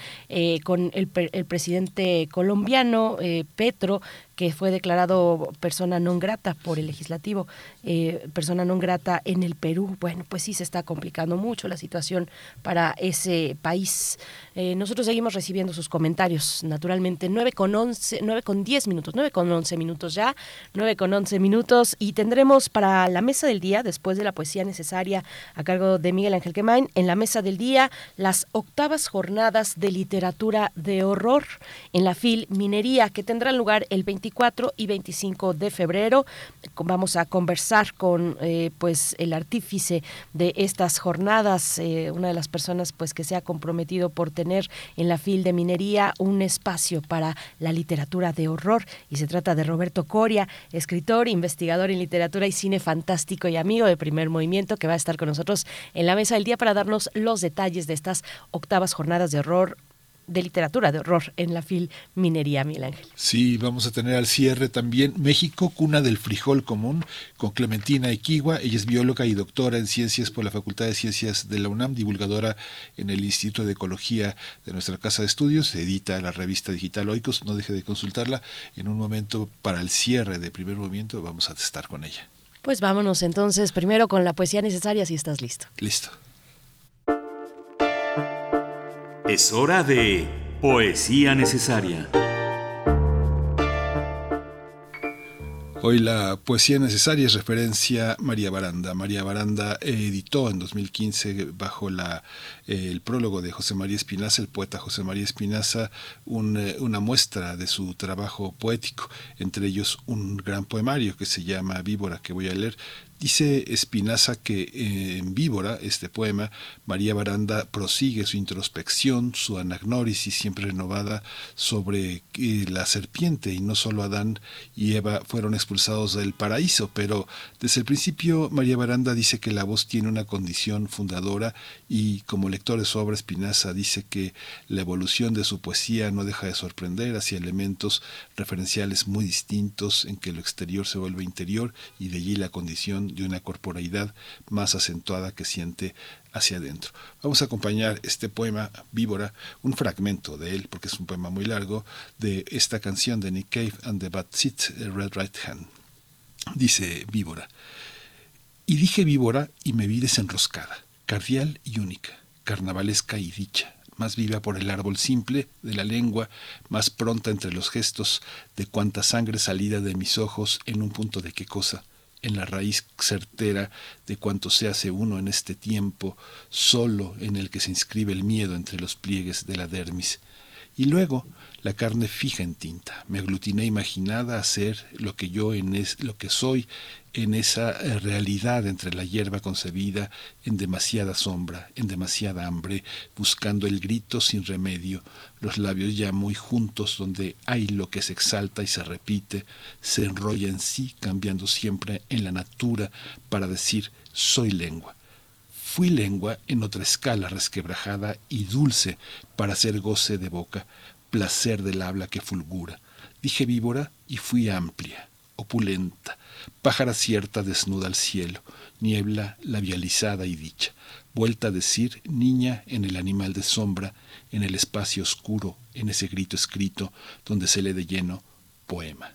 [SPEAKER 1] con el, el presidente colombiano Petro, que fue declarado persona non grata por el legislativo, eh, persona non grata en el Perú. Bueno, pues sí se está complicando mucho la situación para ese país. Eh, nosotros seguimos recibiendo sus comentarios, naturalmente, 9 con 11, 9 con 10 minutos, 9 con 11 minutos ya, 9 con 11 minutos y tendremos para la mesa del día, después de la poesía necesaria a cargo de Miguel Ángel Quemain, en la mesa del día, las octavas jornadas de literatura de horror en la FIL Minería, que tendrán lugar el 24 y 25 de febrero. Vamos a conversar con eh, pues el artífice de estas jornadas, eh, una de las personas pues que se ha comprometido por tener en la FIL de Minería un espacio para la literatura de horror y se trata de Roberto Coria, escritor, investigador en literatura y cine fantástico y amigo de Primer Movimiento que va a estar con nosotros en la mesa del día para darnos los detalles de estas octavas jornadas de horror de literatura de horror en la FIL Minería, Miguel Ángel.
[SPEAKER 2] Sí, vamos a tener al cierre también México, cuna del frijol común, con Clementina Equigua. Ella es bióloga y doctora en ciencias por la Facultad de Ciencias de la UNAM, divulgadora en el Instituto de Ecología de nuestra Casa de Estudios. Se edita la revista digital Oikos, no deje de consultarla. En un momento para el cierre de primer movimiento vamos a estar con ella.
[SPEAKER 1] Pues vámonos entonces primero con la poesía necesaria si estás listo.
[SPEAKER 2] Listo.
[SPEAKER 24] Es hora de Poesía Necesaria.
[SPEAKER 2] Hoy la poesía necesaria es referencia a María Baranda. María Baranda editó en 2015 bajo eh, el prólogo de José María Espinaza, el poeta José María Espinaza, eh, una muestra de su trabajo poético, entre ellos un gran poemario que se llama Víbora, que voy a leer, Dice Espinaza que eh, en Víbora, este poema, María Baranda prosigue su introspección, su anagnórisis siempre renovada sobre eh, la serpiente y no solo Adán y Eva fueron expulsados del paraíso, pero desde el principio María Baranda dice que la voz tiene una condición fundadora y como lector de su obra Espinaza dice que la evolución de su poesía no deja de sorprender hacia elementos referenciales muy distintos en que lo exterior se vuelve interior y de allí la condición de una corporalidad más acentuada que siente hacia adentro. Vamos a acompañar este poema Víbora, un fragmento de él, porque es un poema muy largo, de esta canción de Nick Cave and the Bad Seat, Red Right Hand. Dice Víbora, y dije víbora y me vi desenroscada, cardial y única, carnavalesca y dicha, más viva por el árbol simple de la lengua, más pronta entre los gestos de cuanta sangre salida de mis ojos en un punto de qué cosa, en la raíz certera de cuanto se hace uno en este tiempo, solo en el que se inscribe el miedo entre los pliegues de la dermis. Y luego, la carne fija en tinta, me aglutiné imaginada a ser lo que yo en es, lo que soy en esa eh, realidad entre la hierba concebida en demasiada sombra, en demasiada hambre, buscando el grito sin remedio, los labios ya muy juntos donde hay lo que se exalta y se repite, se enrolla en sí, cambiando siempre en la natura para decir soy lengua. Fui lengua en otra escala resquebrajada y dulce para hacer goce de boca, placer del habla que fulgura. Dije víbora y fui amplia, opulenta, pájara cierta desnuda al cielo, niebla labializada y dicha, vuelta a decir niña en el animal de sombra, en el espacio oscuro, en ese grito escrito donde se lee de lleno poema.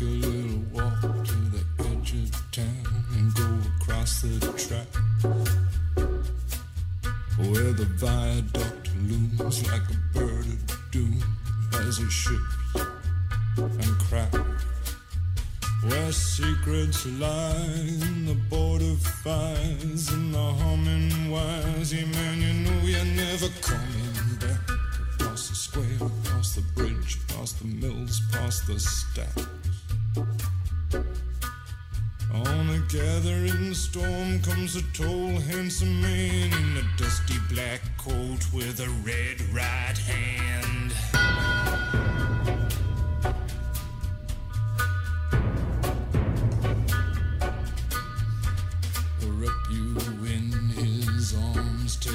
[SPEAKER 25] A little walk to the edge of town and go across the track where the viaduct looms like a bird of doom as it ships and cracks. Where secrets lie in the border fires and the humming wires. Yeah, man, you know you're never coming back. Across the square, across the bridge, past the mills, past the stacks. On a gathering storm comes a tall, handsome man in a dusty black coat with a red right hand. Wrap you in his arms, tell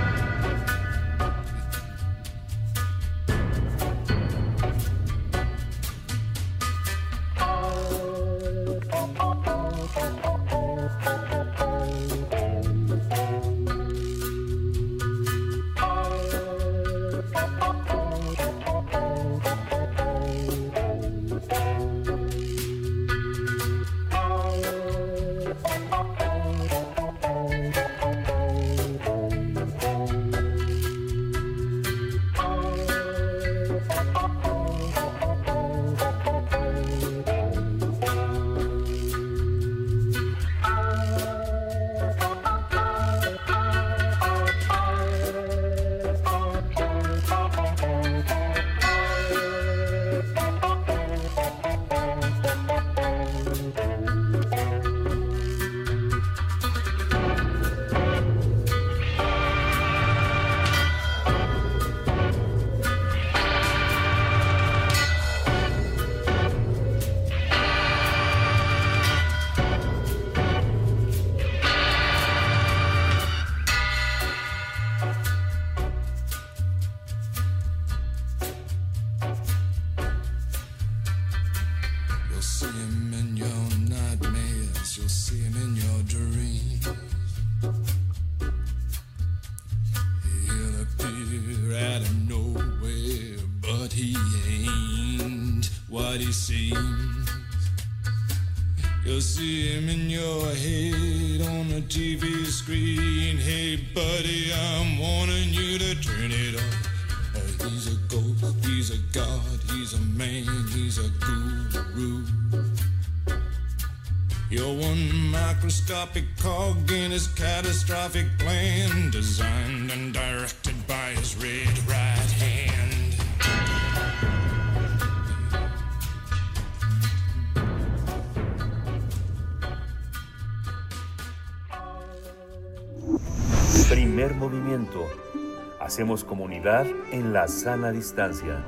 [SPEAKER 3] La sana distancia.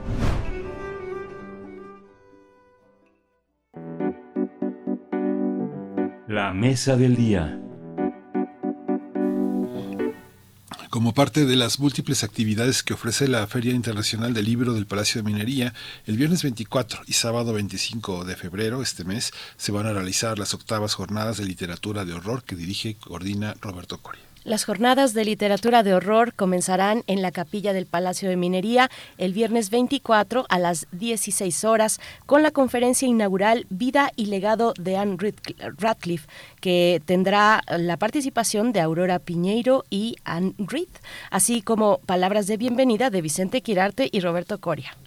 [SPEAKER 3] La mesa del día.
[SPEAKER 2] Como parte de las múltiples actividades que ofrece la Feria Internacional del Libro del Palacio de Minería, el viernes 24 y sábado 25 de febrero este mes se van a realizar las octavas jornadas de literatura de horror que dirige y coordina Roberto Coria.
[SPEAKER 1] Las jornadas de literatura de horror comenzarán en la capilla del Palacio de Minería el viernes 24 a las 16 horas con la conferencia inaugural Vida y legado de Anne Radcliffe, que tendrá la participación de Aurora Piñeiro y Anne Reed, así como palabras de bienvenida de Vicente Quirarte y Roberto Coria.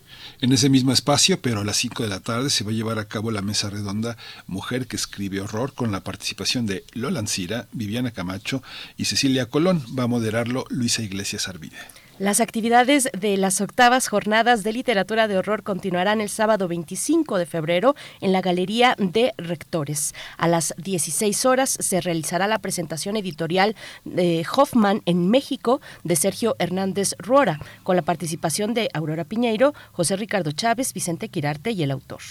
[SPEAKER 2] En ese mismo espacio, pero a las 5 de la tarde, se va a llevar a cabo la mesa redonda Mujer que escribe horror con la participación de Lola Ancira, Viviana Camacho y Cecilia Colón. Va a moderarlo Luisa Iglesias Arvide.
[SPEAKER 1] Las actividades de las octavas jornadas de literatura de horror continuarán el sábado 25 de febrero en la Galería de Rectores. A las 16 horas se realizará la presentación editorial de Hoffman en México de Sergio Hernández Ruora, con la participación de Aurora Piñeiro, José Ricardo Chávez, Vicente Quirarte y el autor.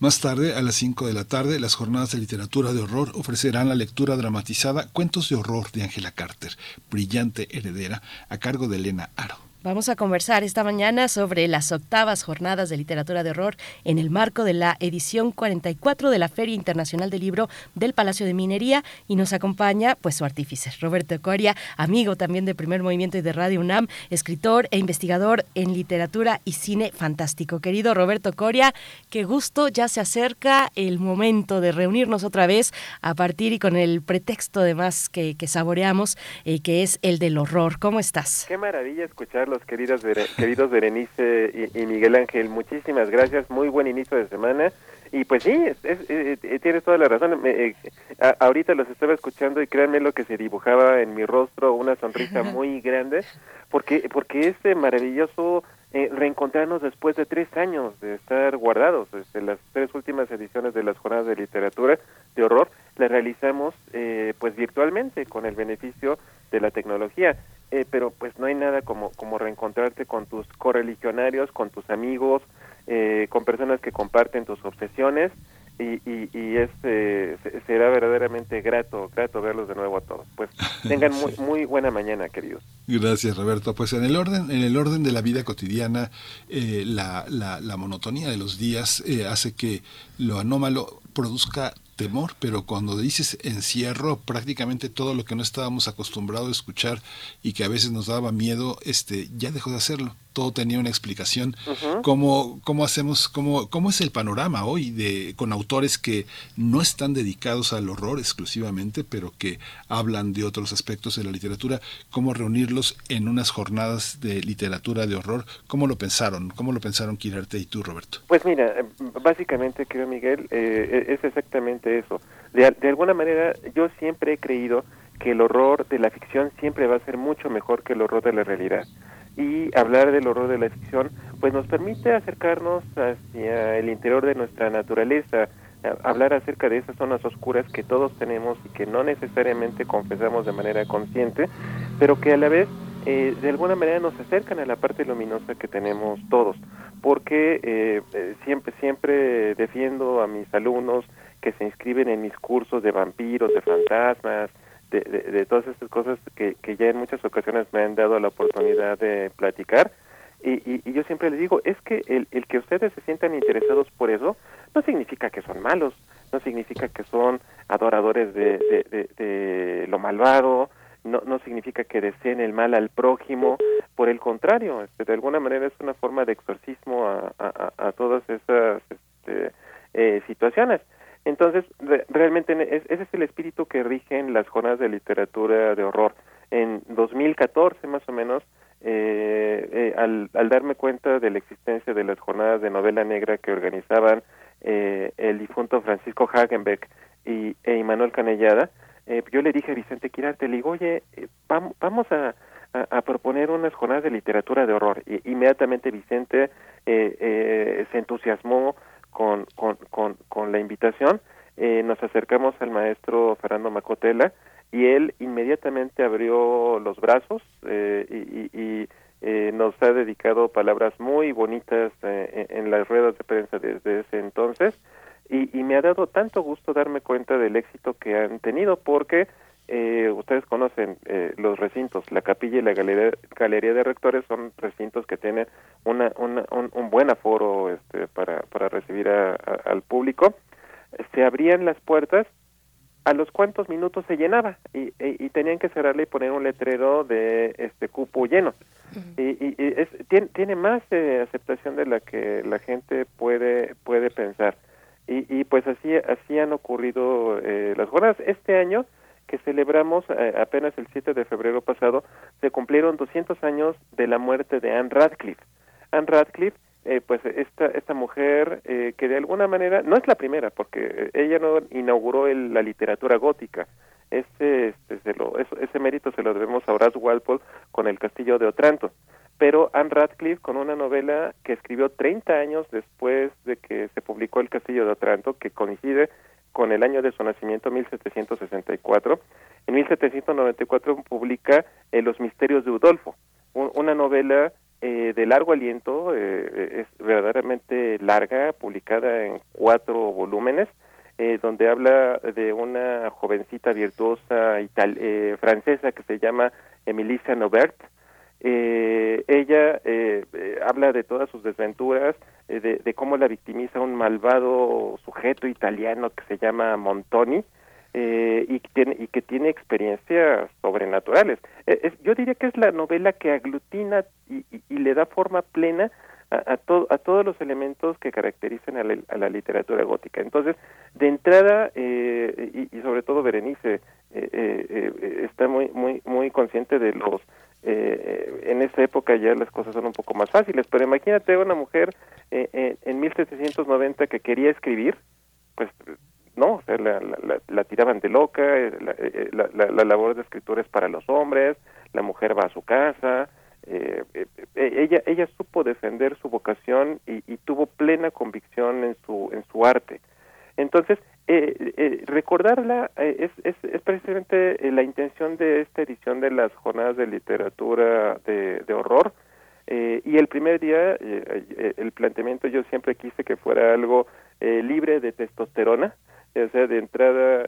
[SPEAKER 2] Más tarde, a las 5 de la tarde, las jornadas de literatura de horror ofrecerán la lectura dramatizada Cuentos de horror de Angela Carter, brillante heredera, a cargo de Elena Aro.
[SPEAKER 1] Vamos a conversar esta mañana sobre las octavas jornadas de literatura de horror en el marco de la edición 44 de la Feria Internacional del Libro del Palacio de Minería y nos acompaña pues su artífice, Roberto Coria, amigo también de Primer Movimiento y de Radio UNAM, escritor e investigador en literatura y cine fantástico. Querido Roberto Coria, qué gusto, ya se acerca el momento de reunirnos otra vez a partir y con el pretexto además que, que saboreamos, eh, que es el del horror. ¿Cómo estás?
[SPEAKER 26] Qué maravilla escuchar los queridos, queridos Berenice y, y, Miguel Ángel. Muchísimas gracias, muy buen inicio de semana. Y pues sí, es, es, es, tienes toda la razón. Me, eh, a, ahorita los estaba escuchando y créanme lo que se dibujaba en mi rostro, una sonrisa *laughs* muy grande, porque, porque este maravilloso eh, reencontrarnos después de tres años de estar guardados. Desde las tres últimas ediciones de las jornadas de literatura de horror las realizamos eh, pues virtualmente con el beneficio de la tecnología. Eh, pero pues no hay nada como, como reencontrarte con tus correligionarios, con tus amigos, eh, con personas que comparten tus obsesiones y, y, y este será verdaderamente grato, grato verlos de nuevo a todos. Pues *laughs* tengan muy, muy buena mañana, queridos.
[SPEAKER 2] Gracias, Roberto. Pues en el orden, en el orden de la vida cotidiana, eh, la, la, la, monotonía de los días eh, hace que lo anómalo produzca temor, pero cuando dices encierro, prácticamente todo lo que no estábamos acostumbrados a escuchar y que a veces nos daba miedo, este, ya dejó de hacerlo. Todo tenía una explicación. Uh -huh. ¿Cómo, ¿Cómo hacemos, cómo, cómo es el panorama hoy de con autores que no están dedicados al horror exclusivamente, pero que hablan de otros aspectos de la literatura? ¿Cómo reunirlos en unas jornadas de literatura de horror? ¿Cómo lo pensaron? ¿Cómo lo pensaron Quirarte y tú, Roberto?
[SPEAKER 26] Pues mira, básicamente, creo Miguel, eh, es exactamente eso. De, de alguna manera, yo siempre he creído que el horror de la ficción siempre va a ser mucho mejor que el horror de la realidad. Y hablar del horror de la ficción, pues nos permite acercarnos hacia el interior de nuestra naturaleza, hablar acerca de esas zonas oscuras que todos tenemos y que no necesariamente confesamos de manera consciente, pero que a la vez eh, de alguna manera nos acercan a la parte luminosa que tenemos todos, porque eh, eh, siempre siempre defiendo a mis alumnos que se inscriben en mis cursos de vampiros, de fantasmas, de, todas estas cosas que, ya en muchas ocasiones me han dado la oportunidad de platicar. Y, y, yo siempre les digo, es que el, que ustedes se sientan interesados por eso no significa que son malos, no significa que son adoradores de, lo malvado, no, significa que deseen el mal al prójimo, por el contrario, este, de alguna manera es una forma de exorcismo a todas esas este, eh, situaciones. Entonces, re realmente ese es el espíritu que rigen las jornadas de literatura de horror. En 2014, más o menos, eh, eh, al, al, darme cuenta de la existencia de las jornadas de novela negra que organizaban eh, el difunto Francisco Hagenbeck y, e Manuel Canellada, eh, yo le dije a Vicente Quirarte, le digo, oye, eh, vam- vamos a, a- proponer unas jornadas de literatura de horror. Y inmediatamente Vicente se entusiasmó con, con, con, con la invitación. Eh, nos acercamos al maestro Fernando Macotela y él inmediatamente abrió los brazos eh, y, eh, nos ha dedicado palabras muy bonitas eh, en, las ruedas de prensa desde ese entonces y me ha dado tanto gusto darme cuenta del éxito que han tenido porque eh, ustedes conocen eh, los recintos, la capilla y la galería, galería de rectores son recintos que tienen una, una- un, un buen aforo este, para, para recibir a- a- al público. Se abrían las puertas, a los cuantos minutos se llenaba y, y- y tenían que cerrarle y poner un letrero de este cupo lleno. Y, y- y es, tiene, tiene más eh, aceptación de la que la gente puede, puede pensar. Y, y pues así, así han ocurrido eh, las jornadas. Este año que celebramos eh, apenas el 7 de febrero pasado, se cumplieron 200 años de la muerte de Anne Radcliffe. Anne Radcliffe, eh, pues esta, esta mujer eh, que de alguna manera, no es la primera, porque eh, ella no inauguró el- la literatura gótica, ese, este, se lo, eso- ese mérito se lo debemos a Horace Walpole con El Castillo de Otranto. Pero Anne Radcliffe, con una novela que escribió 30 años después de que se publicó El Castillo de Otranto, que coincide con el año de su nacimiento, 1764, en 1794 publica eh, Los Misterios de Udolfo, un- una novela eh, de largo aliento, eh, es verdaderamente larga, publicada en cuatro volúmenes, eh, donde habla de una jovencita virtuosa ital- eh, francesa que se llama Emilissa Nobert. Ella habla de todas sus desventuras, eh, de, cómo la victimiza un malvado sujeto italiano que se llama Montoni, eh, y, tiene, y que tiene experiencias sobrenaturales. Eh, es- yo diría que es la novela que aglutina y, y- le da forma plena a, a, to- a todos los elementos que caracterizan a la, a la literatura gótica. Entonces, de entrada, eh, y, y sobre todo Berenice eh, eh, eh, está muy, muy, muy consciente de los eh, en esa época ya las cosas son un poco más fáciles, pero imagínate una mujer eh, eh, en 1790 que quería escribir, pues no, o sea, la, la- la- tiraban de loca, eh, la, eh, la- la- la labor de escritura es para los hombres, la mujer va a su casa, eh, eh, eh, ella ella supo defender su vocación y, y tuvo plena convicción en su en su arte. Entonces, eh, eh, recordarla eh, es, es, es precisamente eh, la intención de esta edición de las jornadas de literatura de, de horror. Eh, y el primer día, el planteamiento yo siempre quise que fuera algo libre de testosterona, o sea, de entrada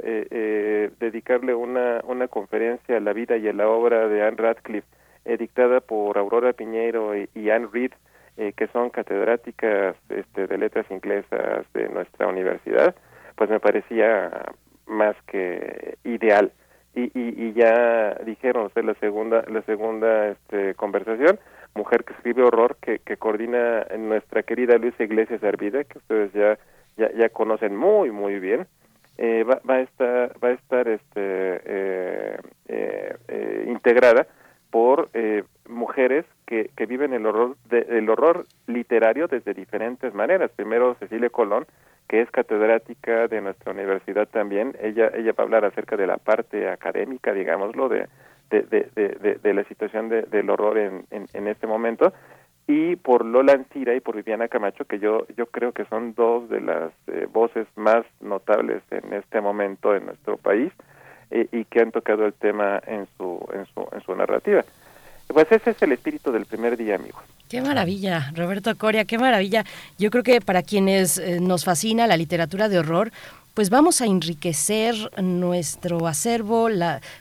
[SPEAKER 26] dedicarle una, una conferencia a la vida y a la obra de Anne Radcliffe, dictada por Aurora Piñeiro y, y Anne Reed, que son catedráticas este, de letras inglesas de nuestra universidad, pues me parecía más que ideal. Y, y, y ya dijeron, o la segunda, la segunda este, conversación, mujer que escribe horror, que, que coordina nuestra querida Luisa Iglesias Arvida, que ustedes ya, ya, ya conocen muy, muy bien, eh, va, va a estar, va a estar este, eh, eh, eh, integrada por eh, mujeres que, que viven el horror, de- el horror literario desde diferentes maneras. Primero Cecilia Colón, que es catedrática de nuestra universidad también. Ella, ella va a hablar acerca de la parte académica, digámoslo, de, de, de, de, la situación de- del horror en, en, en este momento. Y por Lola Ancira y por Viviana Camacho, que yo, yo creo que son dos de las eh, voces más notables en este momento en nuestro país eh, y que han tocado el tema en su, en su, en su narrativa. Pues ese es el espíritu del primer día, amigos.
[SPEAKER 1] Qué maravilla, Roberto Coria, qué maravilla. Yo creo que para quienes eh, nos fascina la literatura de horror, pues vamos a enriquecer nuestro acervo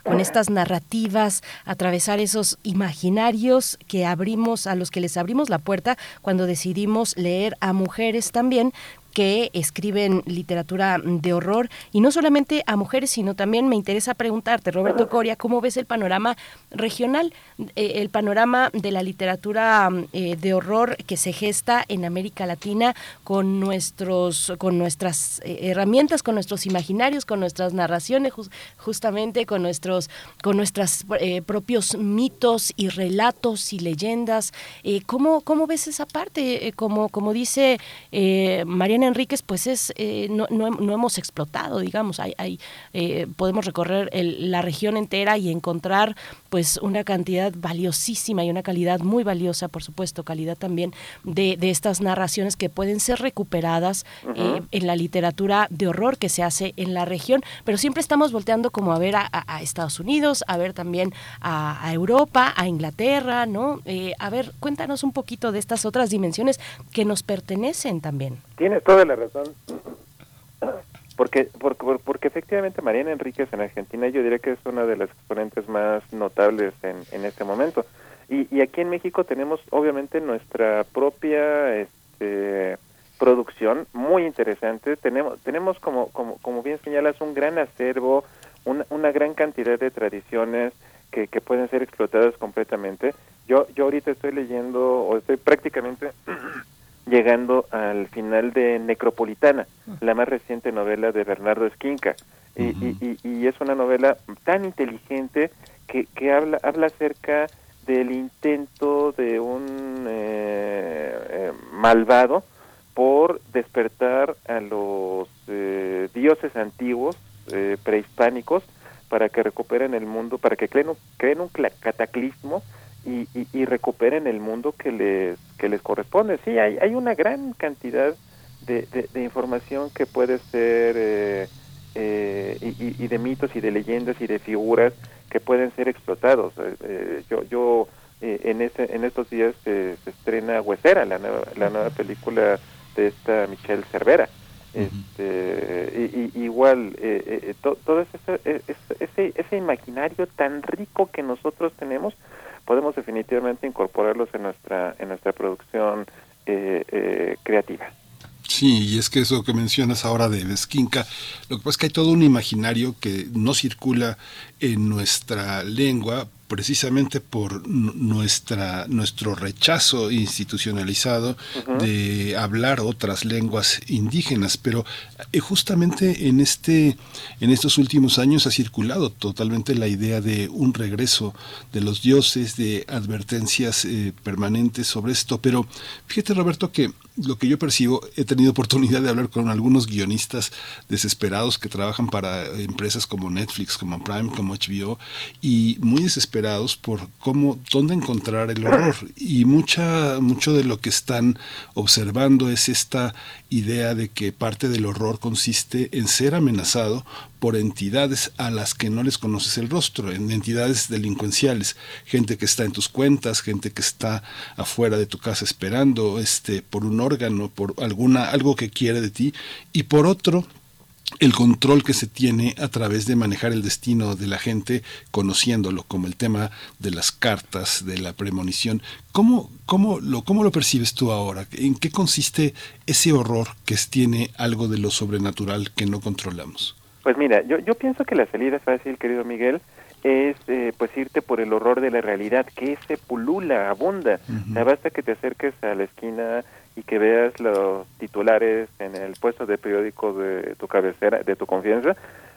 [SPEAKER 1] con estas narrativas, atravesar esos imaginarios que abrimos, a los que les abrimos la puerta cuando decidimos leer a mujeres también que escriben literatura de horror y no solamente a mujeres, sino también me interesa preguntarte, Roberto Coria, ¿cómo ves el panorama regional, eh, el panorama de la literatura eh, de horror que se gesta en América Latina con nuestros, con nuestras eh, herramientas, con nuestros imaginarios, con nuestras narraciones, jus- justamente con nuestros, con propios mitos y relatos y leyendas? ¿cómo, ¿Cómo ves esa parte? Como, como dice Mariana Enríquez, pues es eh, no, no, no, hemos explotado, digamos. Hay, hay eh, podemos recorrer el, la región entera y encontrar pues una cantidad valiosísima y una calidad muy valiosa, por supuesto, calidad también de, de estas narraciones que pueden ser recuperadas uh -huh. eh, en la literatura de horror que se hace en la región, pero siempre estamos volteando como a ver a, a, a Estados Unidos, a ver también a, a Europa, a Inglaterra, ¿no? Eh, a ver, cuéntanos un poquito de estas otras dimensiones que nos pertenecen también.
[SPEAKER 26] Tienes toda la razón. Porque, porque, porque efectivamente Mariana Enríquez en Argentina yo diría que es una de las exponentes más notables en, en este momento. Y, y aquí en México tenemos obviamente nuestra propia este, producción muy interesante. Tenemos, tenemos como, como, como bien señalas, un gran acervo, una, una gran cantidad de tradiciones que, que pueden ser explotadas completamente. Yo, yo ahorita estoy leyendo, o estoy prácticamente *clears throat* llegando al final de Necropolitana, la más reciente novela de Bernardo Esquinca. Y, y, y, y, es una novela tan inteligente que, que habla, habla acerca del intento de un eh, eh, malvado por despertar a los eh, dioses antiguos eh, prehispánicos para que recuperen el mundo, para que creen, creen un cataclismo y, y, y, recuperen el mundo que les que les corresponde. Sí, hay, hay una gran cantidad de, de, de información que puede ser eh, eh, y, y, de mitos y de leyendas y de figuras que pueden ser explotados. Eh, yo yo en este en estos días se estrena Huesera, la nueva, la nueva película de esta Michelle Cervera. Este, y, y, igual eh, to, todo ese, ese, ese imaginario tan rico que nosotros tenemos podemos definitivamente incorporarlos en nuestra en nuestra producción eh, eh, creativa.
[SPEAKER 2] Sí, y es que eso que mencionas ahora de Vesquinca, lo que pasa es que hay todo un imaginario que no circula en nuestra lengua precisamente por nuestra nuestro rechazo institucionalizado uh -huh. de hablar otras lenguas indígenas pero eh, justamente en este en estos últimos años ha circulado totalmente la idea de un regreso de los dioses de advertencias eh, permanentes sobre esto pero fíjate Roberto que lo que yo percibo, he tenido oportunidad de hablar con algunos guionistas desesperados que trabajan para empresas como Netflix, como Prime, como HBO, y muy desesperados por cómo, dónde encontrar el horror. Y mucha, mucho de lo que están observando es esta idea de que parte del horror consiste en ser amenazado por entidades a las que no les conoces el rostro, en entidades delincuenciales, gente que está en tus cuentas, gente que está afuera de tu casa esperando, este, por un órgano, por alguna, algo que quiere de ti, y por otro, el control que se tiene a través de manejar el destino de la gente conociéndolo, como el tema de las cartas, de la premonición. ¿Cómo, cómo, lo, cómo lo percibes tú ahora? ¿En qué consiste ese horror que tiene algo de lo sobrenatural que no controlamos?
[SPEAKER 26] Pues mira, yo, yo pienso que la salida fácil, querido Miguel, es eh, pues irte por el horror de la realidad, que se pulula, abunda. Uh -huh. o sea, basta que te acerques a la esquina y que veas los titulares en el puesto de periódico de tu cabecera, de tu confianza,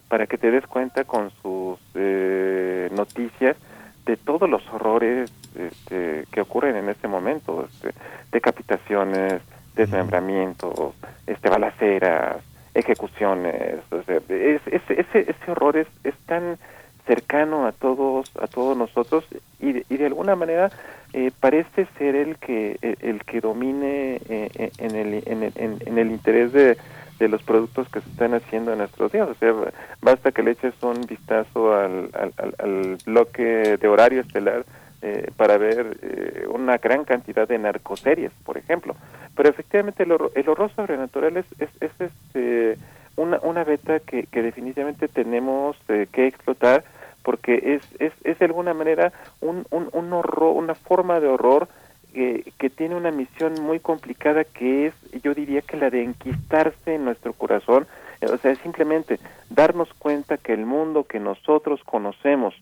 [SPEAKER 26] para que te des cuenta con sus eh, noticias de todos los horrores este, que ocurren en este momento, este, decapitaciones, desmembramientos, este, balaceras, ejecuciones, o sea, es, es, ese, ese horror es, es tan cercano a todos a todos nosotros y de, y de alguna manera eh, parece ser el que el, el que domine eh, en, el, en, el, en, el interés de, de los productos que se están haciendo en nuestros días. O sea basta que le eches un vistazo al, al, al, al bloque de horario estelar eh, para ver eh, una gran cantidad de narcoseries por ejemplo. Pero efectivamente el horror, el horror sobrenatural es, es, es este una, una beta que, que definitivamente tenemos eh, que explotar porque es, es, es de alguna manera un, un, un horror, una forma de horror que, que tiene una misión muy complicada que es, yo diría que la de enquistarse en nuestro corazón, o sea, simplemente darnos cuenta que el mundo que nosotros conocemos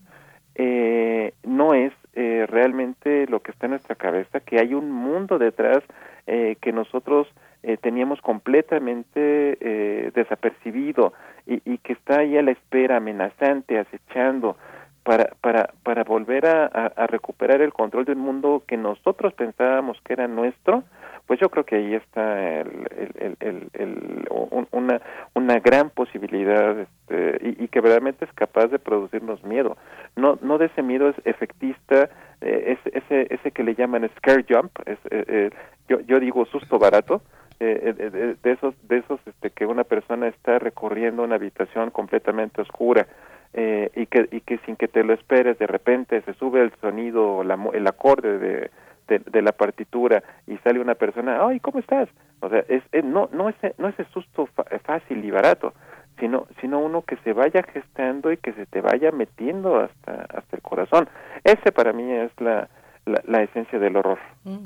[SPEAKER 26] eh, no es eh, realmente lo que está en nuestra cabeza, que hay un mundo detrás eh, que nosotros eh, teníamos completamente eh, desapercibido y, y, que está ahí a la espera, amenazante, acechando, para, para, para volver a, a, recuperar el control del mundo que nosotros pensábamos que era nuestro, pues yo creo que ahí está el, el- el- un- una, una gran posibilidad este, y, que verdaderamente es capaz de producirnos miedo. No, no de ese miedo es efectista, eh, ese, ese, ese que le llaman scare jump, es, eh, eh, yo, yo digo susto barato, eh, eh, de, de esos, de esos este, que una persona está recorriendo una habitación completamente oscura eh, y, que, y que sin que te lo esperes de repente se sube el sonido, la el acorde de, de, la partitura y sale una persona, ay, ¿cómo estás? O sea, es, es- no, no, es, no es ese susto fácil y barato, sino, sino uno que se vaya gestando y que se te vaya metiendo hasta, hasta el corazón. Ese para mí es la, la, la esencia del horror.
[SPEAKER 1] Mm.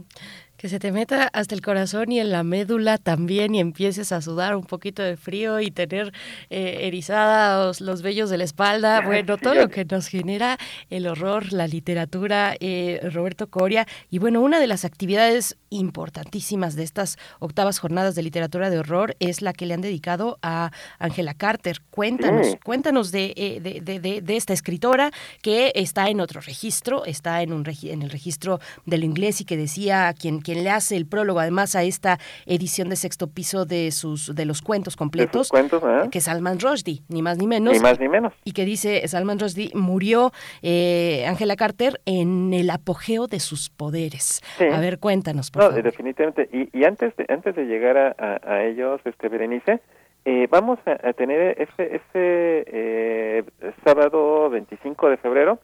[SPEAKER 1] Que se te meta hasta el corazón y en la médula también y empieces a sudar un poquito de frío y tener eh, erizados los vellos de la espalda. Bueno, todo lo que nos genera el horror, la literatura, eh, Roberto Coria. Y bueno, una de las actividades importantísimas de estas octavas jornadas de literatura de horror es la que le han dedicado a Angela Carter. Cuéntanos,
[SPEAKER 27] Sí.
[SPEAKER 1] cuéntanos de, eh, de, de- de- de esta escritora que está en otro registro, está en, un regi- en el registro de lo inglés y que decía quien, quien le hace el prólogo además a esta edición de sexto piso de sus de los cuentos completos,
[SPEAKER 26] cuentos, ¿eh?
[SPEAKER 1] que es Salman Rushdie, ni más ni menos.
[SPEAKER 26] Ni más ni menos.
[SPEAKER 1] Y que dice Salman Rushdie murió eh, Angela Carter en el apogeo de sus poderes.
[SPEAKER 26] Sí.
[SPEAKER 1] A ver, cuéntanos, por
[SPEAKER 26] No,
[SPEAKER 1] favor.
[SPEAKER 26] definitivamente. Y, y antes de antes de llegar a, a- a ellos, este Berenice, eh, vamos a, a tener ese, ese eh, sábado 25 de febrero,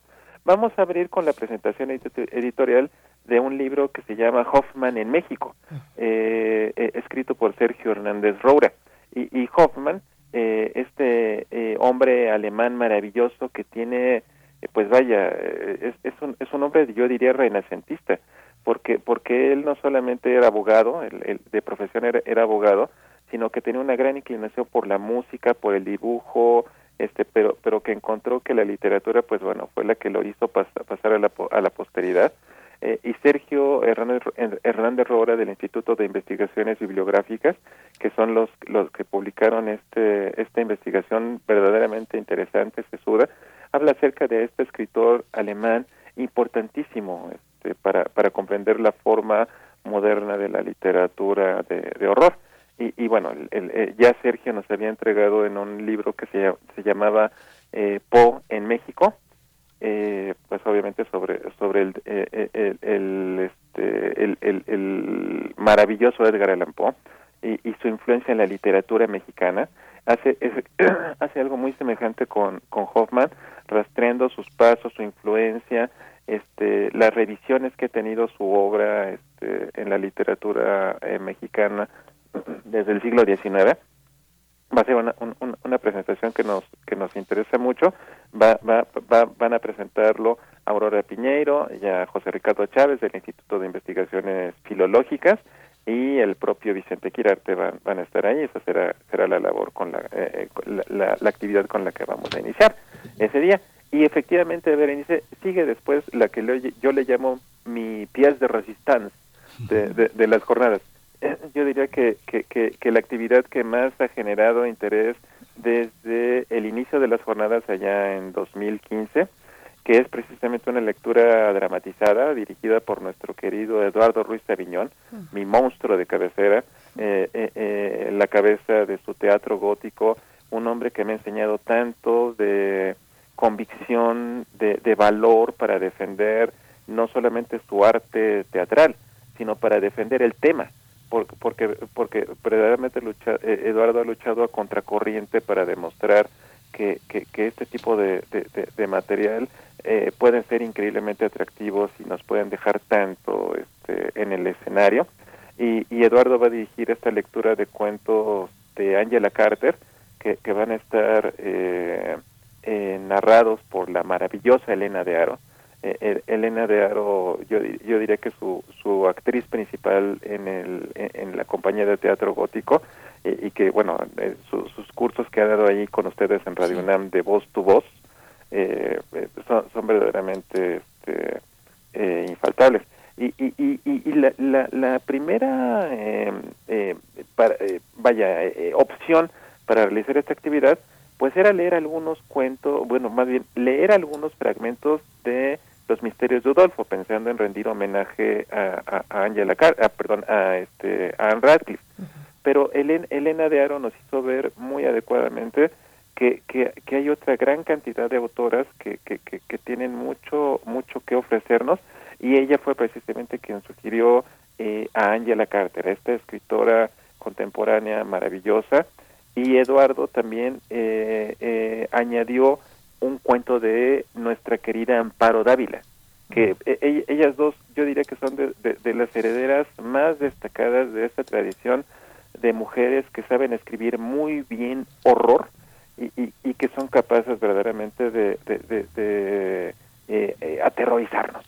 [SPEAKER 26] vamos a abrir con la presentación edito- editorial de un libro que se llama Hoffman en México, eh, eh, escrito por Sergio Hernández Roura. Y, y Hoffman, eh, este eh, hombre alemán maravilloso que tiene, eh, pues vaya, es, es, un, es un hombre, yo diría, renacentista, porque, porque él no solamente era abogado, él- él de profesión era, era abogado, sino que tenía una gran inclinación por la música, por el dibujo, este, pero, pero que encontró que la literatura, pues bueno, fue la que lo hizo pas- pasar a la, a la posteridad. Eh, y Sergio Hernández, Roura del Instituto de Investigaciones Bibliográficas, que son los, los que publicaron este, esta investigación verdaderamente interesante, sesuda, habla acerca de este escritor alemán importantísimo este, para, para comprender la forma moderna de la literatura de, de horror. Y, y bueno, el- eh, ya Sergio nos había entregado en un libro que se, lla- se llamaba eh, Poe en México, eh, pues obviamente sobre sobre el eh, eh, el, el, este, el maravilloso Edgar Allan Poe y, y su influencia en la literatura mexicana. Hace es- *clears throat* hace algo muy semejante con con Hoffman rastreando sus pasos su influencia este las revisiones que ha tenido su obra este, en la literatura eh, mexicana desde el siglo XIX va a ser una, un- un- una presentación que nos que nos interesa mucho. Va, va, va- van a presentarlo Aurora Piñeiro y a José Ricardo Chávez del Instituto de Investigaciones Filológicas y el propio Vicente Quirarte van, van a estar ahí. Esa será será la labor con la, eh, eh, la, la- la actividad con la que vamos a iniciar ese día. Y efectivamente Berenice sigue después la que le- yo le llamo mi pièce de resistance de, de, de las jornadas *laughs* yo diría que, que, que, que la actividad que más ha generado interés desde el inicio de las jornadas allá en 2015, que es precisamente una lectura dramatizada dirigida por nuestro querido Eduardo Ruiz Aviñón, mi monstruo de cabecera, eh, eh, eh, la cabeza de su teatro gótico, un hombre que me ha enseñado tanto de convicción, de, de valor para defender no solamente su arte teatral, sino para defender el tema porque porque, porque verdaderamente lucha, eh, Eduardo ha luchado a contracorriente para demostrar que, que, este tipo de- de material eh, pueden ser increíblemente atractivos y nos pueden dejar tanto este, en el escenario. Y, y Eduardo va a dirigir esta lectura de cuentos de Angela Carter que, que van a estar eh, eh, narrados por la maravillosa Elena de Aro. Eh, eh, Elena de Aro, yo, yo diría que su, su actriz principal en, el, en, la compañía de teatro gótico eh, y que, bueno, su- sus cursos que ha dado ahí con ustedes en Radio UNAM de voz tu voz eh, son, son verdaderamente este, eh, infaltables. Y, y, y, y- y la, la, la primera eh, eh, para- eh, vaya eh, opción para realizar esta actividad pues era leer algunos cuentos, bueno, más bien leer algunos fragmentos de Los Misterios de Udolfo, pensando en rendir homenaje a, a, a Angela Car a, perdón, a, este, a Anne Radcliffe. Pero Helen- Elena de Aro nos hizo ver muy adecuadamente que, que, que hay otra gran cantidad de autoras que, que, que, que tienen mucho, mucho que ofrecernos y ella fue precisamente quien sugirió eh, a Angela Carter, esta escritora contemporánea maravillosa, y Eduardo también eh, eh, añadió un cuento de nuestra querida Amparo Dávila, que eh, e- ellas dos yo diría que son de, de- de las herederas más destacadas de esta tradición de mujeres que saben escribir muy bien horror y, y- y que son capaces verdaderamente de, de- de- de, eh, eh, aterrorizarnos.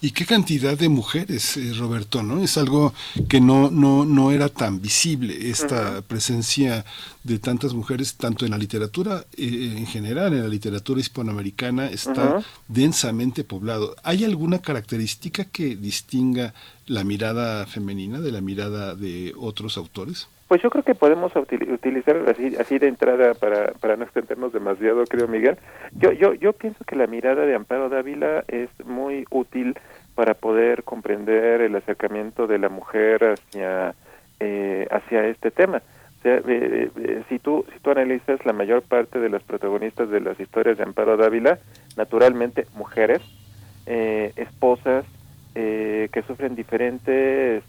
[SPEAKER 2] Y qué cantidad de mujeres, eh, Roberto, ¿no? Es algo que no, no, no era tan visible, esta presencia de tantas mujeres, tanto en la literatura eh, en general, en la literatura hispanoamericana, está densamente poblado. ¿Hay alguna característica que distinga la mirada femenina de la mirada de otros autores?
[SPEAKER 26] Pues yo creo que podemos util- utilizar así, así de entrada para, para no extendernos demasiado, creo Miguel. Yo, yo, yo pienso que la mirada de Amparo Dávila es muy útil para poder comprender el acercamiento de la mujer hacia, eh, hacia este tema. O sea, eh, eh, si tú si tú analizas la mayor parte de los protagonistas de las historias de Amparo Dávila, naturalmente mujeres, eh, esposas eh, que sufren diferentes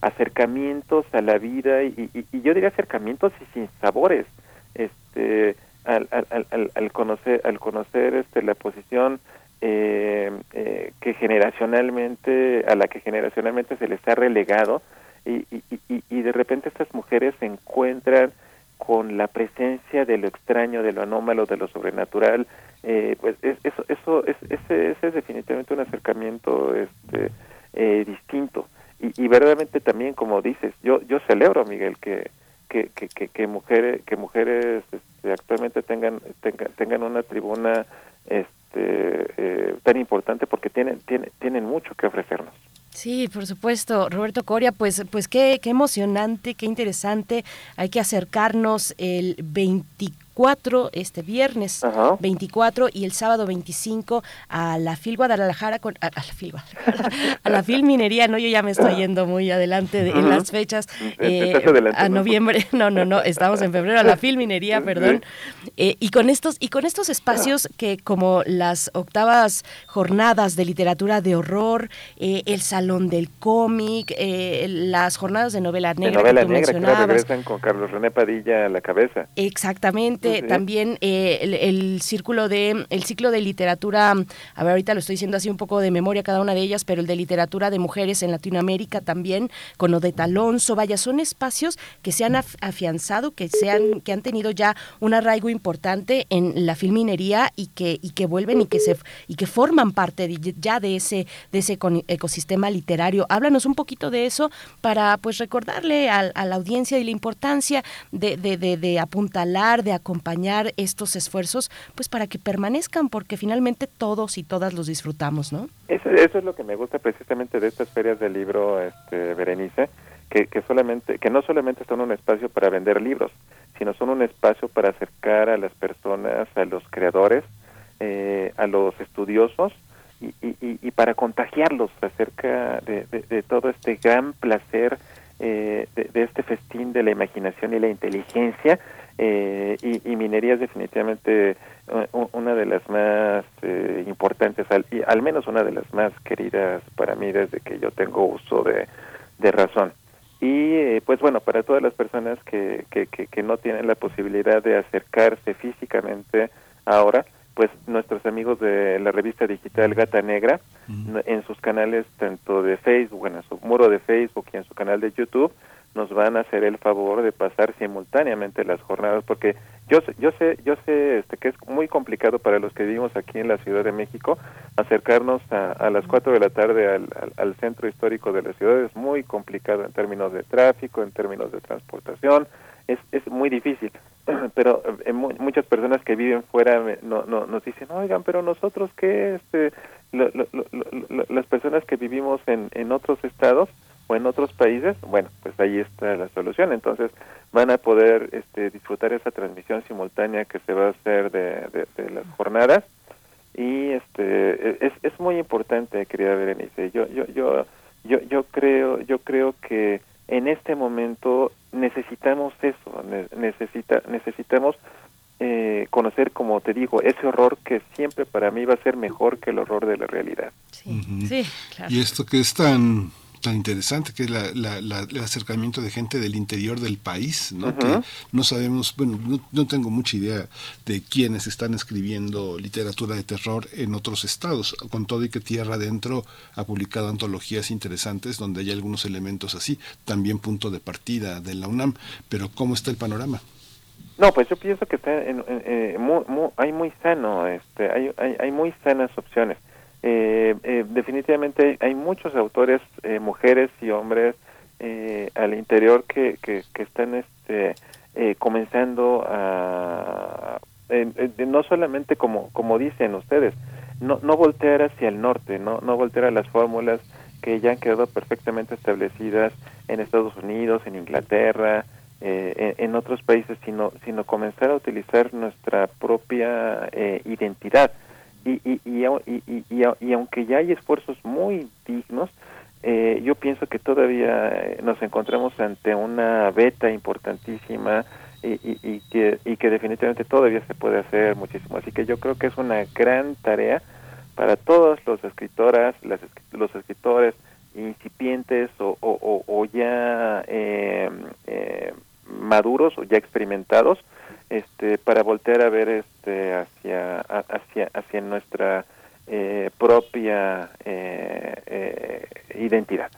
[SPEAKER 26] acercamientos a la vida y, yo diría acercamientos y sin sabores este al, al, al- al, conocer al conocer este la posición eh, eh, que generacionalmente a la que generacionalmente se les ha relegado y, y, y- y de repente estas mujeres se encuentran con la presencia de lo extraño, de lo anómalo, de lo sobrenatural, eh, pues es- eso, eso es, ese, ese es definitivamente un acercamiento este, eh, distinto. Y, y verdaderamente también, como dices, yo yo celebro, Miguel, que que, que, que, que mujeres que mujeres este, actualmente tengan, tengan tengan una tribuna este eh, tan importante porque tienen tienen tienen mucho que ofrecernos.
[SPEAKER 1] Sí, por supuesto, Roberto Coria, pues, pues qué, qué emocionante, qué interesante. Hay que acercarnos el 24, este viernes 24 y el sábado 25 a la FIL Guadalajara, con, a, a la FIL Guadalajara, *laughs* a la FIL Minería, no, yo ya me estoy yendo muy adelante de- en las fechas, eh, a noviembre, *laughs* no, no, no, estamos en febrero, a la FIL Minería, perdón, Eh, y con estos y con estos espacios que como las octavas jornadas de literatura de horror eh, el salón del cómic eh, las jornadas de novela
[SPEAKER 26] De
[SPEAKER 1] negra
[SPEAKER 26] novela
[SPEAKER 1] que tú
[SPEAKER 26] negra
[SPEAKER 1] mencionabas.
[SPEAKER 26] regresan con Carlos René Padilla a la cabeza.
[SPEAKER 1] Exactamente, También eh, el, el círculo de el ciclo de literatura, a ver ahorita lo estoy diciendo así un poco de memoria cada una de ellas, pero el de literatura de mujeres en Latinoamérica también con Odeta Alonso, vaya, son espacios que se han af- afianzado, que se han que han tenido ya un arraigo importante en la filminería y que y que vuelven y que se y que forman parte de- ya de ese de ese ecosistema literario. Háblanos un poquito de eso para pues recordarle a, la audiencia y la importancia de, de, de, de apuntalar, de acompañar estos esfuerzos, pues para que permanezcan, porque finalmente todos y todas los disfrutamos, ¿no?
[SPEAKER 26] Eso, es lo que me gusta precisamente de estas ferias del libro, este, Berenice, que, que solamente, que no solamente son un espacio para vender libros, sino son un espacio para acercar a las personas, a los creadores, eh, a los estudiosos y, para contagiarlos acerca de, de- de todo este gran placer eh, de, de este festín de la imaginación y la inteligencia eh, y, y minería es definitivamente eh, una de las más eh, importantes, al, y al menos una de las más queridas para mí desde que yo tengo uso de, de razón. Y eh, pues bueno, para todas las personas que, que, que, que no tienen la posibilidad de acercarse físicamente ahora, pues nuestros amigos de la revista digital Gata Negra, no- en sus canales tanto de Facebook, en su muro de Facebook y en su canal de YouTube, nos van a hacer el favor de pasar simultáneamente las jornadas, porque yo sé, yo sé, yo sé este, que es muy complicado para los que vivimos aquí en la Ciudad de México acercarnos a, a las 4 de la tarde al, al- al centro histórico de la ciudad, es muy complicado en términos de tráfico, en términos de transportación, es, es muy difícil, *clears throat* pero eh, mu- muchas personas que viven fuera me- no, no, nos dicen, oigan, pero nosotros qué, este, lo- lo- lo- las personas que vivimos en, en otros estados o en otros países, bueno, pues ahí está la solución, entonces van a poder este, disfrutar esa transmisión simultánea que se va a hacer de, de- de las jornadas y este es, es muy importante querida Berenice yo yo yo yo yo creo yo creo que en este momento necesitamos eso ne- necesita necesitamos eh, conocer como te digo ese horror que siempre para mí va a ser mejor que el horror de la realidad
[SPEAKER 2] Ujú.
[SPEAKER 1] Sí, claro.
[SPEAKER 2] Y esto que es tan tan interesante que es la, la- la- el acercamiento de gente del interior del país, ¿no? Que no sabemos, bueno, no, no tengo mucha idea de quiénes están escribiendo literatura de terror en otros estados, con todo y que Tierra Adentro ha publicado antologías interesantes donde hay algunos elementos así, también punto de partida de la UNAM, pero ¿cómo está el panorama?
[SPEAKER 26] No, pues yo pienso que está en, en- eh, mu- mu- hay muy sano, este, hay, hay, hay muy sanas opciones. Eh, eh, definitivamente hay muchos autores, eh, mujeres y hombres eh, al interior que, que, están este, eh, comenzando a, no solamente como, como dicen ustedes, no, no voltear hacia el norte, no, no voltear a las fórmulas que ya han quedado perfectamente establecidas en Estados Unidos, en Inglaterra, en, en otros países, sino, sino comenzar a utilizar nuestra propia identidad. Y, y, y, y, y- y au- y aunque ya hay esfuerzos muy dignos, eh, yo pienso que todavía eh, nos encontramos ante una beta importantísima y, y, que, y que definitivamente todavía se puede hacer muchísimo. Así que yo creo que es una gran tarea para todos los escritoras, las, los escritores incipientes o, o, o- o ya eh, eh, maduros o ya experimentados, este, para voltear a ver este, hacia, hacia, hacia nuestra eh, propia eh, eh, identidad.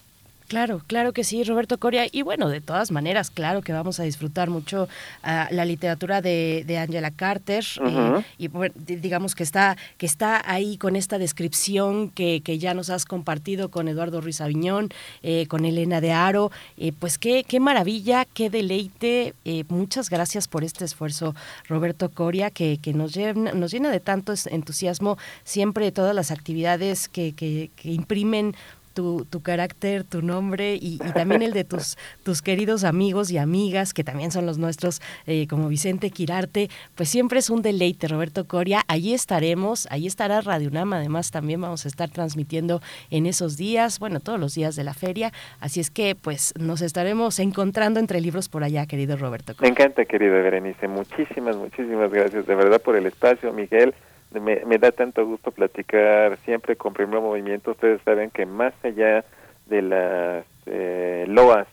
[SPEAKER 1] Claro, claro que sí, Roberto Coria. Y bueno, de todas maneras, claro que vamos a disfrutar mucho ah, la literatura de, de Angela Carter. eh, y bueno, di- digamos que está, que está ahí con esta descripción que, que ya nos has compartido con Eduardo Ruiz Aviñón, eh, con Elena de Aro. Eh, pues qué, qué maravilla, qué deleite. Muchas gracias por este esfuerzo, Roberto Coria, que, que nos, llena, nos llena de tanto entusiasmo siempre todas las actividades que, que, que imprimen tu, tu carácter, tu nombre y, y también el de tus, *laughs* tus queridos amigos y amigas, que también son los nuestros, eh, como Vicente Quirarte, pues siempre es un deleite, Roberto Coria. Allí estaremos, ahí estará Radio UNAM, además también vamos a estar transmitiendo en esos días, bueno, todos los días de la feria, así es que pues nos estaremos encontrando entre libros por allá, querido Roberto
[SPEAKER 26] Me encanta, querida Berenice. Muchísimas, muchísimas gracias de verdad por el espacio, Miguel. Me, me da tanto gusto platicar siempre con Primer Movimiento. Ustedes saben que más allá de las eh, loas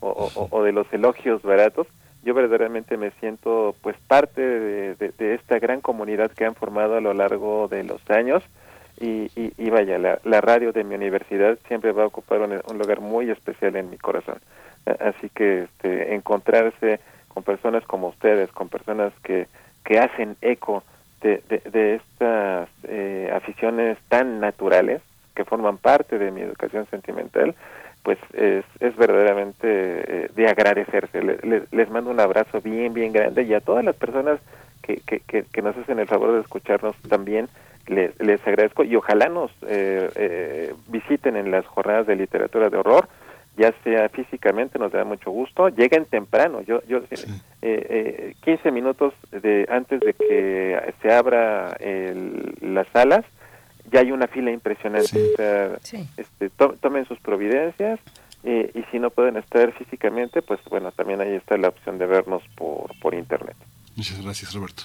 [SPEAKER 26] o, de los elogios baratos, yo verdaderamente me siento pues parte de, esta gran comunidad que han formado a lo largo de los años y, y- y vaya, la, radio de mi universidad siempre va a ocupar un, un lugar muy especial en mi corazón. Así que este, encontrarse con personas como ustedes, con personas que, que hacen eco de, de, estas eh, aficiones tan naturales que forman parte de mi educación sentimental, pues es, es verdaderamente eh, de agradecerse. Le- le- les mando un abrazo bien, bien grande y a todas las personas que, que, que, que nos hacen el favor de escucharnos también les, les agradezco y ojalá nos eh, eh, visiten en las jornadas de literatura de horror ya sea físicamente nos da mucho gusto. Lleguen temprano yo yo eh, eh, 15 minutos de antes de que se abra el- las salas ya hay una fila impresionante. O sea, este, to- tomen sus providencias eh, y si no pueden estar físicamente pues bueno también ahí está la opción de vernos por por internet.
[SPEAKER 2] Muchas gracias, Roberto.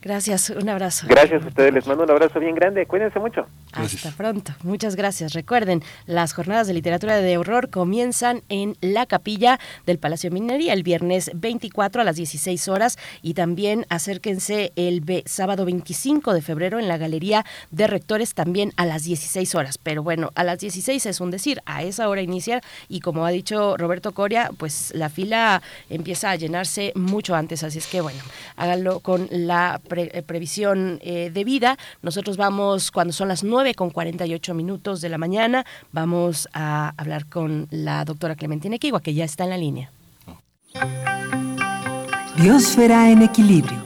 [SPEAKER 1] Gracias, un abrazo.
[SPEAKER 26] gracias a ustedes les mando un abrazo bien grande cuídense mucho
[SPEAKER 1] Hasta pronto. Muchas gracias. Recuerden, las jornadas de literatura de horror comienzan en la capilla del Palacio de Minería el viernes 24 a las 16 horas y también acérquense el sábado 25 de febrero en la Galería de Rectores también a las 16 horas. Pero bueno, a las 16 es un decir, a esa hora inicia y como ha dicho Roberto Coria, pues la fila empieza a llenarse mucho antes. Así es que bueno, háganlo con la pre- eh, previsión eh, debida. Nosotros vamos cuando son las 9 con 48 minutos de la mañana. Vamos a hablar con la doctora Clementina Kigua, que ya está en la línea.
[SPEAKER 10] Biosfera en equilibrio.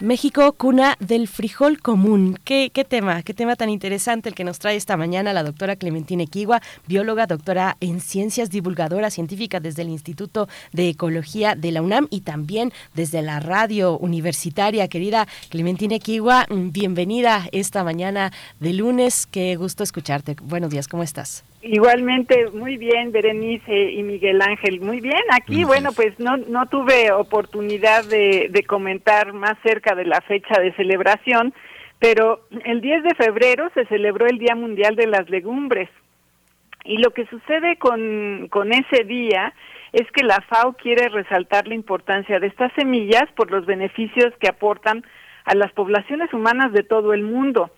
[SPEAKER 1] México, cuna del frijol común. ¿Qué, ¿Qué, tema? ¿Qué tema tan interesante el que nos trae esta mañana la doctora Clementina Equigua, bióloga, doctora en ciencias, divulgadora científica desde el Instituto de Ecología de la UNAM y también desde la radio universitaria. Querida Clementina Equigua, mm, bienvenida esta mañana de lunes. Qué gusto escucharte. Buenos días, ¿cómo estás?
[SPEAKER 27] Igualmente, muy bien, Berenice y Miguel Ángel. Muy bien, aquí, bueno, pues no, no tuve oportunidad de, de comentar más cerca de la fecha de celebración, pero el 10 de febrero se celebró el Día Mundial de las Legumbres. Y lo que sucede con, con ese día es que la FAO quiere resaltar la importancia de estas semillas por los beneficios que aportan a las poblaciones humanas de todo el mundo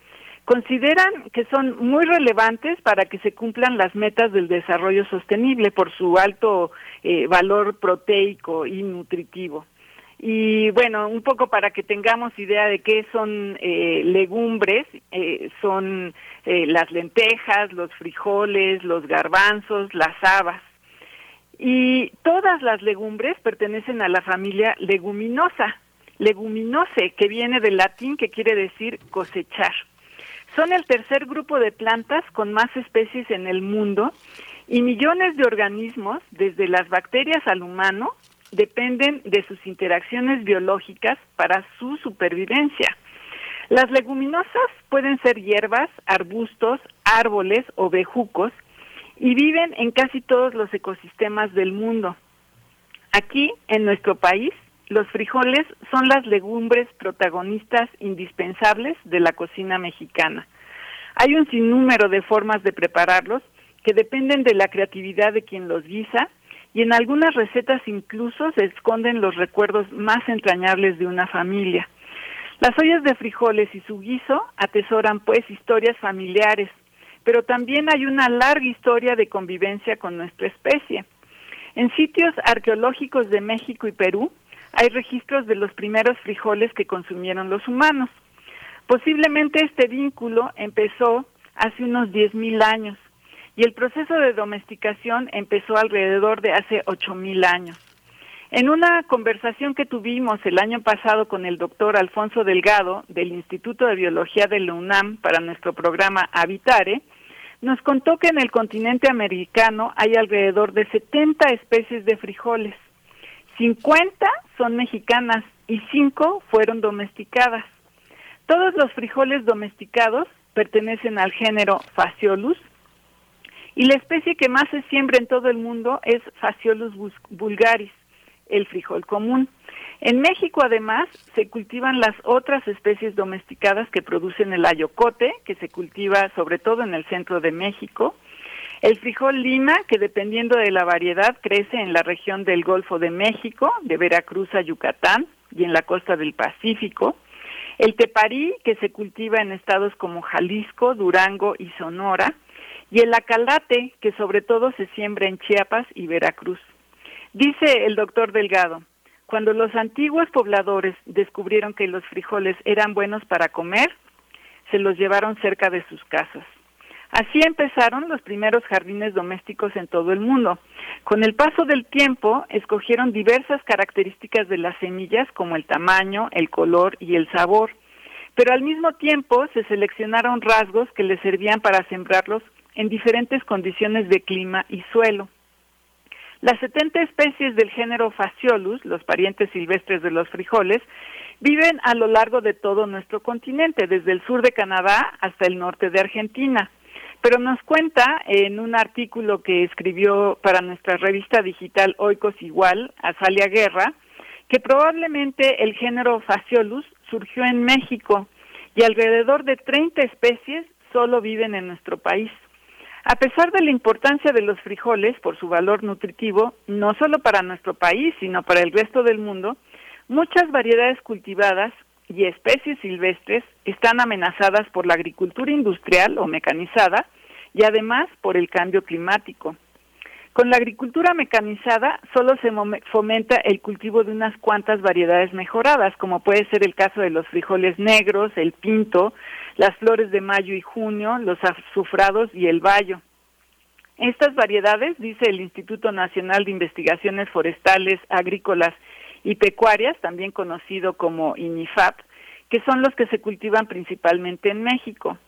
[SPEAKER 27] consideran que son muy relevantes para que se cumplan las metas del desarrollo sostenible por su alto eh, valor proteico y nutritivo. Y bueno, un poco para que tengamos idea de qué son eh, legumbres, eh, son eh, las lentejas, los frijoles, los garbanzos, las habas. Y todas las legumbres pertenecen a la familia leguminosa, leguminose, que viene del latín que quiere decir cosechar. Son el tercer grupo de plantas con más especies en el mundo y millones de organismos, desde las bacterias al humano, dependen de sus interacciones biológicas para su supervivencia. Las leguminosas pueden ser hierbas, arbustos, árboles o bejucos y viven en casi todos los ecosistemas del mundo. Aquí, en nuestro país, los frijoles son las legumbres protagonistas indispensables de la cocina mexicana. Hay un sinnúmero de formas de prepararlos que dependen de la creatividad de quien los guisa y en algunas recetas incluso se esconden los recuerdos más entrañables de una familia. Las ollas de frijoles y su guiso atesoran pues historias familiares, pero también hay una larga historia de convivencia con nuestra especie. En sitios arqueológicos de México y Perú hay registros de los primeros frijoles que consumieron los humanos. Posiblemente este vínculo empezó hace unos 10.000 años y el proceso de domesticación empezó alrededor de hace 8.000 años. En una conversación que tuvimos el año pasado con el doctor Alfonso Delgado del Instituto de Biología de la UNAM para nuestro programa Habitare, nos contó que en el continente americano hay alrededor de 70 especies de frijoles. 50 son mexicanas y 5 fueron domesticadas. Todos los frijoles domesticados pertenecen al género Phaseolus y la especie que más se siembra en todo el mundo es Phaseolus vulgaris, el frijol común. En México además se cultivan las otras especies domesticadas que producen el ayocote, que se cultiva sobre todo en el centro de México, el frijol lima, que dependiendo de la variedad crece en la región del Golfo de México, de Veracruz a Yucatán y en la costa del Pacífico. El teparí, que se cultiva en estados como Jalisco, Durango y Sonora. Y el acalate, que sobre todo se siembra en Chiapas y Veracruz. Dice el doctor Delgado, cuando los antiguos pobladores descubrieron que los frijoles eran buenos para comer, se los llevaron cerca de sus casas. Así empezaron los primeros jardines domésticos en todo el mundo. Con el paso del tiempo, escogieron diversas características de las semillas como el tamaño, el color y el sabor, pero al mismo tiempo se seleccionaron rasgos que les servían para sembrarlos en diferentes condiciones de clima y suelo. Las 70 especies del género Phaseolus, los parientes silvestres de los frijoles, viven a lo largo de todo nuestro continente, desde el sur de Canadá hasta el norte de Argentina. Pero nos cuenta en un artículo que escribió para nuestra revista digital Oikos Igual, Azalia Guerra, que probablemente el género Phaseolus surgió en México y alrededor de 30 especies solo viven en nuestro país. A pesar de la importancia de los frijoles por su valor nutritivo, no solo para nuestro país, sino para el resto del mundo, muchas variedades cultivadas y especies silvestres están amenazadas por la agricultura industrial o mecanizada y además por el cambio climático. Con la agricultura mecanizada solo se fomenta el cultivo de unas cuantas variedades mejoradas, como puede ser el caso de los frijoles negros, el pinto, las flores de mayo y junio, los azufrados y el bayo. Estas variedades, dice el Instituto Nacional de Investigaciones Forestales, Agrícolas y Pecuarias, también conocido como INIFAP, que son los que se cultivan principalmente en México.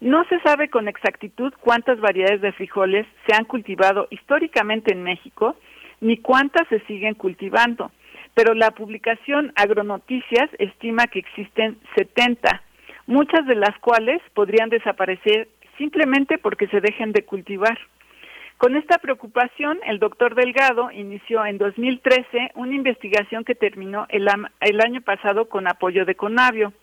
[SPEAKER 27] No se sabe con exactitud cuántas variedades de frijoles se han cultivado históricamente en México, ni cuántas se siguen cultivando, pero la publicación Agronoticias estima que existen 70, muchas de las cuales podrían desaparecer simplemente porque se dejen de cultivar. Con esta preocupación, el doctor Delgado inició en 2013 una investigación que terminó el, año pasado con apoyo de Conavio.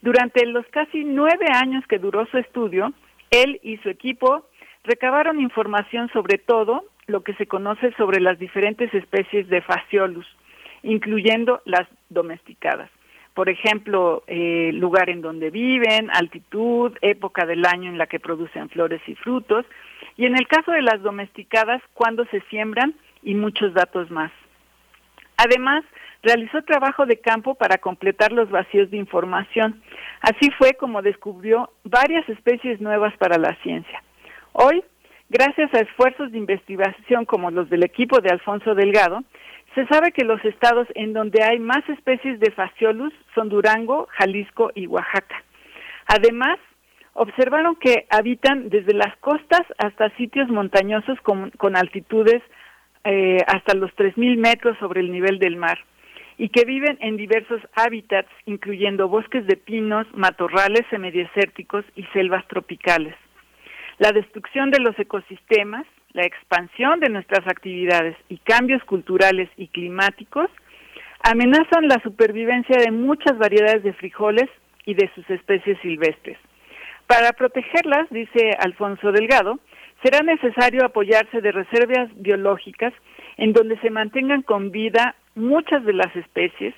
[SPEAKER 27] Durante los casi nueve años que duró su estudio, él y su equipo recabaron información sobre todo lo que se conoce sobre las diferentes especies de Fasciolus, incluyendo las domesticadas. Por ejemplo, eh, lugar en donde viven, altitud, época del año en la que producen flores y frutos, y en el caso de las domesticadas, cuándo se siembran y muchos datos más. Además, realizó trabajo de campo para completar los vacíos de información. Así fue como descubrió varias especies nuevas para la ciencia. Hoy, gracias a esfuerzos de investigación como los del equipo de Alfonso Delgado, se sabe que los estados en donde hay más especies de Fasciolus son Durango, Jalisco y Oaxaca. Además, observaron que habitan desde las costas hasta sitios montañosos con, altitudes eh, hasta los 3.000 metros sobre el nivel del mar y que viven en diversos hábitats, incluyendo bosques de pinos, matorrales semidesérticos y selvas tropicales. La destrucción de los ecosistemas, la expansión de nuestras actividades y cambios culturales y climáticos amenazan la supervivencia de muchas variedades de frijoles y de sus especies silvestres. Para protegerlas, dice Alfonso Delgado, será necesario apoyarse de reservas biológicas en donde se mantengan con vida muchas de las especies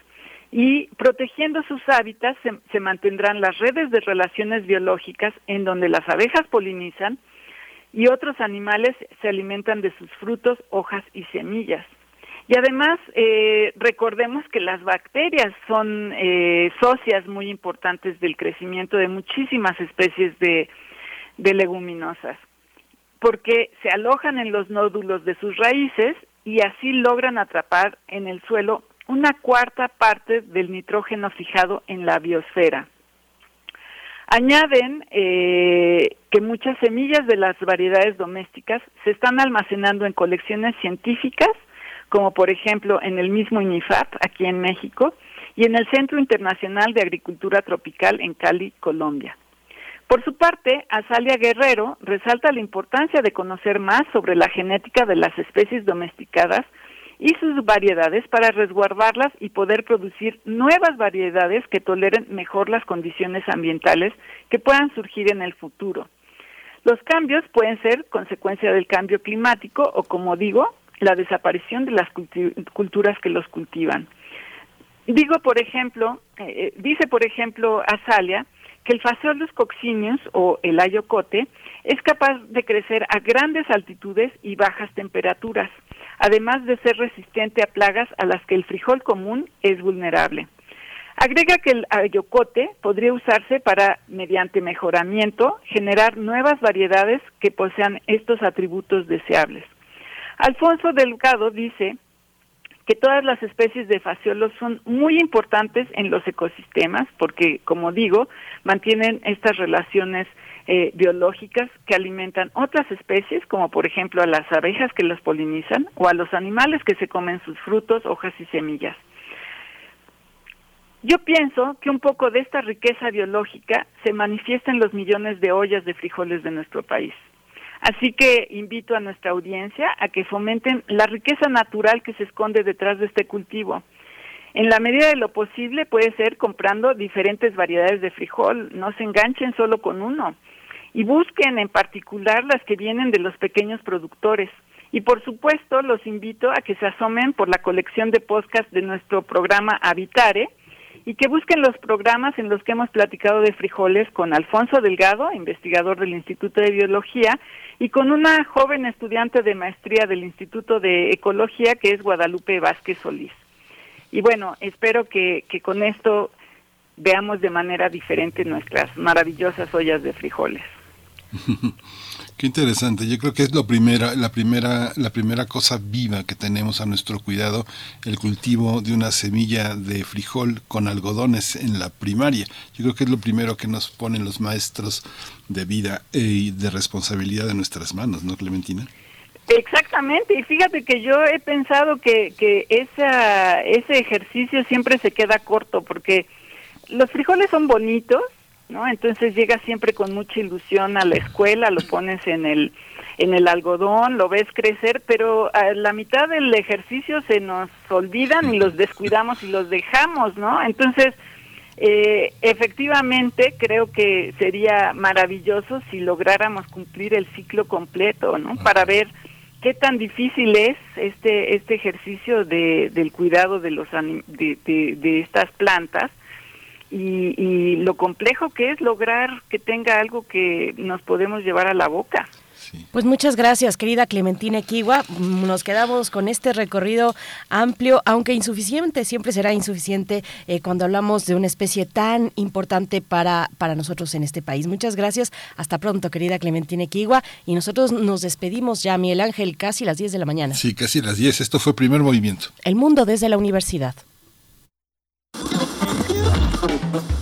[SPEAKER 27] y protegiendo sus hábitats se, se, mantendrán las redes de relaciones biológicas en donde las abejas polinizan y otros animales se alimentan de sus frutos, hojas y semillas. Y además, eh, recordemos que las bacterias son eh, socias muy importantes del crecimiento de muchísimas especies de, de leguminosas, porque se alojan en los nódulos de sus raíces y así logran atrapar en el suelo una cuarta parte del nitrógeno fijado en la biosfera. Añaden eh, que muchas semillas de las variedades domésticas se están almacenando en colecciones científicas como por ejemplo en el mismo INIFAP, aquí en México, y en el Centro Internacional de Agricultura Tropical en Cali, Colombia. Por su parte, Azalia Guerrero resalta la importancia de conocer más sobre la genética de las especies domesticadas y sus variedades para resguardarlas y poder producir nuevas variedades que toleren mejor las condiciones ambientales que puedan surgir en el futuro. Los cambios pueden ser consecuencia del cambio climático o, como digo, la desaparición de las culturas que los cultivan. Digo, por ejemplo, eh, eh, dice, por ejemplo, Azalia, que el Phaseolus coccineus o el ayocote es capaz de crecer a grandes altitudes y bajas temperaturas, además de ser resistente a plagas a las que el frijol común es vulnerable. Agrega que el ayocote podría usarse para, mediante mejoramiento, generar nuevas variedades que posean estos atributos deseables. Alfonso Delgado dice que todas las especies de fasciolos son muy importantes en los ecosistemas porque, como digo, mantienen estas relaciones eh, biológicas que alimentan otras especies, como por ejemplo a las abejas que los polinizan o a los animales que se comen sus frutos, hojas y semillas. Yo pienso que un poco de esta riqueza biológica se manifiesta en los millones de ollas de frijoles de nuestro país. Así que invito a nuestra audiencia a que fomenten la riqueza natural que se esconde detrás de este cultivo. En la medida de lo posible puede ser comprando diferentes variedades de frijol, no se enganchen solo con uno y busquen en particular las que vienen de los pequeños productores. Y por supuesto los invito a que se asomen por la colección de podcast de nuestro programa Habitare, y que busquen los programas en los que hemos platicado de frijoles con Alfonso Delgado, investigador del Instituto de Biología, y con una joven estudiante de maestría del Instituto de Ecología que es Guadalupe Vázquez Solís. Y bueno, espero que, que con esto veamos de manera diferente nuestras maravillosas ollas de frijoles. *laughs*
[SPEAKER 2] Qué interesante. Yo creo que es lo primera, la primera, la primera cosa viva que tenemos a nuestro cuidado, el cultivo de una semilla de frijol con algodones en la primaria. Yo creo que es lo primero que nos ponen los maestros de vida eh, y de responsabilidad de nuestras manos, ¿no, Clementina?
[SPEAKER 27] Exactamente, y fíjate que yo he pensado que, que esa, ese ejercicio siempre se queda corto, porque los frijoles son bonitos, ¿no? Entonces llegas siempre con mucha ilusión a la escuela, lo pones en el, en el algodón, lo ves crecer, pero a la mitad del ejercicio se nos olvidan y los descuidamos y los dejamos, ¿no? Entonces, eh, efectivamente, creo que sería maravilloso si lográramos cumplir el ciclo completo, ¿no? Para ver qué tan difícil es este este ejercicio de, del cuidado de los de- de estas plantas y, y lo complejo que es lograr que tenga algo que nos podemos llevar a la boca.
[SPEAKER 1] Pues muchas gracias, querida Clementina Equigua. Mm, Nos quedamos con este recorrido amplio, aunque insuficiente, siempre será insuficiente eh, cuando hablamos de una especie tan importante para, para nosotros en este país. Muchas gracias. Hasta pronto, querida Clementina Equigua. Y nosotros nos despedimos ya, Miguel Ángel, casi las 10 de la mañana.
[SPEAKER 2] Sí, casi a las 10. Esto fue primer movimiento.
[SPEAKER 1] El mundo desde la universidad.